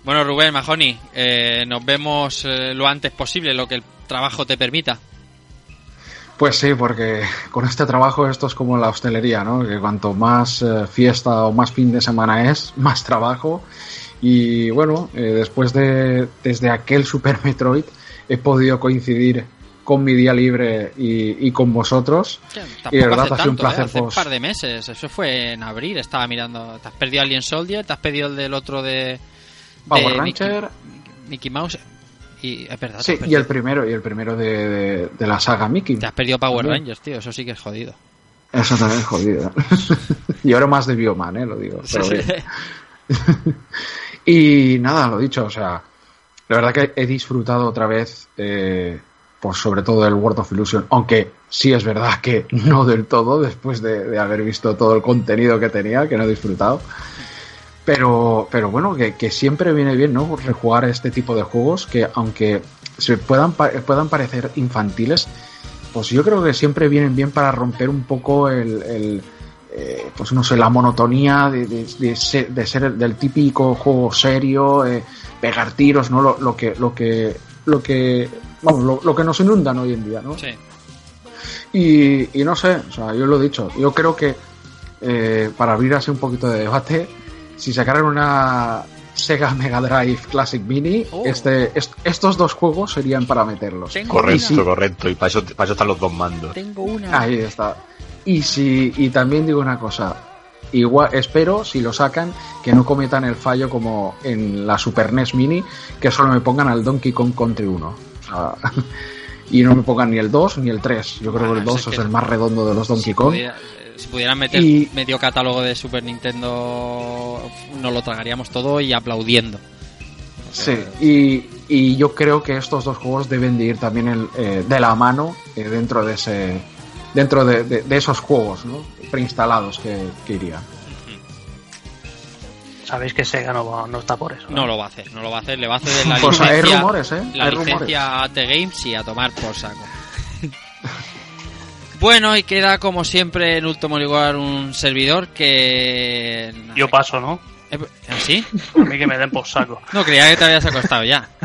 Speaker 1: Bueno, Rubén, Majoni, eh, nos vemos eh, lo antes posible, lo que el trabajo te permita.
Speaker 6: Pues sí, porque con este trabajo esto es como la hostelería, ¿no? Que cuanto más eh, fiesta o más fin de semana es, más trabajo. Y bueno, eh, después de desde aquel Super Metroid he podido coincidir con mi día libre y, y con vosotros. Y de verdad
Speaker 1: hace
Speaker 6: ha sido un
Speaker 1: ¿eh?
Speaker 6: placer.
Speaker 1: hace un
Speaker 6: pues,
Speaker 1: par de meses. Eso fue en abril. Estaba mirando. Te has perdido Alien Soldier, te has perdido el del otro de.
Speaker 6: Power
Speaker 1: de
Speaker 6: Ranger.
Speaker 1: Mickey, Mickey Mouse. Y es verdad.
Speaker 6: Sí, y el primero, y el primero de, de- de la saga Mickey.
Speaker 1: Te has perdido Power. Rangers, tío. Eso sí que es jodido.
Speaker 6: Eso también es jodido. y ahora más de Bioman, ¿eh? Lo digo. pero
Speaker 1: Sí,
Speaker 6: bien.
Speaker 1: sí.
Speaker 6: Y nada, lo dicho, o sea, la verdad que he disfrutado otra vez, eh, sobre todo del World of Illusion, aunque sí es verdad que no del todo, después de, haber visto todo el contenido que tenía, que no he disfrutado. Pero, pero bueno, que, siempre viene bien, ¿no? Rejugar este tipo de juegos que aunque se puedan, puedan parecer infantiles, pues yo creo que siempre vienen bien para romper un poco el, eh, pues no sé, la monotonía de, ser, de del típico juego serio, eh, pegar tiros, ¿no? Lo que, lo que, lo que, vamos, lo, lo que nos inundan hoy en día, ¿no?
Speaker 1: Sí.
Speaker 6: Y, y no sé, o sea, yo lo he dicho, yo creo que eh, para abrir así un poquito de debate, si sacaran una Sega Mega Drive Classic Mini,
Speaker 1: Oh.
Speaker 6: este, est- estos dos juegos serían para meterlos.
Speaker 1: Tengo
Speaker 7: Correcto,
Speaker 1: una.
Speaker 7: correcto. Y para eso, para eso están los dos mandos.
Speaker 1: Tengo una.
Speaker 6: Ahí está. Y si y también digo una cosa, igual espero si lo sacan que no cometan el fallo como en la Super NES Mini, que solo me pongan al Donkey Kong Country 1. Sea, y no me pongan ni el 2 ni el 3. Yo creo
Speaker 1: Bueno,
Speaker 6: que el
Speaker 1: eso
Speaker 6: 2
Speaker 1: es
Speaker 6: el más redondo de los Donkey Kong.
Speaker 1: Pudiera- eh, si pudieran meter
Speaker 6: Y-
Speaker 1: medio catálogo de Super Nintendo, nos lo tragaríamos todo y aplaudiendo.
Speaker 6: Sí, y, y yo creo que estos dos juegos deben de ir también en- eh, de la mano eh, dentro de ese dentro de, de- de esos juegos ¿no? preinstalados que, que irían.
Speaker 5: Sabéis que Sega no, va- no está por eso.
Speaker 1: No lo va a hacer, no lo va a hacer, le va a hacer la
Speaker 6: Pues hay
Speaker 1: licencia,
Speaker 6: rumores, ¿eh?
Speaker 1: la
Speaker 6: Hay rumores.
Speaker 1: licencia a The Games y a tomar por saco. bueno, y queda como siempre en último lugar un servidor que...
Speaker 5: Yo paso, ¿no?
Speaker 1: Eh, ¿Así?
Speaker 5: A mí que me den por saco.
Speaker 1: No, creía que te habías acostado ya.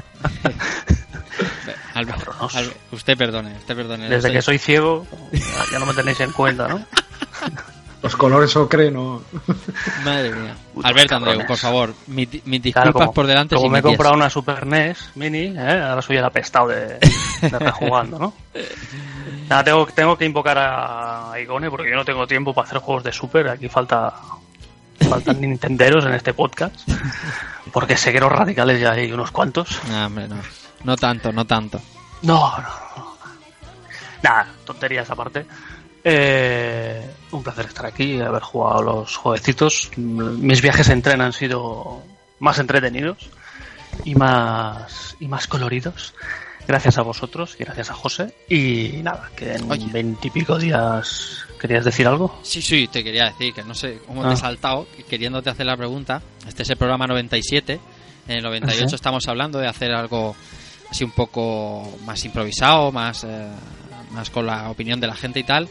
Speaker 1: Albert. Albert, usted perdone, usted perdone.
Speaker 5: Desde
Speaker 1: Usted-
Speaker 5: que soy ciego, ya no me tenéis en cuenta, ¿no?
Speaker 6: Los colores ocre no.
Speaker 1: Madre mía. Alberto Andreu, por favor, mis, mis
Speaker 5: Claro,
Speaker 1: disculpas
Speaker 5: como,
Speaker 1: por delante.
Speaker 5: como
Speaker 1: si
Speaker 5: me he comprado una Super NES Mini, ¿eh? ahora soy el apestado de, de rejugando, ¿no? Nada, tengo, tengo que invocar a Igone porque yo no tengo tiempo para hacer juegos de Super. Aquí falta faltan nintenderos en este podcast. Porque segueros radicales ya hay unos cuantos.
Speaker 1: No, hombre, no. No tanto, no tanto.
Speaker 5: No, no, no. Nada, tonterías aparte. Eh, un placer estar aquí y haber jugado los jueguecitos. Mis viajes en tren han sido más entretenidos y más y más coloridos. Gracias a vosotros y gracias a José. Y nada, que en veintipico días. ¿Querías decir algo?
Speaker 1: Sí, sí, te quería decir que no sé cómo te
Speaker 5: Ah.
Speaker 1: he saltado queriéndote hacer la pregunta. Este es el programa 97. En el 98
Speaker 5: Ah, sí.
Speaker 1: estamos hablando de hacer algo así un poco más improvisado, más, eh, más con la opinión de la gente y tal.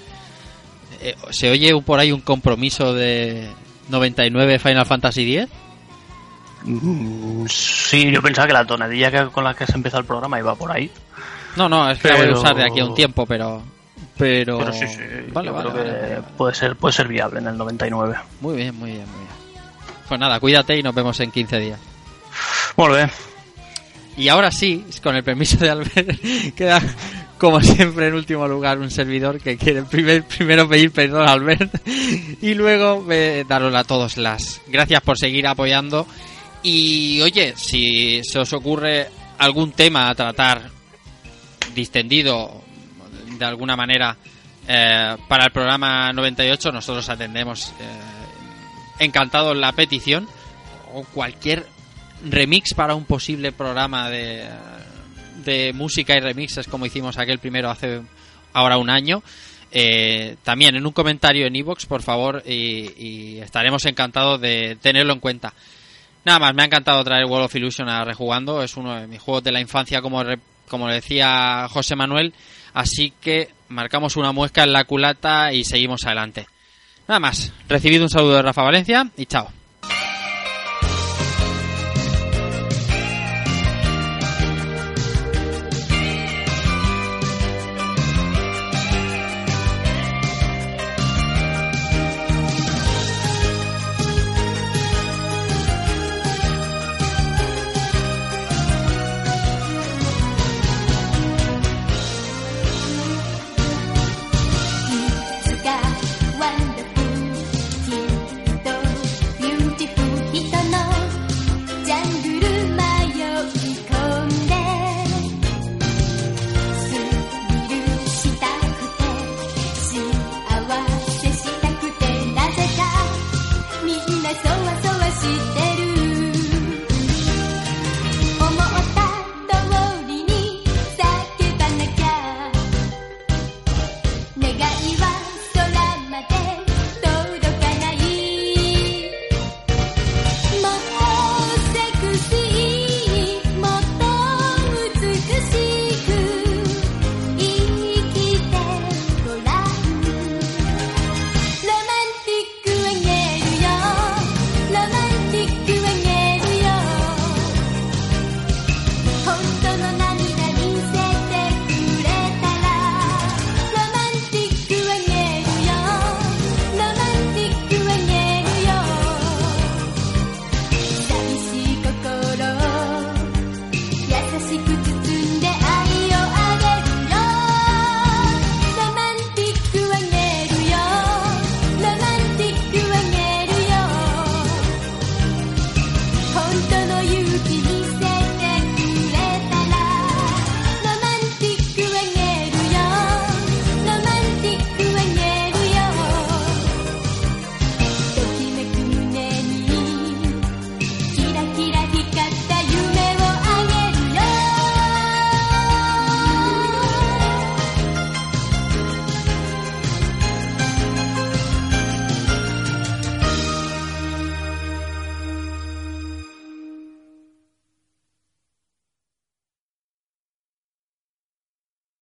Speaker 1: Eh, ¿Se oye por ahí un compromiso de 99 Final Fantasy X?
Speaker 5: Mm, Sí, yo pensaba que la tonadilla que- con la que se empieza el programa iba por ahí.
Speaker 1: No, no, es que la voy a usar de aquí a un tiempo, pero... Pero,
Speaker 5: Pero sí, sí,
Speaker 1: Vale,
Speaker 5: yo
Speaker 1: vale,
Speaker 5: creo
Speaker 1: vale,
Speaker 5: que puede ser puede ser viable en el 99.
Speaker 1: Muy bien, muy bien, muy bien. Pues nada, cuídate y nos vemos en 15 días.
Speaker 5: Muy bien.
Speaker 1: Y ahora sí, con el permiso de Albert, queda como siempre en último lugar un servidor que quiere primer- primero pedir perdón a Albert y luego eh, daros a todos las gracias por seguir apoyando. Y oye, si se os ocurre algún tema a tratar distendido de alguna manera eh, para el programa 98, nosotros atendemos eh, encantados la petición o cualquier remix para un posible programa de, de música y remixes como hicimos aquel primero hace ahora un año. Eh, también en un comentario en iVoox, por favor, y, y estaremos encantados de tenerlo en cuenta.
Speaker 9: Nada más, me ha encantado traer World of Illusion a rejugando. Es uno de mis juegos de la infancia, como, re- como decía José Manuel. Así que marcamos una muesca en la culata y seguimos adelante. Nada más, recibido un saludo de Rafa Valencia y chao.